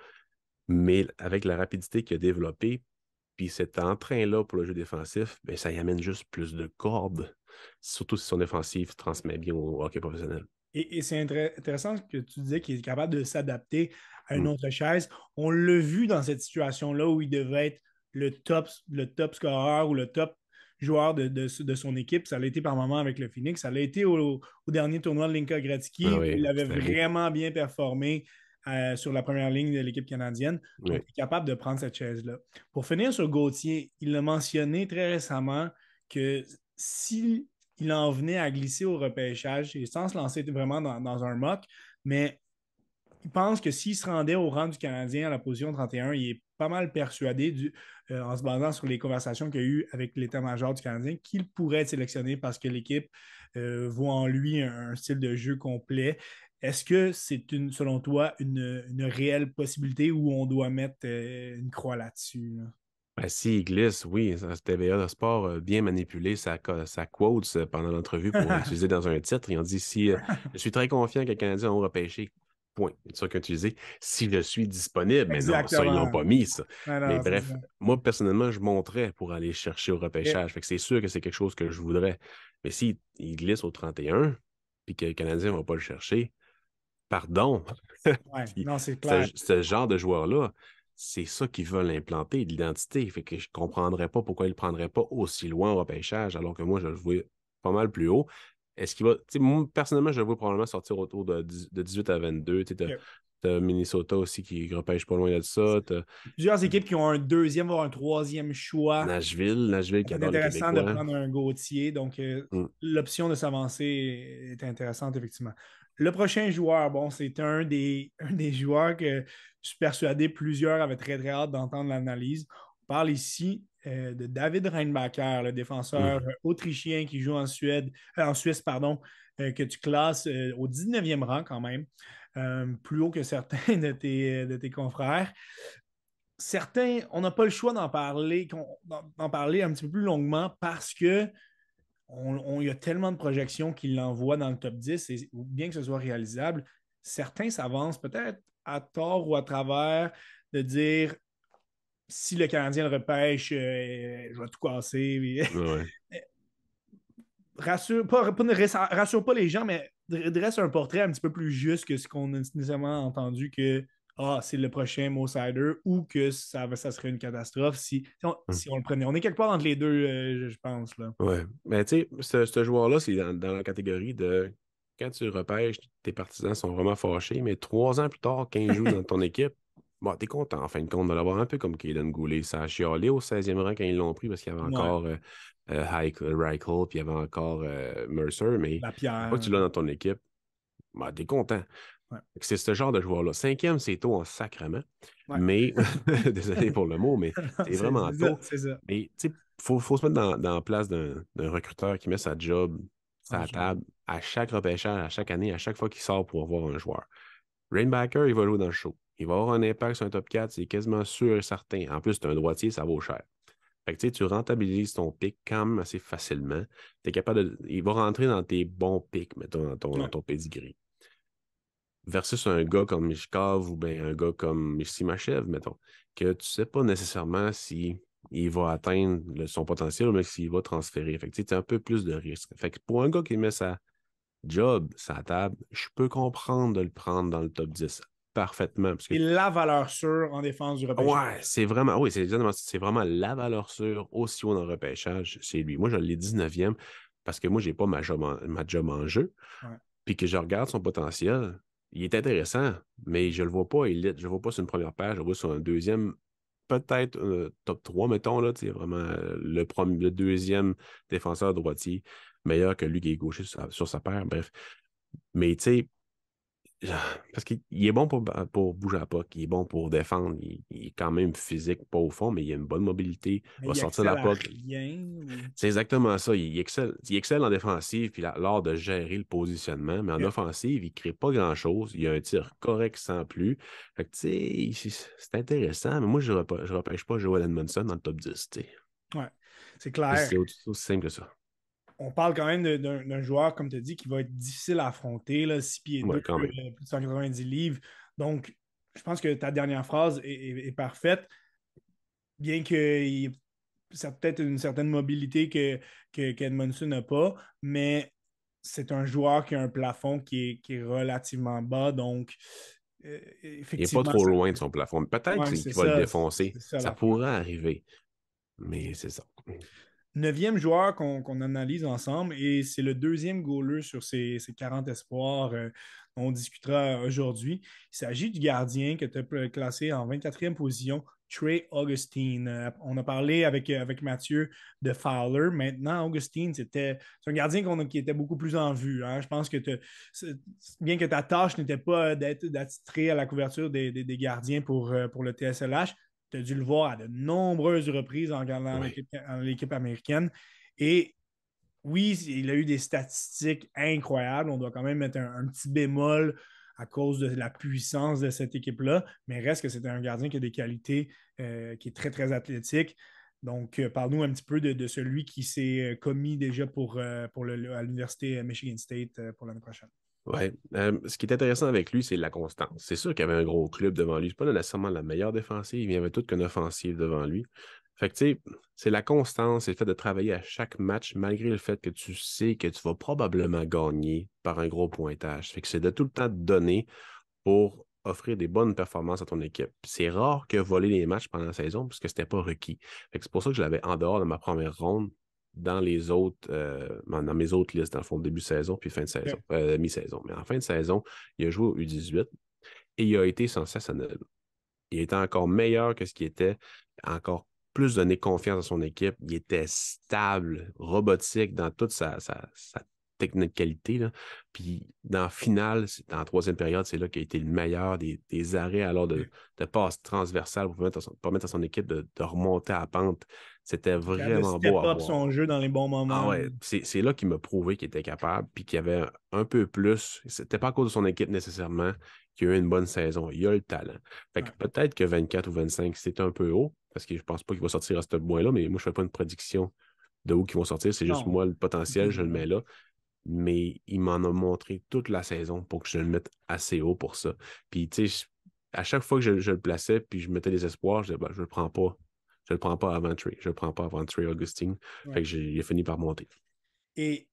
Mais avec la rapidité qu'il a développée, puis cet entrain-là pour le jeu défensif, bien, ça y amène juste plus de cordes, surtout si son défensif transmet bien au hockey professionnel. Et, c'est intéressant que tu disais qu'il est capable de s'adapter à une mm. autre chaise. On l'a vu dans cette situation-là où il devait être le top, le top scoreur ou le top joueur de, son équipe. Ça l'a été par moment avec le Phoenix. Ça l'a été au, dernier tournoi de Linka Gretzky. Ah il avait vraiment bien performé euh, sur la première ligne de l'équipe canadienne. il est capable de prendre cette chaise-là. Pour finir sur Gauthier, il a mentionné très récemment que s'il en venait à glisser au repêchage, sans se lancer vraiment dans, dans un mock, mais il pense que s'il se rendait au rang du Canadien à la position 31, il est pas mal persuadé, du, euh, en se basant sur les conversations qu'il a eues avec l'état-major du Canadien, qu'il pourrait être sélectionné parce que l'équipe euh, voit en lui un, style de jeu complet. Est-ce que c'est une, selon toi, une, réelle possibilité où on doit mettre euh, une croix là-dessus? Ben, S'il glisse, oui, TVA de sport bien manipulé sa, sa quote pendant l'entrevue pour <laughs> l'utiliser dans un titre. Ils ont dit si je suis très confiant que les Canadiens ont repêché point. C'est ça utilisé. Si je suis disponible, mais non, ça, ils l'ont pas mis, ça. mais bref, moi, personnellement, je monterais pour aller chercher au repêchage. Fait que c'est sûr que c'est quelque chose que je voudrais. Mais s'il il glisse au 31, puis que le Canadien ne va pas le chercher, pardon. <laughs> non, c'est clair. Ce, genre de joueur-là, c'est ça qu'ils veulent implanter, l'identité. Fait que je ne comprendrais pas pourquoi ils ne le prendraient pas aussi loin au repêchage, alors que moi, je le vois pas mal plus haut. Est-ce qu'il va. Moi, personnellement, je le vois probablement sortir autour de, 18 à 22. Tu as, Minnesota aussi qui repêche pas loin de ça. Plusieurs équipes qui ont un deuxième, voire un troisième choix. Nashville, Nashville qui C'est intéressant de prendre un Gauthier. Donc, euh, mm. l'option de s'avancer est intéressante, effectivement. Le prochain joueur, bon, c'est un des, <laughs> un des joueurs que je suis persuadé plusieurs avaient très, très hâte d'entendre l'analyse. On parle ici euh, de David Reinbacher, le défenseur mm. autrichien qui joue en Suède, euh, en Suisse, pardon, euh, que tu classes au 19e rang quand même, plus haut que certains <laughs> de tes, de tes confrères. Certains, on n'a pas le choix d'en parler, d'en parler un petit peu plus longuement parce que on, y a tellement de projections qu'il l'envoie dans le top 10, et bien que ce soit réalisable, certains s'avancent peut-être à tort ou à travers de dire si le Canadien le repêche, euh, je vais tout casser. <laughs> rassure, pas, rassure pas les gens, mais dresse un portrait un petit peu plus juste que ce qu'on a nécessairement entendu que ah, c'est le prochain Mo ou que ça, ça serait une catastrophe si, hum. si, on, le prenait. On est quelque part entre les deux, euh, je pense. Là. Ouais. Mais tu sais, ce, joueur-là, c'est dans, dans, la catégorie de quand tu repêches, tes partisans sont vraiment fâchés, mais trois ans plus tard, quand il joue dans ton équipe, Bon, t'es content en fin de compte de l'avoir un peu comme Kaden Goulet. Ça a chialé au 16e rang quand ils l'ont pris parce qu'il y avait encore euh, euh, Reichel, puis il y avait encore euh, Mercer. Mais quand tu l'as dans ton équipe, bah, t'es content. C'est ce genre de joueur-là. Cinquième, c'est tôt en sacrement. Mais, <laughs> <laughs> désolé pour le mot, mais c'est vraiment tôt. Mais il faut, faut, se mettre dans, dans la place d'un recruteur qui met sa job, sa table, à chaque repêchage, à chaque année, à chaque fois qu'il sort pour avoir un joueur. Rainbacker, il va jouer dans le show il va avoir un impact sur un top 4, c'est quasiment sûr et certain. En plus, tu un droitier, ça vaut cher. Fait que, tu rentabilises ton pic quand même assez facilement. Es capable de, il va rentrer dans tes bons pics, mettons, dans ton, dans ton pedigree. Versus un gars comme Mishkov ou bien un gars comme Simachev, mettons, que tu sais pas nécessairement si il va atteindre son potentiel, mais s'il va transférer. Fait que, un peu plus de risque. Fait que pour un gars qui met sa job, sa table, je peux comprendre de le prendre dans le top 10 parfaitement. Parce Et la valeur sûre en défense du repêchage. Ouais, c'est vraiment, oui, c'est vraiment la valeur sûre aussi haut dans le repêchage, c'est lui. Moi, je l'ai 19e parce que moi, je n'ai pas ma job, en, ma job en jeu. Puis que je regarde son potentiel, il est intéressant, mais je ne le vois pas élite. Je ne le vois pas sur une première page, je le vois sur un deuxième, peut-être un top 3, mettons, là, vraiment euh, le, premier, le deuxième défenseur droitier, meilleur que lui qui est gaucher sur sa, paire, bref. Mais tu sais, parce qu'il est bon pour, pour bouger à pas, il est bon pour défendre, il, est quand même physique, pas au fond, mais il a une bonne mobilité, il va sortir la POC. C'est exactement ça. Il excelle, il excelle en défensive, puis lors de gérer le positionnement, mais en offensive, il ne crée pas grand-chose. Il a un tir correct sans plus. Fait que, tu sais, c'est intéressant, mais moi, je ne repêche pas Joel Edmondson dans le top 10. Ouais, c'est clair. C'est aussi simple que ça on parle quand même d'un joueur, comme tu as dit, qui va être difficile à affronter, là, 6 pieds 2, euh, plus, de 190 livres. Donc, je pense que ta dernière phrase est, parfaite. Bien qu'il ça peut-être une certaine mobilité que, que n'a pas, mais c'est un joueur qui a un plafond qui est, relativement bas. Donc, euh, Il n'est pas trop loin de son plafond. Peut-être qu'il va le défoncer. Ça, pourrait arriver. Mais c'est ça neuvième joueur qu'on analyse ensemble et c'est le deuxième goaler sur ces, 40 espoirs euh, dont on discutera aujourd'hui. Il s'agit du gardien que tu as classé en 24e position, Trey Augustine. Euh, on a parlé avec, avec Mathieu de Fowler. Maintenant, Augustine, c'était un gardien qui était beaucoup plus en vue. Hein. Je pense que bien que ta tâche n'était pas d'attirer à la couverture des, gardiens pour, euh, pour le TSLH, tu as dû le voir à de nombreuses reprises en regardant l'équipe américaine. Et oui, il a eu des statistiques incroyables. On doit quand même mettre un, petit bémol à cause de la puissance de cette équipe-là, mais reste que c'est un gardien qui a des qualités, euh, qui est très, très athlétique. Donc, euh, parle-nous un petit peu de, celui qui s'est euh, commis déjà pour, pour le, à l'Université Michigan State pour l'année prochaine. Oui. Ce qui est intéressant avec lui, c'est la constance. C'est sûr qu'il y avait un gros club devant lui. Ce n'est pas nécessairement la meilleure défensive, il y avait toute qu'une offensive devant lui. Fait que, tu sais, c'est la constance, c'est le fait de travailler à chaque match, malgré le fait que tu sais que tu vas probablement gagner par un gros pointage. Fait que c'est de tout le temps donner pour offrir des bonnes performances à ton équipe. C'est rare que voler les matchs pendant la saison, parce que ce n'était pas requis. c'est pour ça que je l'avais en dehors de ma première ronde dans les autres, euh, dans mes autres listes, dans le fond, début de saison puis fin de saison, euh, mi-saison. Mais en fin de saison, il a joué au U18 et il a été sensationnel. Il était encore meilleur que ce qu'il était, encore plus donné confiance à son équipe. Il était stable, robotique dans toute sa, sa, sa technicalité. Là. Puis dans la finale, dans la troisième période, c'est là qu'il a été le meilleur des, arrêts alors de, de passe transversale pour permettre à son, permettre à son équipe de, remonter à la pente. C'était vraiment beau à voir. son jeu dans les bons moments. Ah c'est là qu'il m'a prouvé qu'il était capable, puis qu'il avait un peu plus. C'était pas à cause de son équipe nécessairement qu'il a eu une bonne saison. Il a le talent. Fait que peut-être que 24 ou 25, c'est un peu haut, parce que je pense pas qu'il va sortir à ce point-là, mais moi, je fais pas une prédiction de où ils vont sortir. C'est juste moi, le potentiel, je le mets <laughs> là mais il m'en a montré toute la saison pour que je le mette assez haut pour ça. Puis, tu sais, à chaque fois que je, le plaçais, puis je mettais des espoirs, je disais, ben, je le prends pas. Je le prends pas avant Trey. Je le prends pas avant Trey Augustine. Fait que a fini par monter. Et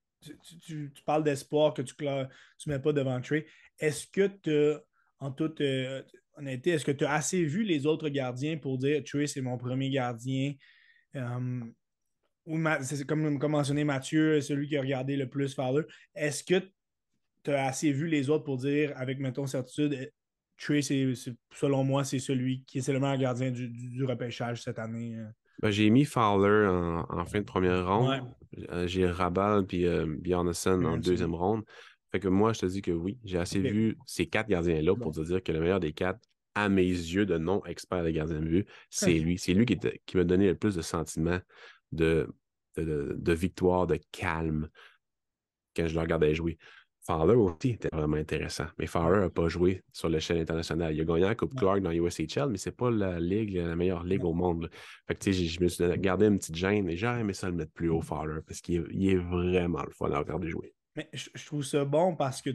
tu, parles d'espoir que tu ne mets pas devant Trey. Est-ce que tu en toute euh, honnêteté, est-ce que tu as assez vu les autres gardiens pour dire Trey, c'est mon premier gardien? Hum, c'est comme, comme mentionné Mathieu, celui qui a regardé le plus Fowler. Est-ce que tu as assez vu les autres pour dire, avec, mettons, certitude, Trey, selon moi, c'est celui qui est le meilleur gardien du, repêchage cette année? Euh? Ben, j'ai mis Fowler en, fin de première ronde. Euh, j'ai Rabal puis euh, en deuxième ronde. Fait que moi, je te dis que oui, j'ai assez vu ces quatre gardiens-là pour te dire que le meilleur des quatre, à mes yeux de non-expert de gardien de vue, c'est lui. C'est lui qui, qui m'a donné le plus de sentiments de, de, victoire, de calme quand je le regardais jouer. Fowler aussi était vraiment intéressant. Mais Fowler n'a pas joué sur l'échelle internationale. Il a gagné la Coupe Clark dans USHL, mais c'est pas la ligue, la meilleure ligue au monde. Fait que, je me suis gardé une petite gêne et j'ai aimé ça le mettre plus haut, Fowler, parce qu'il est, vraiment le fun à regarder jouer. Mais je, trouve ça bon parce que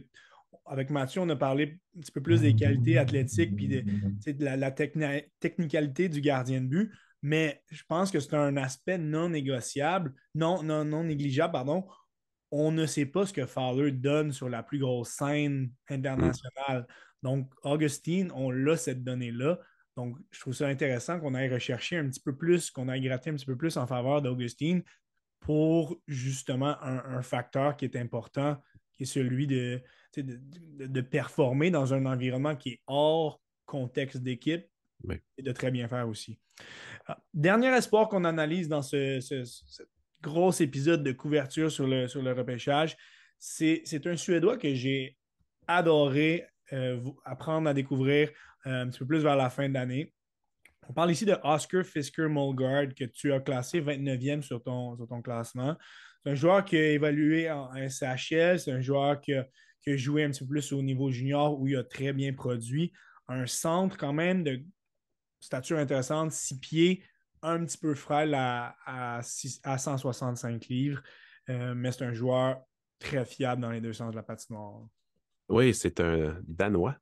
avec Mathieu, on a parlé un petit peu plus des qualités athlétiques puis de, la, la technicalité du gardien de but. Mais je pense que c'est un aspect non négociable, non, non, non négligeable, pardon, on ne sait pas ce que Fowler donne sur la plus grosse scène internationale. Donc, Augustine, on l'a cette donnée-là. Donc, je trouve ça intéressant qu'on aille rechercher un petit peu plus, qu'on aille gratter un petit peu plus en faveur d'Augustine pour justement un, facteur qui est important, qui est celui de, de, performer dans un environnement qui est hors contexte d'équipe et de très bien faire aussi. Ah, dernier espoir qu'on analyse dans ce, gros épisode de couverture sur le, repêchage. C'est un Suédois que j'ai adoré euh, apprendre à découvrir euh, un petit peu plus vers la fin de l'année. On parle ici de Oscar Fisker Mulgard, que tu as classé 29e sur ton, classement. C'est un joueur qui a évalué en, SHL, c'est un joueur qui a, joué un petit peu plus au niveau junior où il a très bien produit. Un centre quand même de stature intéressante, six pieds, un petit peu frêle à, à, 165 livres, euh, mais c'est un joueur très fiable dans les deux sens de la patinoire. Oui, c'est un Danois.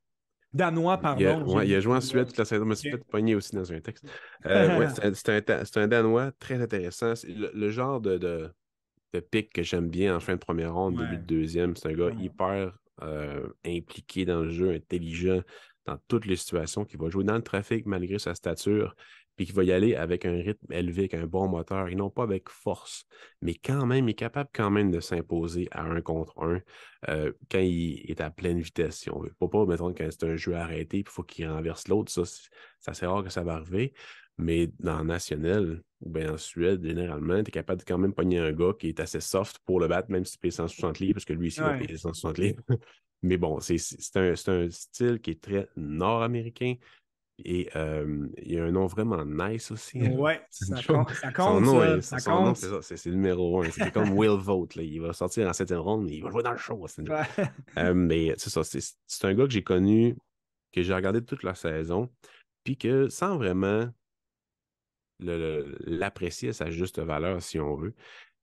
Danois, pardon. Il a, joué en Suède toute la saison. Je me suis fait pogner aussi dans un texte. <laughs> Euh, c'est un, Danois très intéressant. Le, le, genre de, de, pic que j'aime bien en fin de première ronde, début de deuxième. C'est un gars hyper euh, impliqué dans le jeu, intelligent dans toutes les situations, qui va jouer dans le trafic malgré sa stature puis qu'il va y aller avec un rythme élevé, avec un bon moteur, et non pas avec force. Mais quand même, il est capable quand même de s'imposer à un contre un euh, quand il est à pleine vitesse, si on veut. Pas pas, mettons, quand c'est un jeu arrêté, il faut qu'il renverse l'autre. Ça, c'est rare que ça va arriver. Mais dans National, ou bien en Suède, généralement, tu es capable de quand même pogner un gars qui est assez soft pour le battre, même si tu payes 160 livres, parce que lui ici, il va payer 160 livres. <laughs> Mais bon, c'est un, un, style qui est très nord-américain, et euh, il y a un nom vraiment nice aussi. Hein. Ouais, <laughs> ça, compte, ça compte. ça, compte. c'est le numéro un. C'est comme Will Vote. Là. Il va sortir en septième ronde, mais il va jouer dans le show. Euh, mais c'est ça. C'est un gars que j'ai connu, que j'ai regardé toute la saison, puis que sans vraiment l'apprécier à sa juste valeur, si on veut,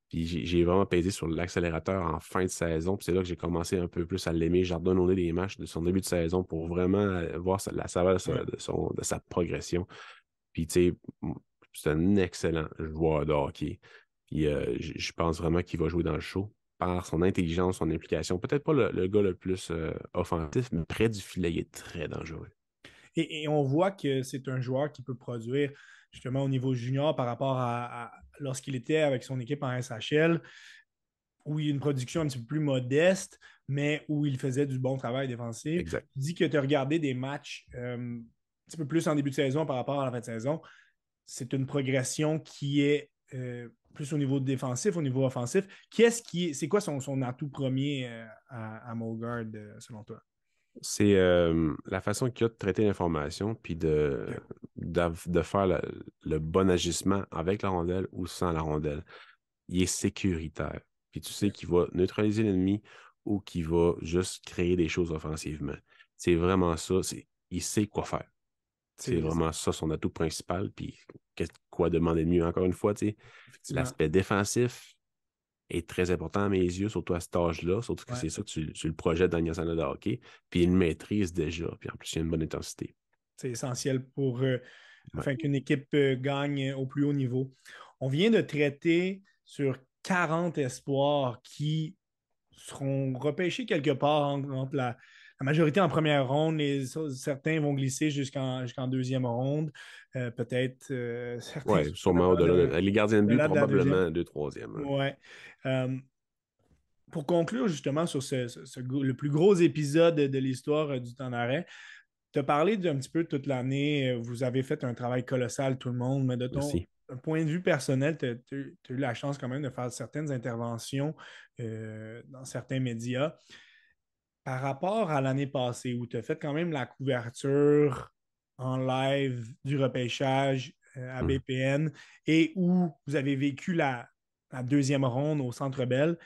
puis j'ai vraiment pesé sur l'accélérateur en fin de saison. Puis c'est là que j'ai commencé un peu plus à l'aimer. J'ai redonné des matchs de son début de saison pour vraiment euh, voir la saveur de, sa, progression. Puis tu sais, c'est un excellent joueur de hockey. Puis euh, je pense vraiment qu'il va jouer dans le show par son intelligence, son implication. Peut-être pas le, gars le plus euh, offensif, mais près du filet, il est très dangereux. et on voit que c'est un joueur qui peut produire justement au niveau junior par rapport à, lorsqu'il était avec son équipe en SHL, où il y a une production un petit peu plus modeste, mais où il faisait du bon travail défensif. Exact. Tu dis que tu as regardé des matchs euh, un petit peu plus en début de saison par rapport à la fin de saison. C'est une progression qui est euh, plus au niveau défensif, au niveau offensif. Qu'est-ce qui c'est quoi son, son, atout premier euh, à, à Mulgard, selon toi? C'est la façon qu'il a de traiter l'information, puis de, de, faire le, bon agissement avec la rondelle ou sans la rondelle. Il est sécuritaire. Puis tu sais qu'il va neutraliser l'ennemi ou qu'il va juste créer des choses offensivement. C'est vraiment ça. Il sait quoi faire. C'est vraiment ça son atout principal. Puis quoi demander de mieux, encore une fois, l'aspect défensif, est très important à mes yeux, surtout à cet âge-là, surtout que c'est ça que tu, le projettes dans le de hockey, puis il maîtrise déjà, puis en plus, il y a une bonne intensité. C'est essentiel pour euh, afin qu'une équipe euh, gagne au plus haut niveau. On vient de traiter sur 40 espoirs qui seront repêchés quelque part entre la, la majorité en première ronde, les, certains vont glisser jusqu'en deuxième ronde. Euh, peut-être euh, <laughs> Oui, sûrement au-delà. Les gardiens de but, probablement deux, troisième. Oui. Euh, pour conclure justement sur le plus gros épisode de l'histoire du temps d'arrêt, tu as parlé d'un petit peu toute l'année. Vous avez fait un travail colossal, tout le monde, mais de ton point de vue personnel, tu as, eu la chance quand même de faire certaines interventions dans certains médias par rapport à l'année passée où tu as fait quand même la couverture en live du repêchage euh, à hmm. BPN et où vous avez vécu la, deuxième ronde au Centre Bell,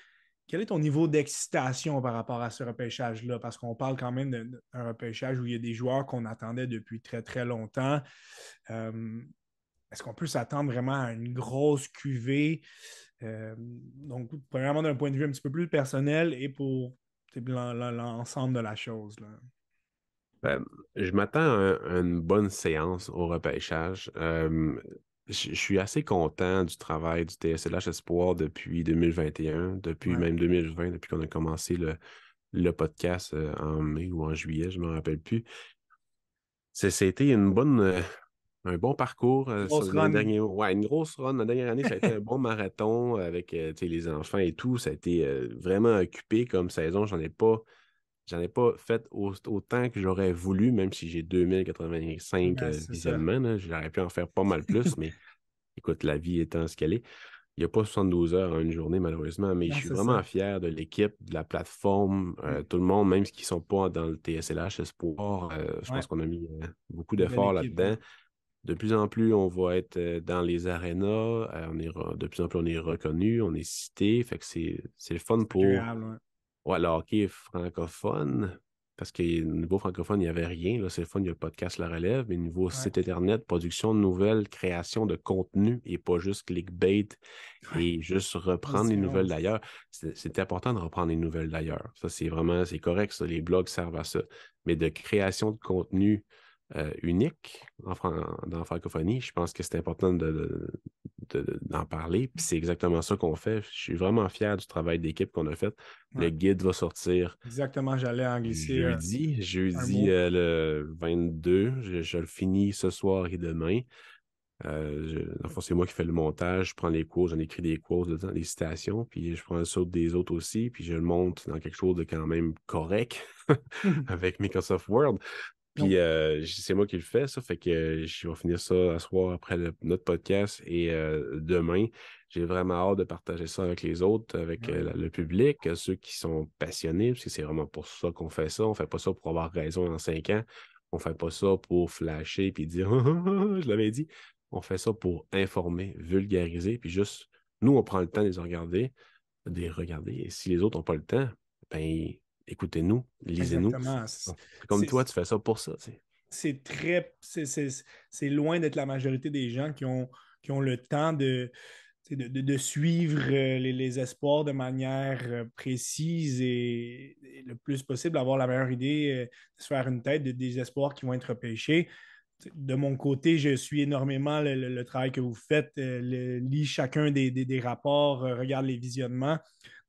quel est ton niveau d'excitation par rapport à ce repêchage-là? Parce qu'on parle quand même d'un repêchage où il y a des joueurs qu'on attendait depuis très, très longtemps. Euh, est-ce qu'on peut s'attendre vraiment à une grosse cuvée? Euh, donc, premièrement, d'un point de vue un petit peu plus personnel et pour l'ensemble de la chose. Ben, je m'attends à, une bonne séance au repêchage. Euh, je suis assez content du travail du TSLH Espoir depuis 2021, depuis même 2020, depuis qu'on a commencé le, podcast euh, en mai ou en juillet, je ne me rappelle plus. C'était une bonne, euh, un bon parcours. Euh, ouais, une grosse run. La dernière année, ça a été un <laughs> bon marathon avec les enfants et tout. Ça a été vraiment occupé comme saison. J'en ai pas. J'en ai pas fait autant que j'aurais voulu, même si j'ai 2085 visionnements. J'aurais pu en faire pas mal plus, mais <laughs> écoute, la vie étant ce qu'elle est. Il n'y a pas 72 heures en une journée, malheureusement, mais je suis vraiment fier de l'équipe, de la plateforme, euh, tout le monde, même ceux qui ne sont pas dans le TSLH Espoir. Euh, je pense qu'on a mis euh, beaucoup d'efforts là-dedans. De plus en plus, on va être dans les arénas. on est de plus en plus, on est reconnu, on est cité. Fait que c'est le fun pour ouais, le hockey francophone. Parce qu'au niveau francophone, il n'y avait rien. Là, c'est le fun, il y a le podcast La Relève, mais niveau site Internet, production de nouvelles, création de contenu et pas juste clickbait et juste reprendre les nouvelles d'ailleurs. C'est important de reprendre les nouvelles d'ailleurs. Ça, c'est vraiment, c'est correct, ça. Les blogs servent à ça. Mais de création de contenu euh, unique en, dans la francophonie. Je pense que c'est important d'en parler. Puis c'est exactement ça qu'on fait. Je suis vraiment fier du travail d'équipe qu'on a fait. Le guide va sortir. Exactement, j'allais en glisser. Euh, jeudi, jeudi euh, le 22. Je, le finis ce soir et demain. c'est moi qui fais le montage, je prends les cours, j'en écris des cours dedans, des citations, puis je prends le saut des autres aussi, puis je le monte dans quelque chose de quand même correct <laughs> avec Microsoft Word. Puis euh, c'est moi qui le fais, ça. Fait que je vais finir ça à soir après notre podcast et euh, demain. J'ai vraiment hâte de partager ça avec les autres, avec euh, le public, ceux qui sont passionnés, parce que c'est vraiment pour ça qu'on fait ça. On ne fait pas ça pour avoir raison en cinq ans. On ne fait pas ça pour flasher puis dire <laughs> je l'avais dit. On fait ça pour informer, vulgariser, puis juste nous, on prend le temps de les regarder, de les regarder. Et si les autres n'ont pas le temps, ben écoutez-nous, lisez-nous. Comme toi, tu fais ça pour ça. C'est très. C'est loin d'être la majorité des gens qui ont, qui ont le temps de, de, suivre euh, les, espoirs de manière euh, précise et, le plus possible, avoir la meilleure idée, euh, de se faire une tête des espoirs qui vont être pêchés. De mon côté, je suis énormément le, travail que vous faites, lis chacun des, rapports, regarde les visionnements.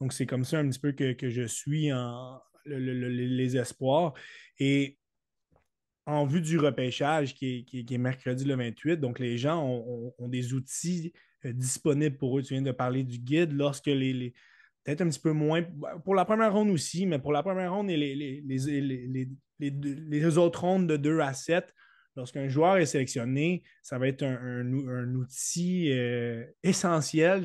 Donc, c'est comme ça un petit peu que, que je suis en, les espoirs. Et en vue du repêchage qui est, mercredi le 28, donc les gens ont, des outils euh, disponibles pour eux. Tu viens de parler du guide lorsque les, peut-être un petit peu moins, pour la première ronde aussi, mais pour la première ronde et les, les, autres rondes de 2 à 7, lorsqu'un joueur est sélectionné, ça va être un, outil euh, essentiel,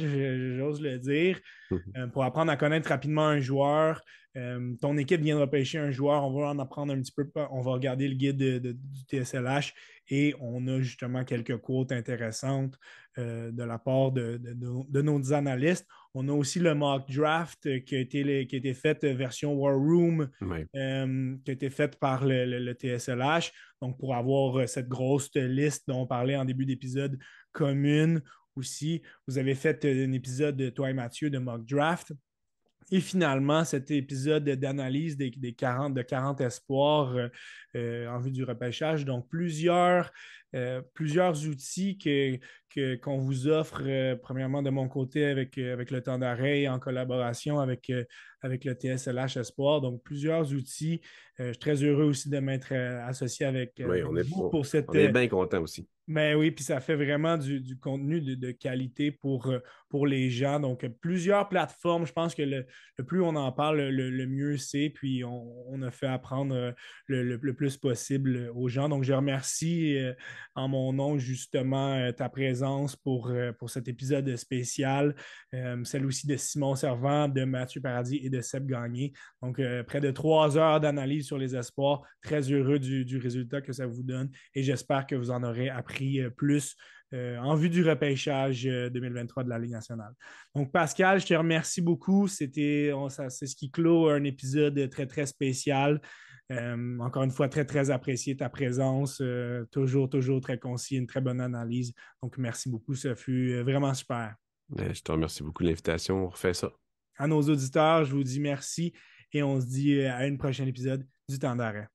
j'ose le dire, mmh euh, pour apprendre à connaître rapidement un joueur, euh, ton équipe viendra pêcher un joueur, on va en apprendre un petit peu, on va regarder le guide du TSLH et on a justement quelques quotes intéressantes euh, de la part de, nos analystes. On a aussi le mock draft qui a été, qui a été fait euh, version War Room, qui a été fait par le, TSLH. Donc, pour avoir cette grosse liste dont on parlait en début d'épisode commune aussi, vous avez fait un épisode, toi et Mathieu, de mock draft. Et finalement, cet épisode d'analyse des, 40, de 40 espoirs euh, euh, en vue du repêchage. Donc, plusieurs, euh, plusieurs outils que, qu'on vous offre, premièrement de mon côté avec, avec le temps d'arrêt en collaboration avec, avec le TSLH Espoir. Donc, plusieurs outils. je suis très heureux aussi de m'être associé avec, oui, on est, pour cette. On est bien content aussi. Mais ben oui, puis ça fait vraiment du, contenu de, qualité pour, euh, pour les gens. Donc, plusieurs plateformes. Je pense que le, plus on en parle, le, mieux c'est. Puis, on, a fait apprendre euh, le, plus possible aux gens. Donc, je remercie euh, en mon nom justement ta présence pour, pour cet épisode spécial. celle aussi de Simon Servant, de Mathieu Paradis et de Seb Gagné. Donc, près de trois heures d'analyse sur les espoirs. Très heureux du, du résultat que ça vous donne. Et j'espère que vous en aurez appris euh, plus en vue du repêchage 2023 de la Ligue nationale. Donc, Pascal, je te remercie beaucoup. C'était, c'est ce qui clôt un épisode très, très spécial. encore une fois, très, très apprécié ta présence. toujours, toujours très concis, une très bonne analyse. Donc, merci beaucoup. Ça fut vraiment super. Je te remercie beaucoup de l'invitation. On refait ça. À nos auditeurs, je vous dis merci et on se dit à un prochain épisode du temps d'arrêt.